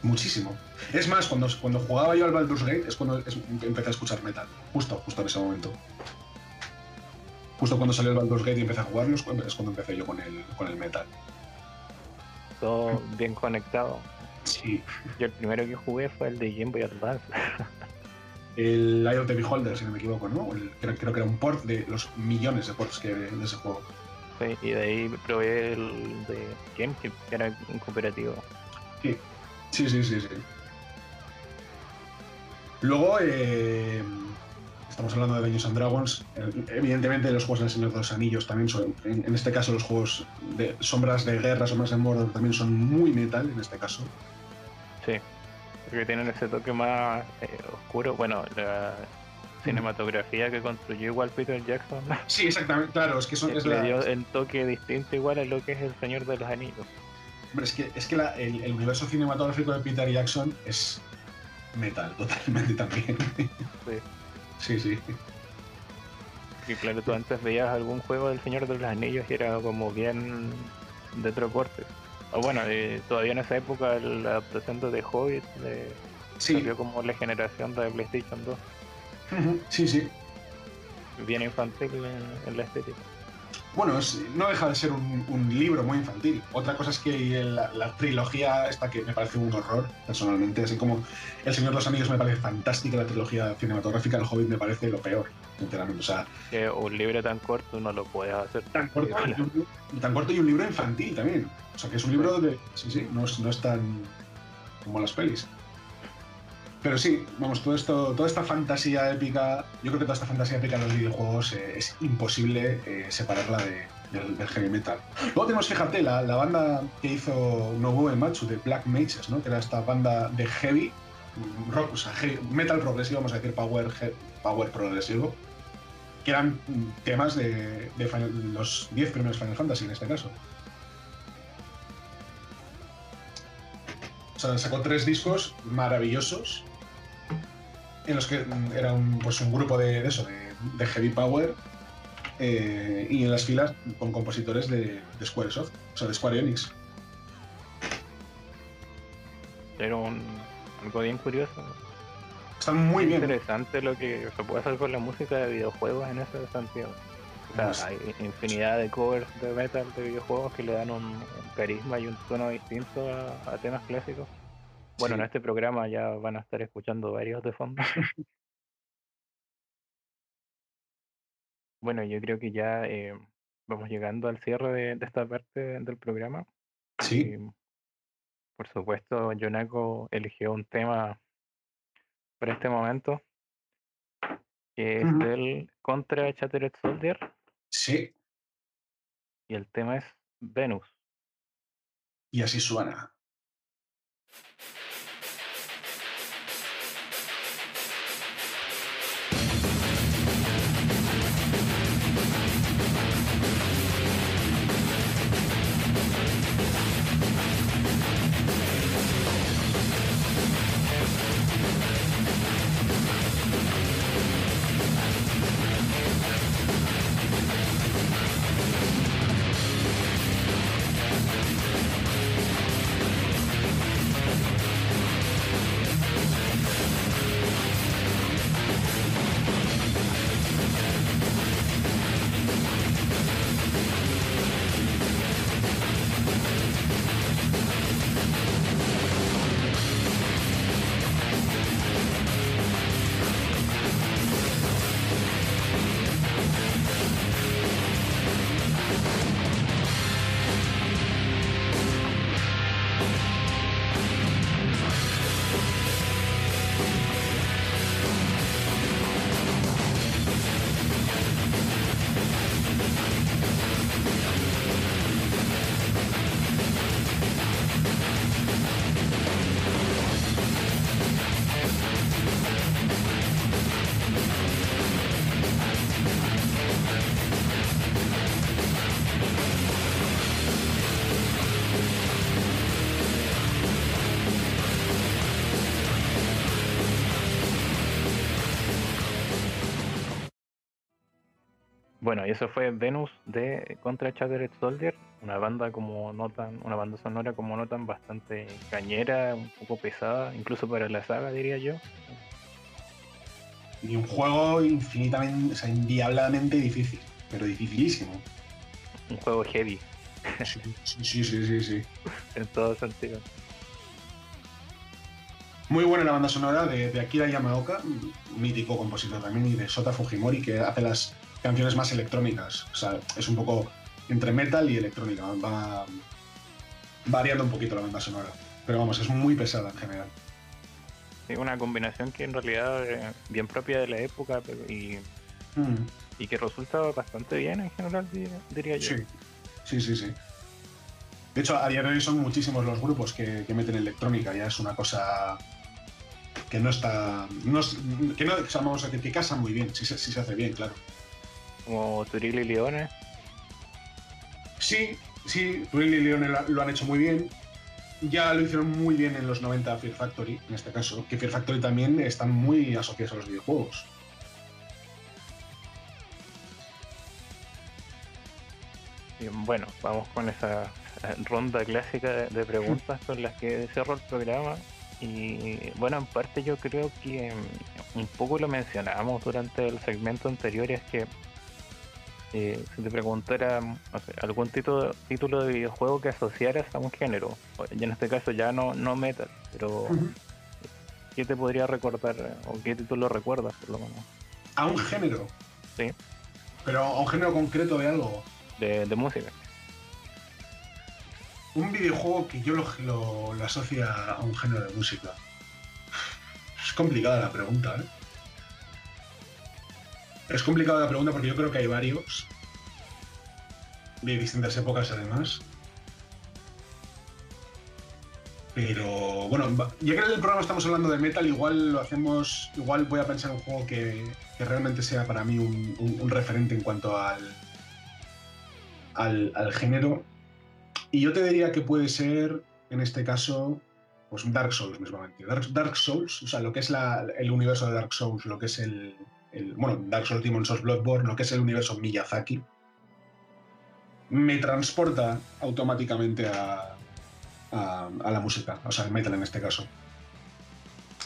Muchísimo. Es más, cuando, cuando jugaba yo al Baldur's Gate es cuando es- empecé a escuchar metal. Justo, justo en ese momento. Justo cuando salió el Baldur's Gate y empecé a jugarlo es cuando, es cuando empecé yo con el, con el metal. Todo bien conectado. Sí. Yo el primero que jugué fue el de Game Boy Advance. el Eye of the Beholder, si no me equivoco, ¿no? El- creo, creo que era un port de los millones de ports que de ese juego. Sí, y de ahí probé el de GameCube, que era un cooperativo. Sí, sí, sí, sí. Luego, eh, estamos hablando de Dungeons and Dragons. Eh, Evidentemente, los juegos del Señor de los Anillos también son, en, en este caso, los juegos de Sombras de Guerra, Sombras de Mordor también son muy metal en este caso. Sí, porque tienen ese toque más eh, oscuro. Bueno, la cinematografía que construyó igual Peter Jackson Sí, exactamente, claro, es que son, es le la- dio el toque distinto igual a lo que es el Señor de los Anillos. Hombre, es que, es que la- el, el universo cinematográfico de Peter Jackson es metal, totalmente también. Sí, sí. Y claro, tú antes veías algún juego del Señor de los Anillos y era como bien de otro corte. O bueno, eh, todavía en esa época la adaptación de The Hobbit de, Sí, salió como la generación de PlayStation 2. Ujú, sí, sí. Bien infantil en, en la estética. Bueno, es- no deja de ser un, un libro muy infantil. Otra cosa es que la, la trilogía esta que me parece un horror, personalmente, así como El Señor de los Anillos me parece fantástica, la trilogía cinematográfica, El Hobbit me parece lo peor, sinceramente. O sea, Que un libro tan corto no lo puedes hacer tan corto, un, tan corto y un libro infantil también. O sea, que es un libro de... Sí, sí, no es, no es tan como las pelis. Pero sí, vamos, todo esto, toda esta fantasía épica, yo creo que toda esta fantasía épica de los videojuegos eh, es imposible eh, separarla de- del, heavy metal. Luego tenemos, fíjate, la, banda que hizo Nobuo Ematsu de Black Mages, ¿no? que era esta banda de heavy, rock, o sea, heavy- metal progresivo, vamos a decir power, power progresivo, que eran temas de, de Final- los 10 primeros Final Fantasy en este caso. O sea, sacó tres discos maravillosos en los que mm, era un, pues un grupo de, de eso, de, heavy power, eh, y en las filas con compositores de, de Squaresoft, o sea, de Square Enix. Era un, algo bien curioso. Está muy es bien. interesante lo que se puede hacer con la música de videojuegos en ese sentido. O sea, hay infinidad de covers de metal de videojuegos que le dan un, carisma y un tono distinto a temas clásicos. Bueno, Sí. en este programa ya van a estar escuchando varios de fondo. bueno, yo creo que ya eh, vamos llegando al cierre de, de esta parte del programa. Sí, Y, por supuesto, Yonako eligió un tema para este momento, que es Ujú. del contra Shattered Soldier, sí. y el tema es Venus. Y así suena. Bueno, y eso fue Venus de Contra Shattered Soldier, una banda como notan, una banda sonora como notan bastante cañera, un poco pesada, incluso para la saga diría yo. Y un juego infinitamente, o sea, inviablemente difícil, pero dificilísimo. Un juego heavy Sí, sí, sí, sí, sí. en todo sentido. Muy buena la banda sonora de, de Akira Yamaoka, mítico compositor también, y de Sota Fujimori, que hace las canciones más electrónicas. O sea, es un poco entre metal y electrónica. Va variando un poquito la banda sonora. Pero vamos, es muy pesada en general. Sí, una combinación que en realidad es bien propia de la época pero- y, Mm, y que resulta bastante bien en general, di- diría yo. sí, sí, sí, sí. De hecho, a día de hoy son muchísimos los grupos que, que meten electrónica. Ya es una cosa que no está... No que no, o sea, vamos a decir, que casa muy bien, si se, si se hace bien, claro. Como Turil y Leones, Sí, sí, Turing y Leone lo, lo han hecho muy bien. Ya lo hicieron muy bien en los 90 Fear Factory, en este caso, que Fear Factory también están muy asociados a los videojuegos. Bueno, vamos con esa ronda clásica de, preguntas con las que cierro el programa. Y bueno, en parte yo creo que mm, un poco lo mencionamos durante el segmento anterior, y es que eh, si te preguntara algún título, título de videojuego que asociaras a un género, y en este caso ya no, no metal, pero ¿qué te podría recordar eh, o qué título recuerdas por lo menos? A un género. Sí. Pero a un género concreto de algo. De, de música. Un videojuego que yo lo, lo, lo asocia a un género de música. Es complicada la pregunta, ¿eh? Es complicada la pregunta porque yo creo que hay varios. De distintas épocas, además. Pero bueno, ya que en el programa estamos hablando de metal, igual lo hacemos. Igual voy a pensar en un juego que, que realmente sea para mí un, referente en cuanto al, al, género. Y yo te diría que puede ser, en este caso, pues Dark Souls mismamente. Dark, Dark Souls, o sea, lo que es el universo de Dark Souls, lo que es el, Bueno, Dark Souls, Demon Souls, Bloodborne, lo que es el universo Miyazaki, me transporta automáticamente a, la música, o sea, el metal en este caso.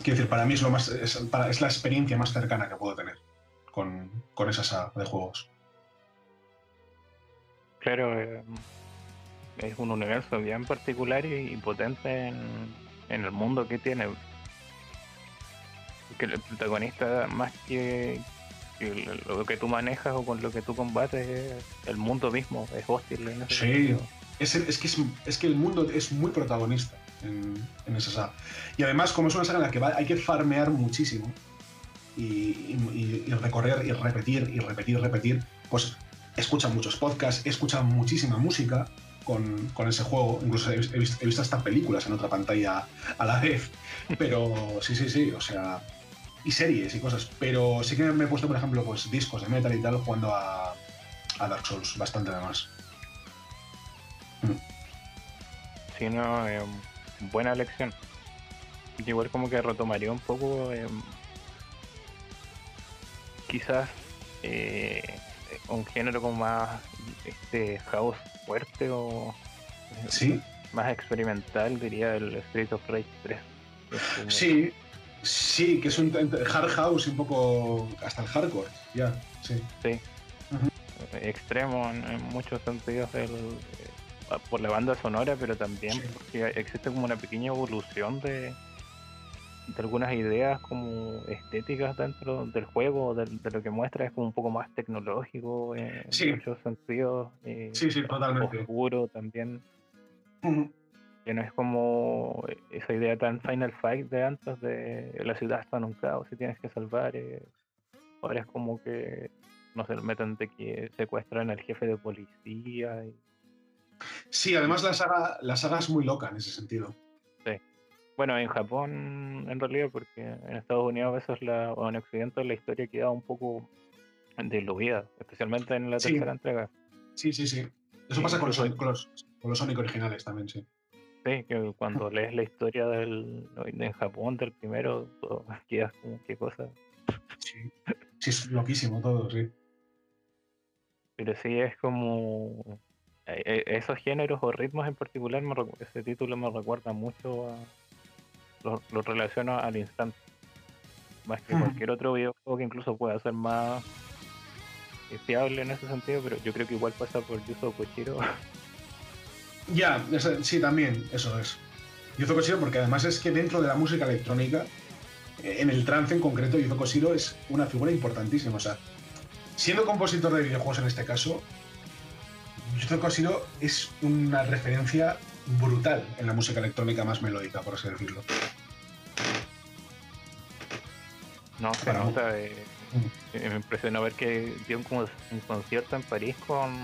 Quiero decir, para mí es, lo más, es la experiencia más cercana que puedo tener con, con esa saga de juegos. Claro, eh, es un universo bien particular y, potente en, en, el mundo que tiene. Que el protagonista, más que, lo que tú manejas o con lo que tú combates, el mundo mismo es hostil en ese Sí, es, es, que es, que el mundo es muy protagonista en, esa saga. Y además, como es una saga en la que hay que farmear muchísimo y, recorrer y repetir y repetir y repetir, pues escuchan muchos podcasts, escuchan muchísima música con, ese juego. Incluso he, visto, he, visto, hasta películas en otra pantalla a la vez. Pero sí, sí, sí, o sea, y series y cosas. Pero sí que me he puesto, por ejemplo, pues discos de metal y tal jugando a, a Dark Souls, bastante además. Mm. Sí, no, eh, buena elección. Igual como que retomaría un poco, eh, quizás eh, un género como más este house fuerte o ¿Sí? más experimental, diría el Street of Rage 3. Sí, Sí, que es un hard house un poco hasta el hardcore, ya, sí. Sí. Extremo en, muchos sentidos eh, por la banda sonora, pero también porque existe como una pequeña evolución de, de algunas ideas como estéticas dentro del juego, de, lo que muestra es como un poco más tecnológico en muchos sentidos. Eh, sí, sí, totalmente. Oscuro también que no es como esa idea tan Final Fight de antes de la ciudad está en un caos y tienes que salvar. Eh, ahora es como que no se meten de que secuestran al jefe de policía. Y... Sí, además la saga, la saga es muy loca en ese sentido. Sí. Bueno, en Japón, en realidad, porque en Estados Unidos a veces la, o en Occidente la historia queda un poco diluida, especialmente en la tercera entrega. Sí, sí, sí. Eso pasa con los, con los, con los Sonic originales también, sí que cuando lees la historia del en Japón del primero, todo, quedas como qué cosa. Sí. sí, es loquísimo todo, sí. Pero sí es como eh, eh, esos géneros o ritmos en particular, ese título me recuerda mucho a lo, lo relaciono al instante. Más que cualquier otro videojuego que incluso pueda ser más fiable en ese sentido, pero yo creo que igual pasa por Yuzo Koshiro Ya, sí, también, eso es. Yuzo Koshiro, porque además es que dentro de la música electrónica, eh, en el trance en concreto, Yuzo Koshiro es una figura importantísima. O sea, siendo compositor de videojuegos en este caso, Yuzo Koshiro es una referencia brutal en la música electrónica más melódica, por así decirlo. No, se nota. Eh, mm. Me impresionó ver que dio un concierto en París con.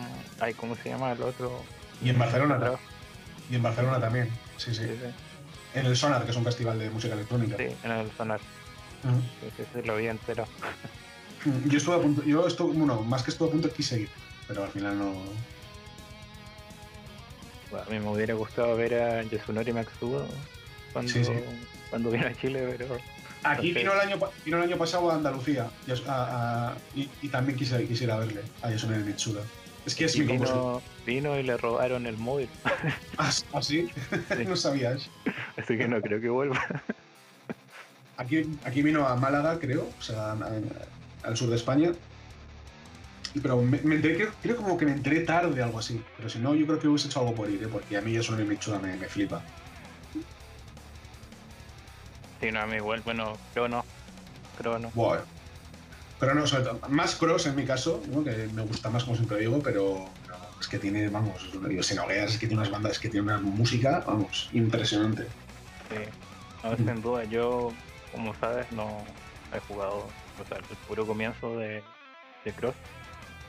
Ay, ¿Cómo se llama el otro? Y en Barcelona Y en Barcelona también, sí, sí. En el Sonar, que es un festival de música electrónica. Sí, en el Sonar. sí, sí, lo vi entero. Yo estuve a punto, yo estuve, bueno, más que estuve a punto quise ir, pero al final no. a mí me hubiera gustado ver a Yasunori Matsuo cuando, cuando vino a Chile, pero. Aquí vino, el año, vino el año pasado a Andalucía y, también quise, quisiera verle a Yasunori Mitsuda. Es que es mi vino, vino y le robaron el móvil. ¿Ah, sí? no sabías. Así que no creo que vuelva. aquí, aquí vino a Málaga, creo, o sea, al sur de España. Pero me, enteré, creo, como que me enteré tarde, algo así. Pero si no, yo creo que hubiese hecho algo por ir, ¿eh? porque a mí eso no me, me, me flipa. Sí, no, a mí igual, bueno, creo no. Creo no. Bueno, pero no, sobre todo, más Cross en mi caso, que me gusta más como siempre digo, pero es que tiene, vamos, sin es que tiene unas bandas, es que tiene una música, vamos, impresionante. Sí, no, sin duda, yo, como sabes, no he jugado, o sea, el puro comienzo de, de Cross.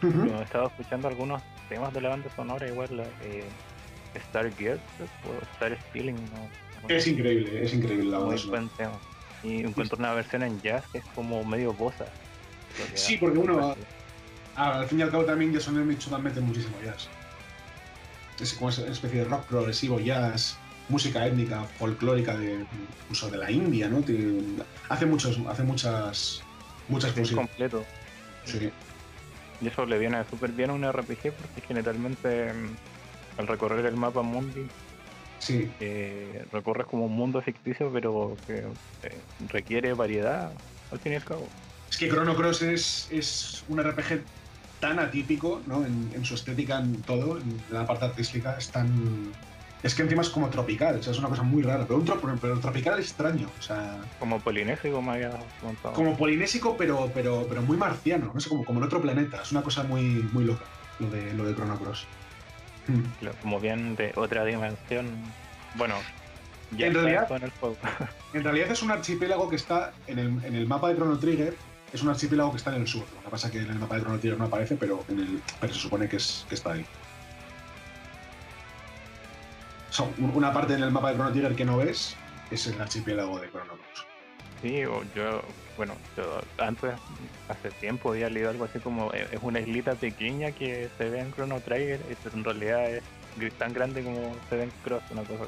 he estado escuchando algunos temas de la banda sonora, igual la eh, Star Gear o Star Stealing. es increíble, es increíble la banda. Y encuentro una versión en jazz que es como medio bossa. Sí, porque uno, al fin y al cabo también Jason Mitchell mete muchísimo jazz. Es como una especie de rock progresivo, jazz, música étnica, folclórica de incluso de la India, ¿no? hace muchos, hace muchas, muchas músicas. completo. Sí. Y eso le viene súper bien a un RPG porque generalmente mm, al recorrer el mapa mundi Sí. que recorres como un mundo ficticio, pero que eh, requiere variedad, al fin y al cabo. Es que Chrono Cross es, es un RPG tan atípico, ¿no? En, en su estética, en todo, en la parte artística, es tan. Es que encima es como tropical, o sea, es una cosa muy rara, pero, un tro- pero tropical extraño, o sea, Como polinésico me había contado. como polinésico, pero, pero, pero muy marciano, no sé, como, como en otro planeta, es una cosa muy, muy loca, lo de, lo de Chrono Cross. Mm. Claro, Como bien de otra dimensión. Bueno, ya En realidad- en el juego. En realidad es un archipiélago que está en el, en el mapa de Chrono Trigger, es un archipiélago que está en el sur. Lo que pasa es que en el mapa de Chrono no aparece, pero, en el, pero se supone que, es, que está ahí. Son una parte en el mapa de Chrono Trigger que no ves es el archipiélago de Chrono Cross. Sí, yo, bueno, yo antes, hace tiempo había leído algo así como eh, es una islita pequeña que se ve en Chrono Trigger, y en realidad es tan grande como se ve en Cross, una cosa.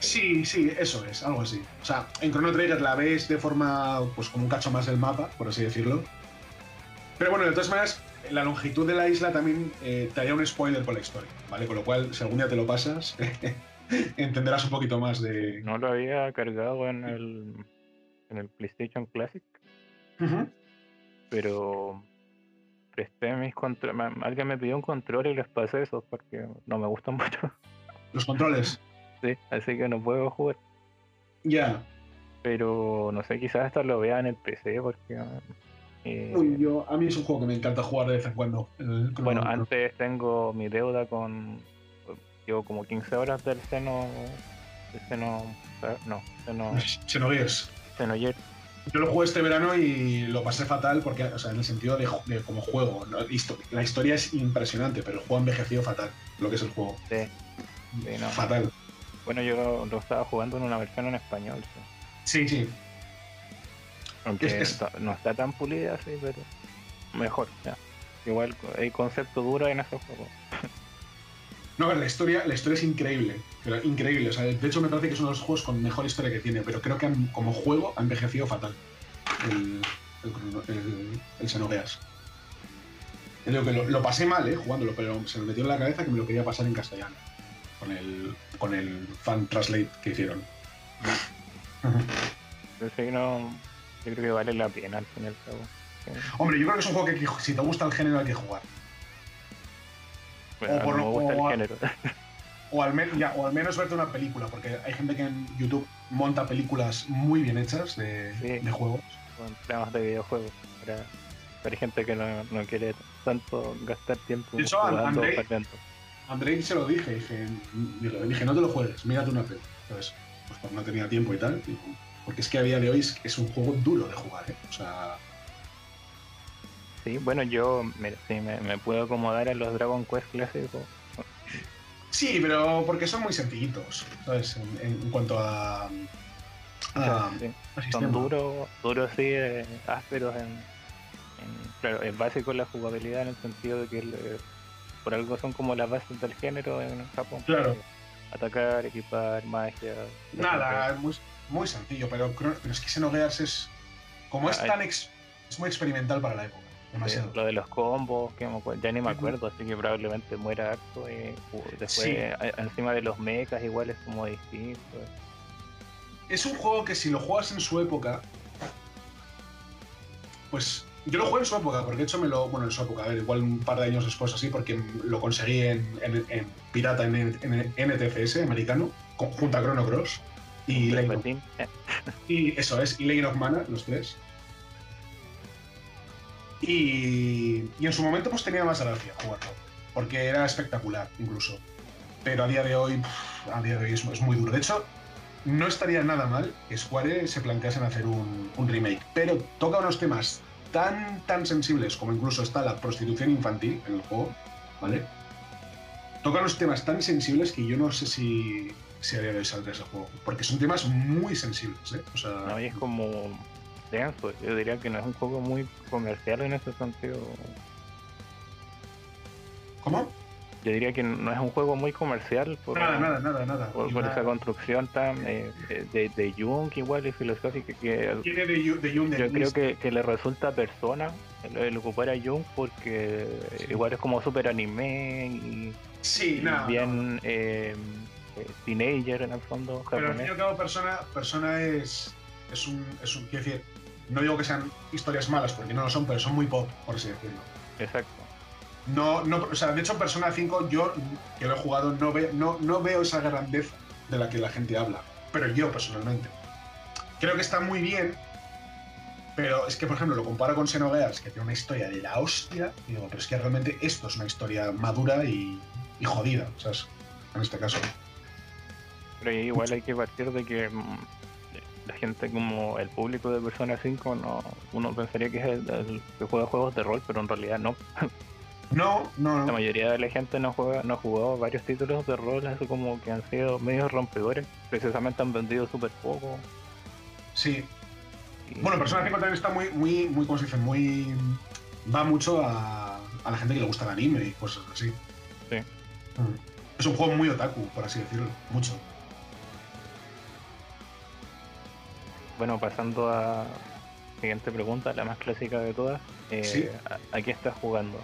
Sí, sí, eso es, algo así. O sea, en Chrono Trigger la ves de forma, pues como un cacho más del mapa, por así decirlo. Pero bueno, de todas maneras, la longitud de la isla también eh, te haría un spoiler por la historia, ¿vale? Con lo cual, si algún día te lo pasas, entenderás un poquito más de... No lo había cargado en el, en el PlayStation Classic, pero presté mis controles. Alguien me pidió un control y les pasé esos porque no me gustan mucho. Los controles. sí, así que no puedo jugar. Ya. Pero no sé, quizás hasta lo vea en el PC porque. eh, Uy, yo, a mí es un juego que me encanta jugar de vez en cuando. el bueno, antes tengo mi deuda con. Llevo como 15 horas del seno. Del seno. No, seno. Xenogears. Xenogears. Yo lo jugué este verano y lo pasé fatal porque, o sea, en el sentido de, como juego. ¿no? Histo- La historia es impresionante, pero el juego ha envejecido fatal, lo que es el juego. Sí. Sí, no. Fatal. Bueno, yo lo estaba jugando en una versión en español. sí. Sí, sí. Aunque Es- es- está- no está tan pulida así, pero mejor. ya. Igual hay concepto duro en ese juego. No, a ver, la historia, la historia es increíble. Pero increíble. O sea, de hecho, me parece que es uno de los juegos con mejor historia que tiene, pero creo que han- como juego ha envejecido fatal. El, el, el, el Xenogears. Digo que lo, lo pasé mal, ¿eh? Jugándolo, pero se me metió en la cabeza que me lo quería pasar en castellano. Con el, con el fan translate que hicieron. Sí, no, yo creo que vale la pena al fin y al cabo. Sí. Hombre, yo creo que es un juego que si te gusta el género hay que jugar. Bueno, O por- no me gusta o- el género. O al, men- ya, o al menos verte una película, porque hay gente que en YouTube monta películas muy bien hechas de, Sí. de juegos. con temas de videojuegos. Para, para gente que no, no quiere tanto gastar tiempo hecho, jugando Andrei- se lo dije, dije, dije, no te lo juegues, mírate una peli. Entonces, pues cuando no tenía tiempo y tal, porque es que a día de hoy es, es un juego duro de jugar, ¿eh? O sea, Sí, bueno, yo mira, sí, me, me puedo acomodar a los Dragon Quest clásicos. sí, pero porque son muy sencillitos, ¿sabes? En, en cuanto a... Sí, son duros, duros sí, eh, ásperos en, en- Claro, es básico la jugabilidad en el sentido de que eh, por algo son como las bases del género en Japón. Claro. Atacar, equipar, magia. Nada, es muy, muy sencillo, pero, pero es que Xenogears es... Como es tan... ex- es muy experimental para la época, demasiado. Eh, lo de los combos, que ya ni me acuerdo, así que probablemente muera harto. Uh, después, Sí. a- encima de los mechas, igual es como distinto. Es un juego que si lo juegas en su época, pues yo lo jugué en su época, porque de hecho me lo, bueno, en su época, a ver, igual un par de años después así, porque lo conseguí en, en- en pirata en, en- NTFS americano, con- junto a Chrono Cross y, Legend of- eh, y eso es, y Legend of Mana, los tres. Y, y en su momento pues tenía más gracia jugarlo, porque era espectacular incluso. Pero a día de hoy, a día de hoy es, muy duro. De hecho, no estaría nada mal que Square se planteasen hacer un, remake, pero toca unos temas tan, tan sensibles como incluso está la prostitución infantil en el juego, ¿vale? Toca unos temas tan sensibles que yo no sé si, si a día de hoy saldrá ese juego, porque son temas muy sensibles, ¿eh? O sea, es como denso. Yo diría que no es un juego muy comercial en ese sentido. ¿Cómo? Yo diría que no es un juego muy comercial por, Nada, nada, nada, nada. por, Y por nada. esa construcción tan eh, de, de Jung igual y filosófica que Tiene de, de Jung yo creo que, que le resulta persona el, el ocupar a Jung porque Sí. igual es como super anime y, Sí, y bien eh, teenager en el fondo. Pero al fin y al cabo, persona, persona es, es un, es un. Decir, no digo que sean historias malas, porque no lo son, pero son muy pop, por así decirlo. Exacto. No, no, o sea, de hecho, Persona 5, yo que lo he jugado, no, ve, no, no veo esa grandeza de la que la gente habla. Pero yo, personalmente. Creo que está muy bien, pero es que, por ejemplo, lo comparo con Xenogears, que tiene una historia de la hostia, y digo, pero es que realmente esto es una historia madura y, y jodida, ¿sabes? En este caso. Pero igual hay que partir de que mm, la gente como el público de Persona 5 no uno pensaría que es el, que juega juegos de rol, pero en realidad no. No, no, no. La mayoría de la gente no juega, no ha jugado varios títulos de rol, así como que han sido medios rompedores. Precisamente han vendido súper poco. Sí. Bueno, Persona 5 también está muy, muy, muy, ¿cómo se dice? Muy. Va mucho a, a la gente que le gusta el anime y cosas así. Sí. Mm. Es un juego muy otaku, por así decirlo. Mucho. Bueno, pasando a siguiente pregunta, la más clásica de todas. Eh, Sí. ¿a, a qué estás jugando?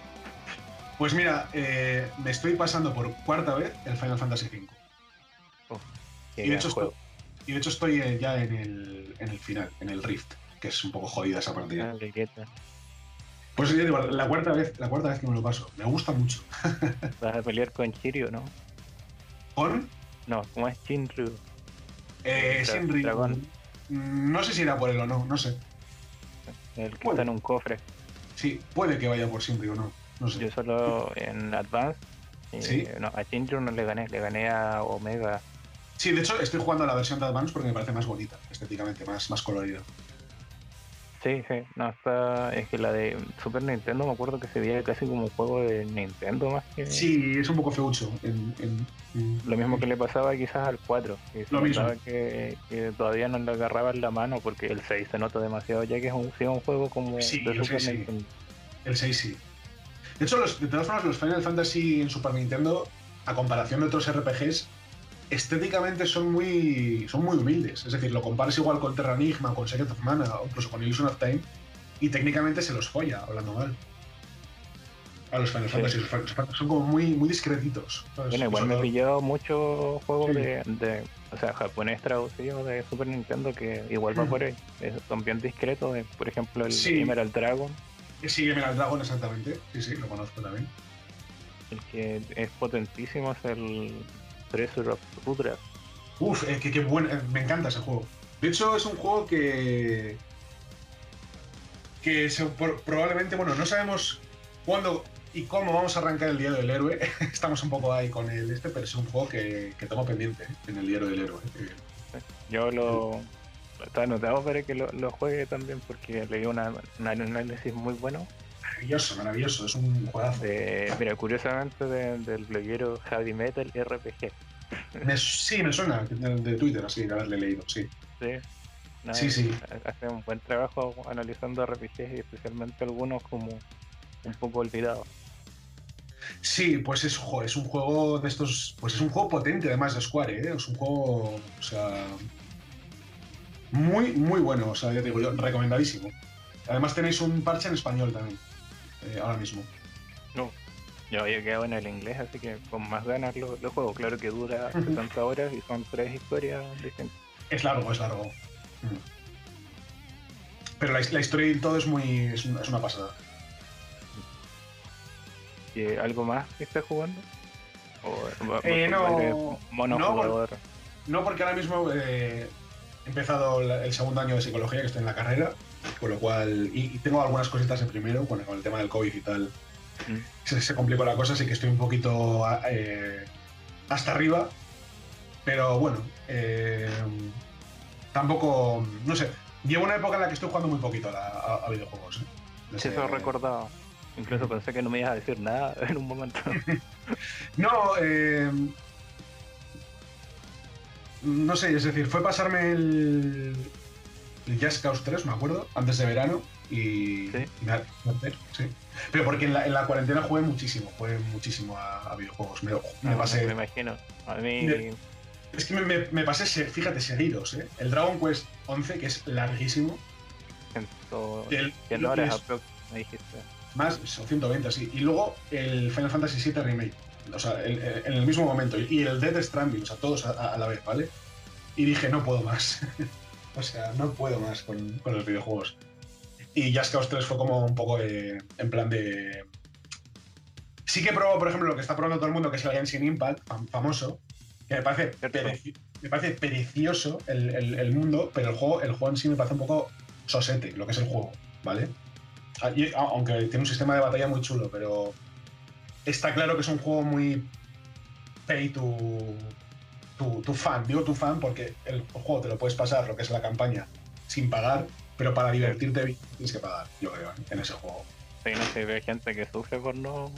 Pues mira, eh, me estoy pasando por cuarta vez el Final Fantasy V. ¿Qué Y de hecho, estoy, y de hecho estoy eh, ya en el, en el final, en el Rift, que es un poco jodida esa partida. Ah. Pues digo, la cuarta vez, la cuarta vez que me lo paso. Me gusta mucho. Vas a pelear con Shiryu, ¿no? Con No, ¿cómo es Shinryu? eh, Dra- Shinry. dragón. Mm, No sé si era por él o no, no sé. El que está en un cofre. Sí, puede que vaya por Shinry o no. No sé. Yo solo en Advance. y Sí. No, a Shinryu no le gané, le gané a Omega. Sí, de hecho estoy jugando a la versión de Advance porque me parece más bonita, estéticamente, más, más colorida. Sí, sí, no, está. Es que la de Super Nintendo me acuerdo que se veía casi como un juego de Nintendo más que. Sí, es un poco feucho. En, en- en- Lo mismo que le pasaba quizás al 4, que Lo mismo. que, que todavía no le agarraban la mano porque el 6 se nota demasiado ya que es un, sí, un juego como Sí, de el Super 6 sí. Nintendo. El 6 sí. De hecho, los, de todas formas, los Final Fantasy en Super Nintendo, a comparación de otros RPGs, estéticamente son muy, son muy humildes. Es decir, lo compares igual con Terra Enigma, con Secret of Mana o incluso con Illusion of Time y técnicamente se los folla, hablando mal. A los Final Sí. Fantasy son- son como muy, muy discretitos. ¿sabes? Bueno, igual me he todo- pillado muchos juegos Sí. de, de, o sea, japonés traducidos de Super Nintendo que igual va Mm. por ahí. Son bien discretos, eh, por ejemplo el Sí. Emerald Dragon, Sí, Emerald Dragon, exactamente. Sí, sí, lo conozco también. el que es potentísimo es el Treasure of Rudra. Uf, eh, qué, qué buen, eh, me encanta ese juego. De hecho, es un juego que. que se- por- probablemente, bueno, no sabemos cuándo y cómo vamos a arrancar el diario del héroe. Estamos un poco ahí con el este, pero es un juego que, que tengo pendiente eh, en el diario del héroe. eh. Yo lo está anotado para que lo, lo juegue también porque leí una, una- un análisis muy bueno Maravilloso, maravilloso, es un juegazo. de, mira, curiosamente de- del bloguero Javi Metal RPG. Me- sí, me suena de, de Twitter, así, de haberle leído, sí. Sí, No, Sí, sí. Hace un buen trabajo analizando RPGs y especialmente algunos como un poco olvidados. Sí, pues es, jo, es un juego de estos. Pues es un juego potente, además de Square, ¿eh? Es un juego. O sea. Muy, muy bueno. O sea, ya te digo yo, recomendadísimo. Además, tenéis un parche en español también. Eh, ahora mismo. No, yo había quedado en el inglés, así que con más ganas lo, lo juego. Claro que dura 70 horas y son tres historias distintas. Es largo, es largo. Mm. Pero la, la historia y todo es muy. Es una, es una pasada. ¿Y algo más que estés jugando? ¿O Eh, no, eres mono no? No, porque ahora mismo eh, he empezado el segundo año de psicología, que estoy en la carrera, con lo cual. Y, y tengo algunas cositas en primero, bueno, con el tema del COVID y tal. Mm. Se, se complicó la cosa, así que estoy un poquito eh, hasta arriba. Pero bueno, eh, tampoco. No sé. Llevo una época en la que estoy jugando muy poquito a, la- a- a videojuegos. ¿eh? Sí, Desde- eso recordaba. Incluso pensé que no me ibas a decir nada en un momento. No, eh, no sé, es decir, fue pasarme el, el Just Cause 3, me acuerdo, antes de verano y, Sí. y me- me- sí. Pero porque en la, en la cuarentena jugué muchísimo, jugué muchísimo a, a videojuegos. Me, me No, pasé, Me imagino. A mí. Me- es que me, me- pasé, fíjate, seguidos, ¿eh? El Dragon Quest 11, que es larguísimo, Ciento- y el- 100 lo que horas es aprox, me dijiste. más, son 120, sí. Y luego el Final Fantasy VII Remake, o sea, en, el mismo momento. Y el Dead Stranding, o sea, todos a, a la vez, ¿vale? Y dije, no puedo más. o sea, no puedo más con, con los videojuegos. Y Just Cause 3 fue como un poco de, en plan de... Sí que probó, por ejemplo, lo que está probando todo el mundo, que es el Genshin Impact, fam- famoso, que me parece, pereci- me parece precioso el, el- el mundo, pero el juego, el juego en sí me parece un poco sosete, lo que es el juego, ¿vale? Y- aunque tiene un sistema de batalla muy chulo, pero está claro que es un juego muy pay to, to, to fan. Digo tu fan porque el juego te lo puedes pasar, lo que es la campaña, sin pagar, pero para divertirte bien tienes que pagar, yo creo, en ese juego. Sí, no sé, veo gente que sufre por no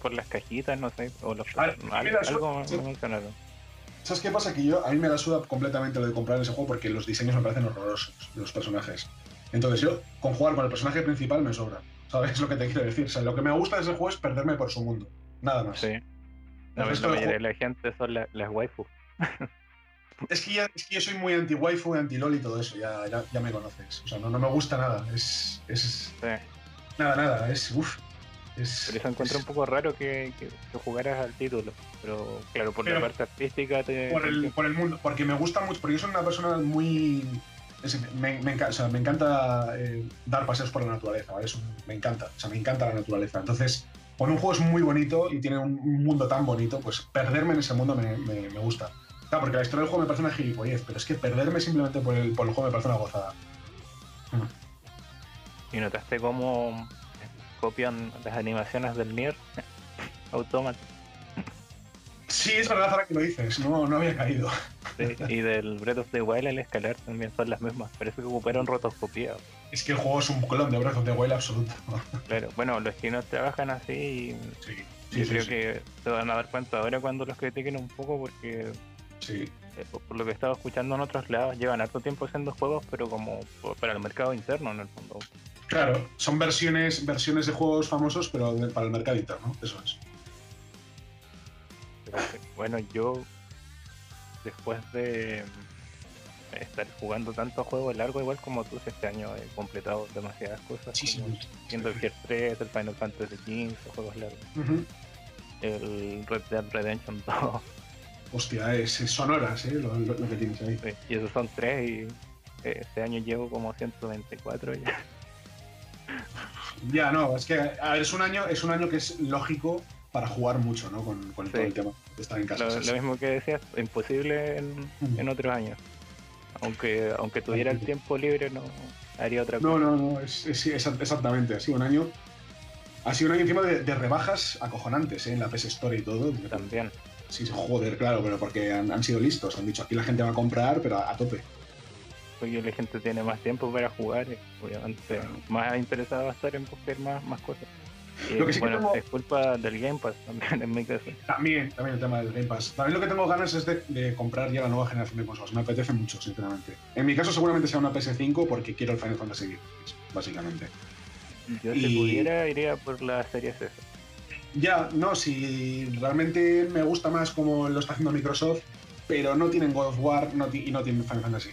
por las cajitas, no sé, o los A ver, algo, algo eso- me mencionaron. ¿Sabes qué pasa? Que yo, a mí me la suda completamente lo de comprar ese juego porque los diseños me parecen horrorosos los personajes. Entonces yo, con jugar con el personaje principal me sobra. ¿Sabes lo que te quiero decir? O sea, lo que me gusta de ese juego es perderme por su mundo. Nada más. Sí. El La, la del mayoría de la gente son la- las waifus. Es que, ya, es que yo soy muy anti-waifu, anti-lol y todo eso. Ya, ya, ya me conoces. O sea, no, no me gusta nada. Es, es Sí. nada, nada. Es, uff. Es, Por eso encuentro es- un poco raro que, que, que jugaras al título. Pero claro, por Pero- la parte artística te. por el, por el mundo, porque me gusta mucho, porque yo soy una persona muy... es- me, me enca- o sea, me encanta eh, dar paseos por la naturaleza, ¿vale? Eso me encanta, o sea, me encanta la naturaleza. Entonces, cuando un juego es muy bonito y tiene un, un mundo tan bonito, pues perderme en ese mundo me gusta. Claro, porque la historia del juego me parece una gilipollez, pero es que perderme simplemente por el, por el juego me parece una gozada. Y notaste cómo copian las animaciones del Nier Automata Sí, es verdad ahora que lo dices, no, no había caído. sí, y del Breath of the Wild el escalar también son las mismas. Parece que ocuparon rotoscopía. Es que el juego es un clon de Breath of the Wild absoluto. Claro, bueno, los chinos trabajan así y Sí, yo sí, creo sí, que se van a dar cuenta ahora cuando los critiquen un poco porque sí. eh, por lo que he estado escuchando en otros lados llevan harto tiempo haciendo juegos pero como para el mercado interno en el fondo. Claro, son versiones, versiones de juegos famosos, pero para el mercado interno, eso es. Pero, eh, bueno, yo después de mm, estar jugando tantos juegos largos igual como tú este año he completado demasiadas cosas Muchísimo. como Kingdom Hearts 3, el Final Fantasy XV, juegos largos, el Red Dead Redemption 2 Hostia, es, son horas, ¿eh? Lo, lo- lo que tienes ahí. Sí, y esos son tres y eh, este año llevo como 124 ya. Ya, no, es que a ver, es un año, es un año que es lógico para jugar mucho, ¿no? Con, con todo el tema de estar en casa. Lo, lo mismo que decías, imposible en, Ujú. en otros años. Aunque aunque tuviera el tiempo libre no haría otra No, cosa. no, no, es, es- exactamente, ha sido un año. Ha sido un año encima de, de rebajas acojonantes, ¿eh? En la PS Store y todo. También. Sí, joder, claro, pero porque han, han sido listos. Han dicho aquí la gente va a comprar, pero a, a tope. Porque la gente tiene más tiempo para jugar y obviamente más interesada va a estar en buscar más, más cosas. Lo que sí que tengo- es culpa del Game Pass también en mi caso. También, también el tema del Game Pass. También lo que tengo ganas es de, de comprar ya la nueva generación de consolas. Me apetece mucho, sinceramente. En mi caso, seguramente sea una PS5 porque quiero el Final Fantasy XVI, básicamente. Yo si Y- pudiera iría por la serie S. Ya, no, si realmente me gusta más como lo está haciendo Microsoft, pero no tienen God of War no y no tienen Final Fantasy.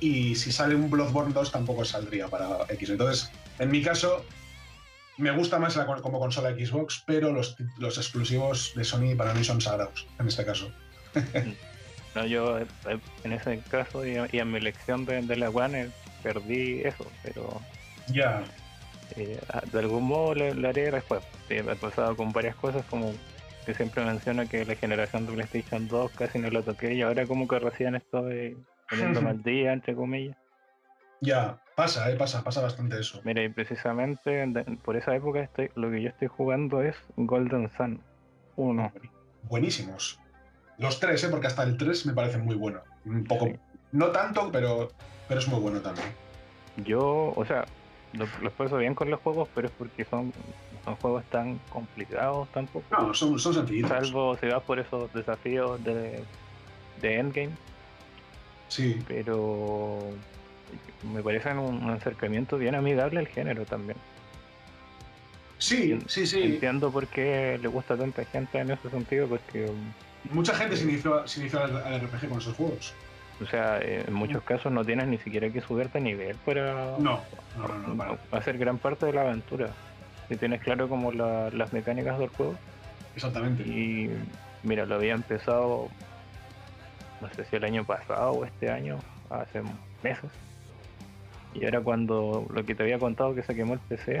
Y si sale un Bloodborne 2 tampoco saldría para X. Entonces, en mi caso, me gusta más la como consola Xbox, pero los, los exclusivos de Sony para mí son sagrados, en este caso. No, yo eh, en ese caso y, en mi elección de, de la One eh, perdí eso, pero Ya. Eh, de algún modo lo, lo haré después. Me ha pasado con varias cosas como que siempre menciona que la generación de PlayStation 2 casi no lo toqué y ahora como que recién estoy poniéndome al día, entre comillas. Ya, pasa, eh, pasa, pasa bastante eso. Mira, y precisamente por esa época estoy, lo que yo estoy jugando es Golden Sun 1. Buenísimos. Los tres, ¿eh? porque hasta el 3 me parece muy bueno. Un poco, Sí. no tanto, pero, pero es muy bueno también. Yo, o sea, lo- los paso bien con los juegos, pero es porque son, son juegos tan complicados tampoco. No, son, son sencillitos. Salvo si vas por esos desafíos de, de Endgame, Sí, pero me parecen un, un acercamiento bien amigable al género también. sí, sí, sí. Entiendo por qué le gusta a tanta gente en ese sentido, porque, Mucha gente se inició, se inició al, al RPG con esos juegos. O sea, eh, en muchos casos no tienes ni siquiera que subirte a nivel para No, no, no, hacer gran parte de la aventura. Si tienes claro como la- las mecánicas del juego, exactamente. Y mira, lo había empezado, no sé si el año pasado o este año, hace meses. Y ahora cuando lo que te había contado que se quemó el PC,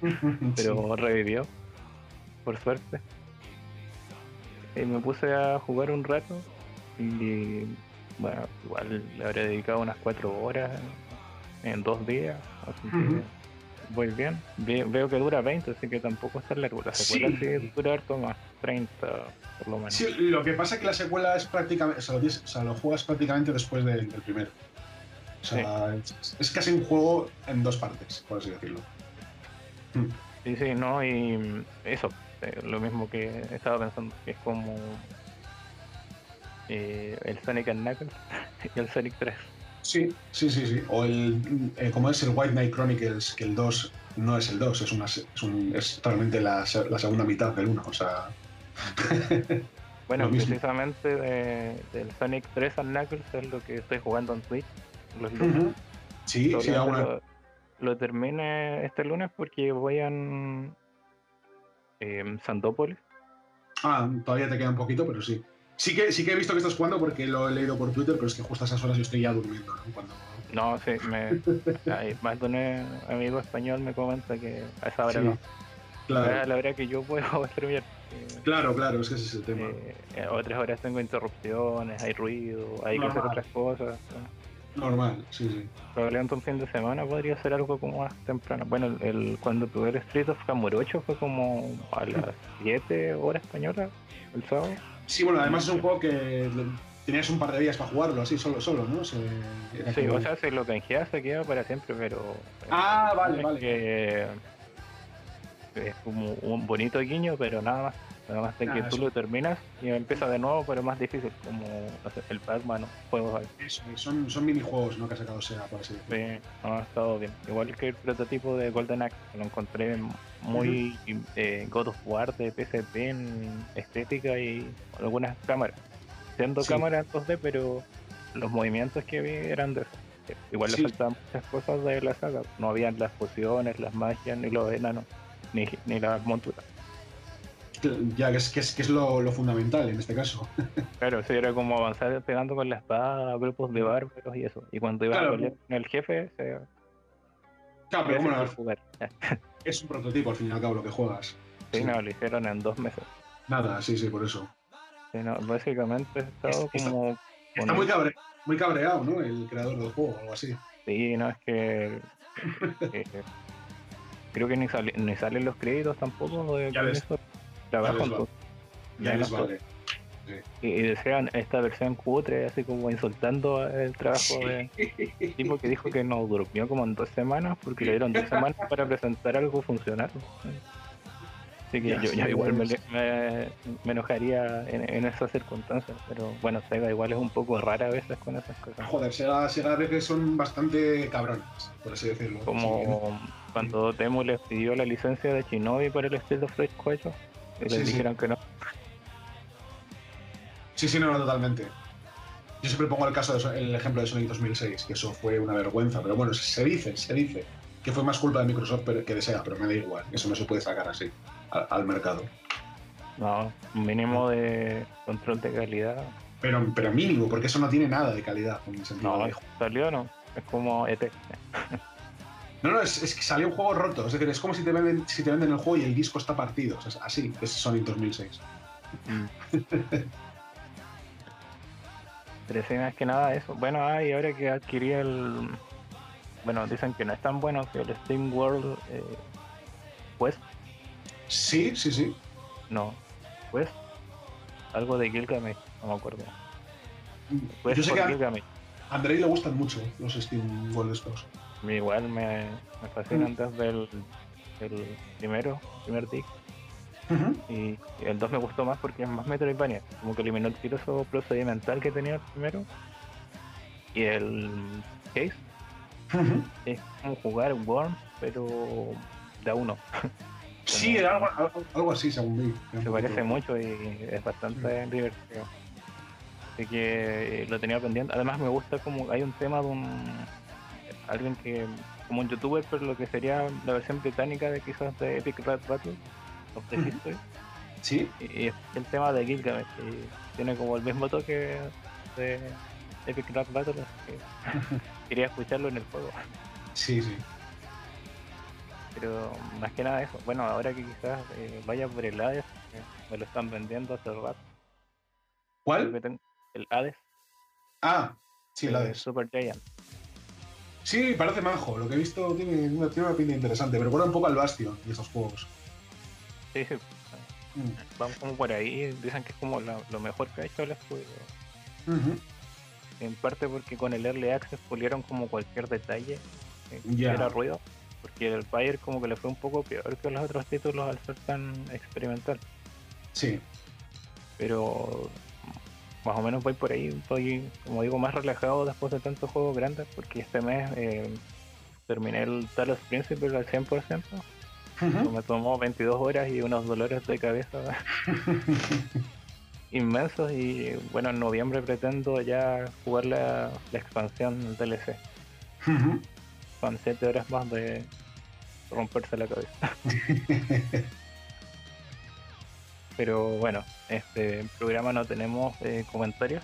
pero revivió, por suerte. Y me puse a jugar un rato y bueno, igual le habré dedicado unas cuatro horas en, dos días, así que voy bien. veo que dura 20, así que tampoco está largo. La secuela sí, dura harto más, 30 por lo menos. Sí, lo que pasa es que la secuela es prácticamente, o sea, lo, juegas prácticamente después del, primero. O sea, es, casi un juego en dos partes, por así decirlo. Sí, sí, no, y eso, eh, lo mismo que estaba pensando, que es como eh, el Sonic and Knuckles y el Sonic 3. Sí, sí, sí, sí. O el, eh, como es el White Knight Chronicles, que el 2 no es el 2, es, una, es, un, es totalmente la, la, segunda mitad del 1, o sea... bueno, precisamente del Sonic 3 and Knuckles es lo que estoy jugando en Twitch los lunes. Sí, sí, lo, lo termine este lunes porque voy a eh, Sandópolis. Ah, todavía te queda un poquito, pero sí. Sí que, sí que he visto que estás jugando porque lo he leído por Twitter, pero es que justo a esas horas yo estoy ya durmiendo, ¿no? Cuando... No, sí, me, más de un amigo español me comenta que a esa hora no. Claro. La verdad que yo puedo streamear. claro, claro, es que ese es el tema. Eh, otras horas tengo interrupciones, hay ruido, hay que hacer otras cosas. Normal, sí, sí. Probablemente un fin de semana podría ser algo como más temprano. Bueno, el, cuando tuve el Street of Camurocho fue como a las 7 horas españolas, el sábado. Sí, bueno, además es un juego que tenías un par de días para jugarlo, así solo, solo, ¿no? sí, o sea, si lo canjeas se queda para siempre, pero. Ah, vale, vale. Que es como un bonito guiño, pero nada más. Nada más de que ah, tú lo terminas y empieza de nuevo, pero es más difícil, como el Pac-Man, juegos Eso, son, son minijuegos ¿no? que ha sacado SEA, por así decirlo. Sí, no, ha estado bien. Igual que el prototipo de Golden Axe, lo encontré muy eh, God of War de PSP en estética y algunas cámaras. Siendo cámaras 2D, pero los movimientos que vi eran de eso. Igual le faltaban muchas cosas de la saga. No habían las pociones, las magias, ni los enanos, ni, ni las monturas. Ya, que es, que es, que es lo, fundamental en este caso. Claro, sí, era como avanzar pegando con la espada, grupos de bárbaros y eso. Y cuando iba a con el jefe, se. Claro, pero bueno, jugar. es un prototipo al fin y al cabo lo que juegas. Sí, no, lo hicieron en dos meses. Nada, sí, sí, por eso. Sí, no, básicamente he estado como. Está, muy, muy cabreado, ¿no? El creador del juego o algo así. Sí, no, es que. creo que ni, ni salen los créditos tampoco de ya ves trabajo Y, desean esta versión cutre, así como insultando el trabajo de tipo que dijo que no durmió como en dos semanas porque le dieron dos semanas para presentar algo funcional. Así que yo, igual me, me, enojaría en, esas circunstancias, pero bueno, Sega igual es un poco rara a veces con esas cosas. Joder, Sega, Sega a veces son bastante cabrones, por así decirlo. Como cuando Temu les pidió la licencia de Shinobi para el Street of Rage 4 y les dijeron que no. Sí, sí, no, no, totalmente. Yo siempre pongo el caso, de, el ejemplo de Sonic 2006, que eso fue una vergüenza, pero bueno, se dice, se dice que fue más culpa de Microsoft que de Sega, pero me da igual, eso no se puede sacar así al, mercado. No, un mínimo de control de calidad. Pero, pero mínimo, porque eso no tiene nada de calidad. En sentido no, salió no, es como ET. No, no, es, que salió un juego roto. Es decir, es como si te, venden, si te venden el juego y el disco está partido. O sea, así, es Sonic 2006. Mm. Pero sí, más que nada eso. Bueno, ay, ahora que adquirí el... Bueno, dicen que no es tan bueno que el Steam World eh, Quest. Sí, sí, sí. No, Quest. Algo de Gilgamesh, no me acuerdo. Quest Yo sé que a Andrei le gustan mucho los Steam World estos igual me, me fascinan desde el, primero, primer y, el 2 me gustó más porque es más Metroidvania, como que eliminó el tiroso procedimental que tenía el primero. Y el Case es como jugar Worm, pero de a uno. Sí, algo, algo, así según mí. Se parece mucho y es bastante divertido. Así que lo tenía pendiente. Además me gusta como hay un tema de un alguien que, como un youtuber, pero lo que sería la versión británica de quizás de Epic Rat Battle of the History, Sí. Y, es el tema de Gilgamesh, tiene como el mismo toque de Epic Rap Battle, que quería escucharlo en el juego. Sí, sí. Pero más que nada eso, bueno, ahora que quizás eh, vaya por el Hades, eh, me lo están vendiendo hace rato. ¿Cuál? El Hades. Ah, sí, el Hades. Super Giant. Sí, parece majo. Lo que he visto tiene una, tiene una pinta interesante. Me recuerda un poco al Bastion y esos juegos. Sí, sí. Mm. Vamos como por ahí. Dicen que es como lo mejor que ha hecho el estudio. En parte porque con el Early Access pulieron como cualquier detalle eh, que era ruido. Porque el Fire como que le fue un poco peor que los otros títulos al ser tan experimental. Sí. Pero más o menos voy por ahí, estoy, como digo, más relajado después de tantos juegos grandes, porque este mes eh, terminé el Talos Principle al 100%. Me tomó 22 horas y unos dolores de cabeza inmensos y bueno, en noviembre pretendo ya jugar la, expansión DLC. Son 7 horas más de romperse la cabeza. Pero bueno, este programa no tenemos eh, comentarios.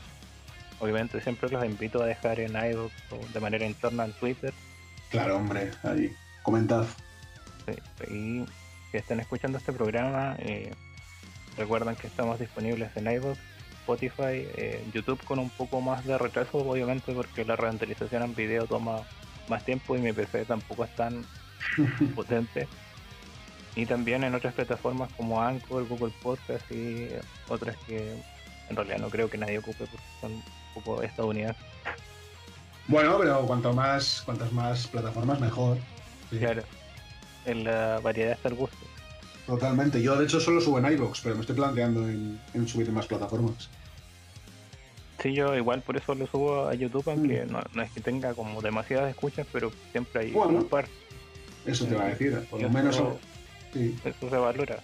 Obviamente siempre los invito a dejar en iVoox o de manera interna en Twitter. Claro, hombre, ahí, comentad. Y que estén escuchando este programa, eh, recuerden que estamos disponibles en iVoox, Spotify, eh, YouTube con un poco más de retraso, obviamente, porque la renderización en video toma más tiempo y mi PC tampoco es tan potente y también en otras plataformas como Anchor, Google Podcast y otras que en realidad no creo que nadie ocupe porque son un poco estadounidenses. Bueno, pero cuanto más, cuantas más plataformas mejor. Claro, en la variedad está el gusto. Totalmente. Yo de hecho solo subo en iVoox, pero me estoy planteando en, subir en más plataformas. Sí, yo igual por eso lo subo a YouTube, aunque mm. no, es que tenga como demasiadas escuchas, pero siempre hay un par. Eso te va a decir, por lo menos eso se valora.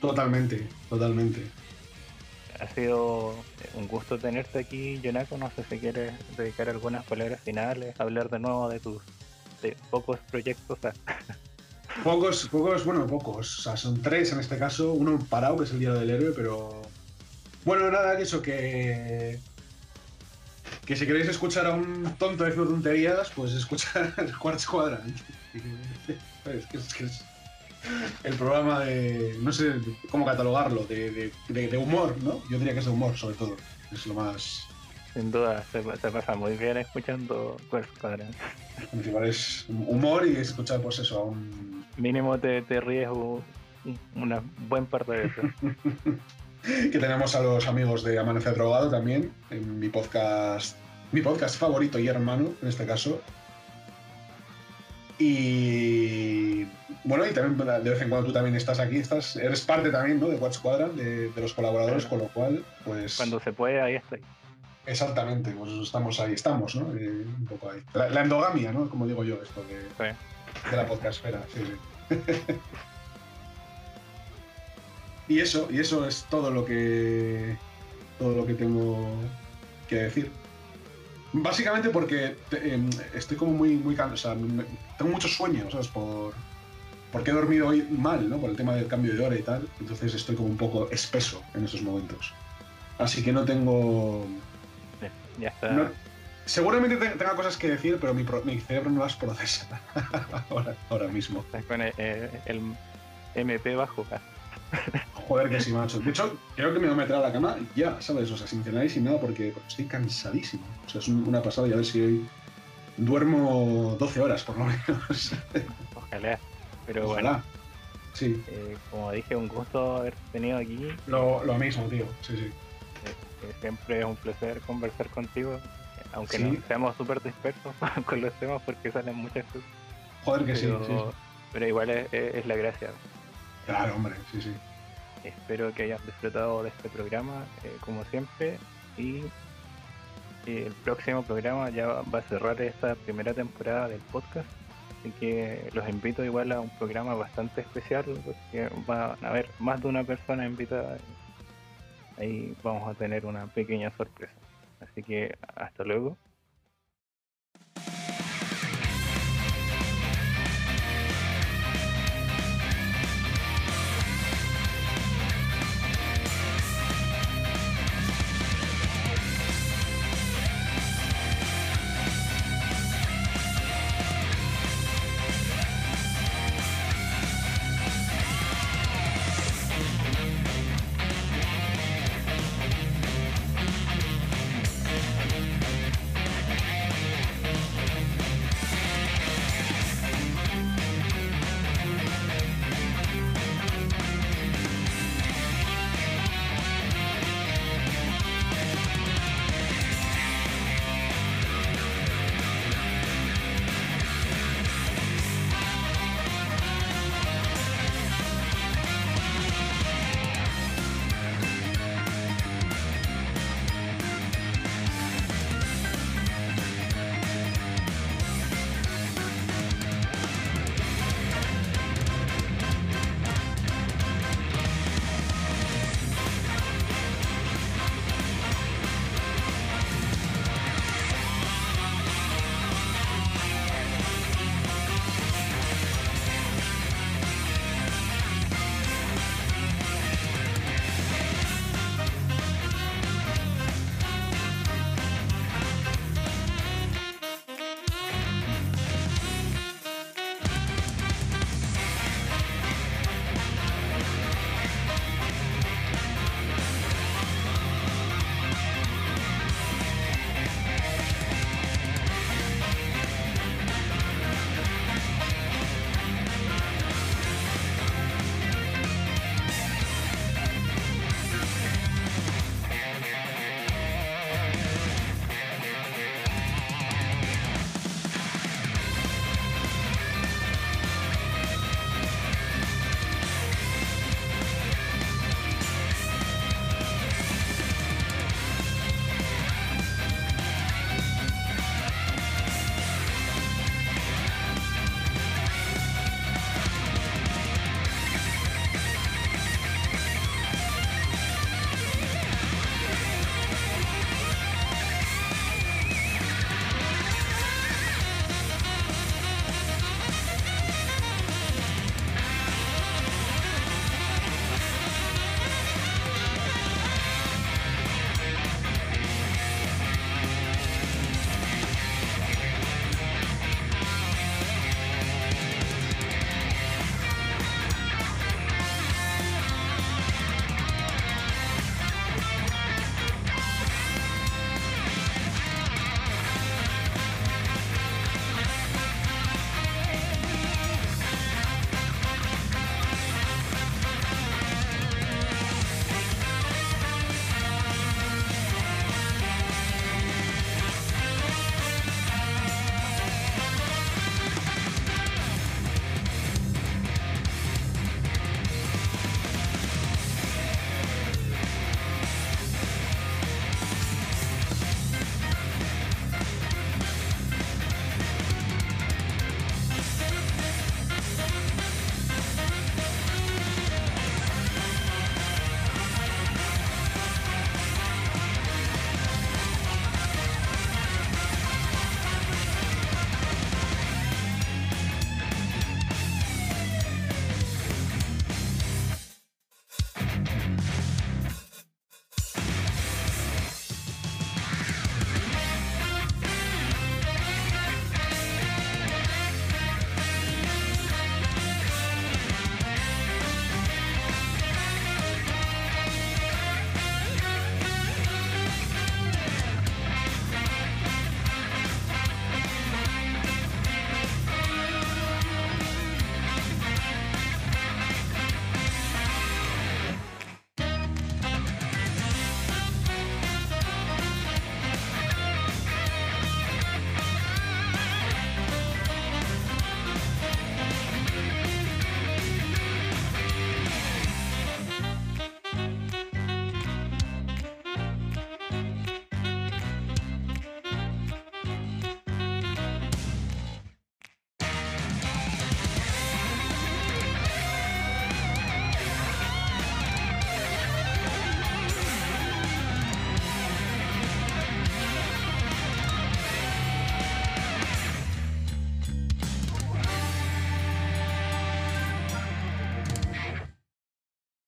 Totalmente, totalmente. Ha sido un gusto tenerte aquí, Jonako. No sé si quieres dedicar algunas palabras finales, hablar de nuevo de tus pocos proyectos. Pocos, pocos, bueno, pocos. O sea, son tres en este caso. Uno parado, que es el Día del Héroe, pero. Bueno, nada, que eso que. Que si queréis escuchar a un tonto de tonterías, pues escuchar Quartz Quadrant. es que es el programa de, no sé cómo catalogarlo, de, humor, ¿no? Yo diría que es de humor, sobre todo. Es lo más... Sin duda, se, pasa muy bien escuchando Quest Quadrant. Principal es humor y escuchar, pues eso, a un... Mínimo te, te ríes una buen parte de eso. que tenemos a los amigos de Amanecer Drogado también, en mi podcast, mi podcast favorito y hermano, en este caso, y bueno, y también de vez en cuando tú también estás aquí, estás, eres parte también ¿no? de Watch Squadron, de, los colaboradores, con lo cual, pues. Cuando se puede, ahí estoy. Exactamente, pues estamos ahí, estamos, ¿no? Eh, un poco ahí. La, endogamia, ¿no? Como digo yo, esto de, de la podcastfera, sí, sí. y eso, y eso es todo lo que todo lo que tengo que decir. Básicamente porque em, estoy como muy, muy cansado. tengo muchos sueños, ¿sabes? Por, porque he dormido hoy mal, ¿no? Por el tema del cambio de hora y tal. Entonces estoy como un poco espeso en esos momentos. Así que no tengo. Ya está. Seguramente tenga cosas que decir, pero mi, mi cerebro no las procesa ahora, ahora mismo. Con el, el MP bajo. Joder, que sí, macho. De hecho, creo que me voy a meter a la cama ya, ¿sabes? O sea, sin cenar y sin nada porque, estoy cansadísimo. O sea, es una pasada y a ver si hoy duermo 12 horas por lo menos. Ojalá. Pero Ojalá. Sí. Eh, como dije, un gusto haber tenido aquí. Lo, lo mismo, tío. Sí, sí. Eh, eh, siempre es un placer conversar contigo, aunque no seamos súper dispersos con los temas porque salen muchas cosas. Joder, que sí, sí. Pero igual es la gracia. Claro, hombre, sí, sí. Espero que hayan disfrutado de este programa, eh, como siempre, y el próximo programa ya va a cerrar esta primera temporada del podcast. Así que los invito igual a un programa bastante especial, porque va a haber más de una persona invitada. Ahí vamos a tener una pequeña sorpresa. Así que hasta luego.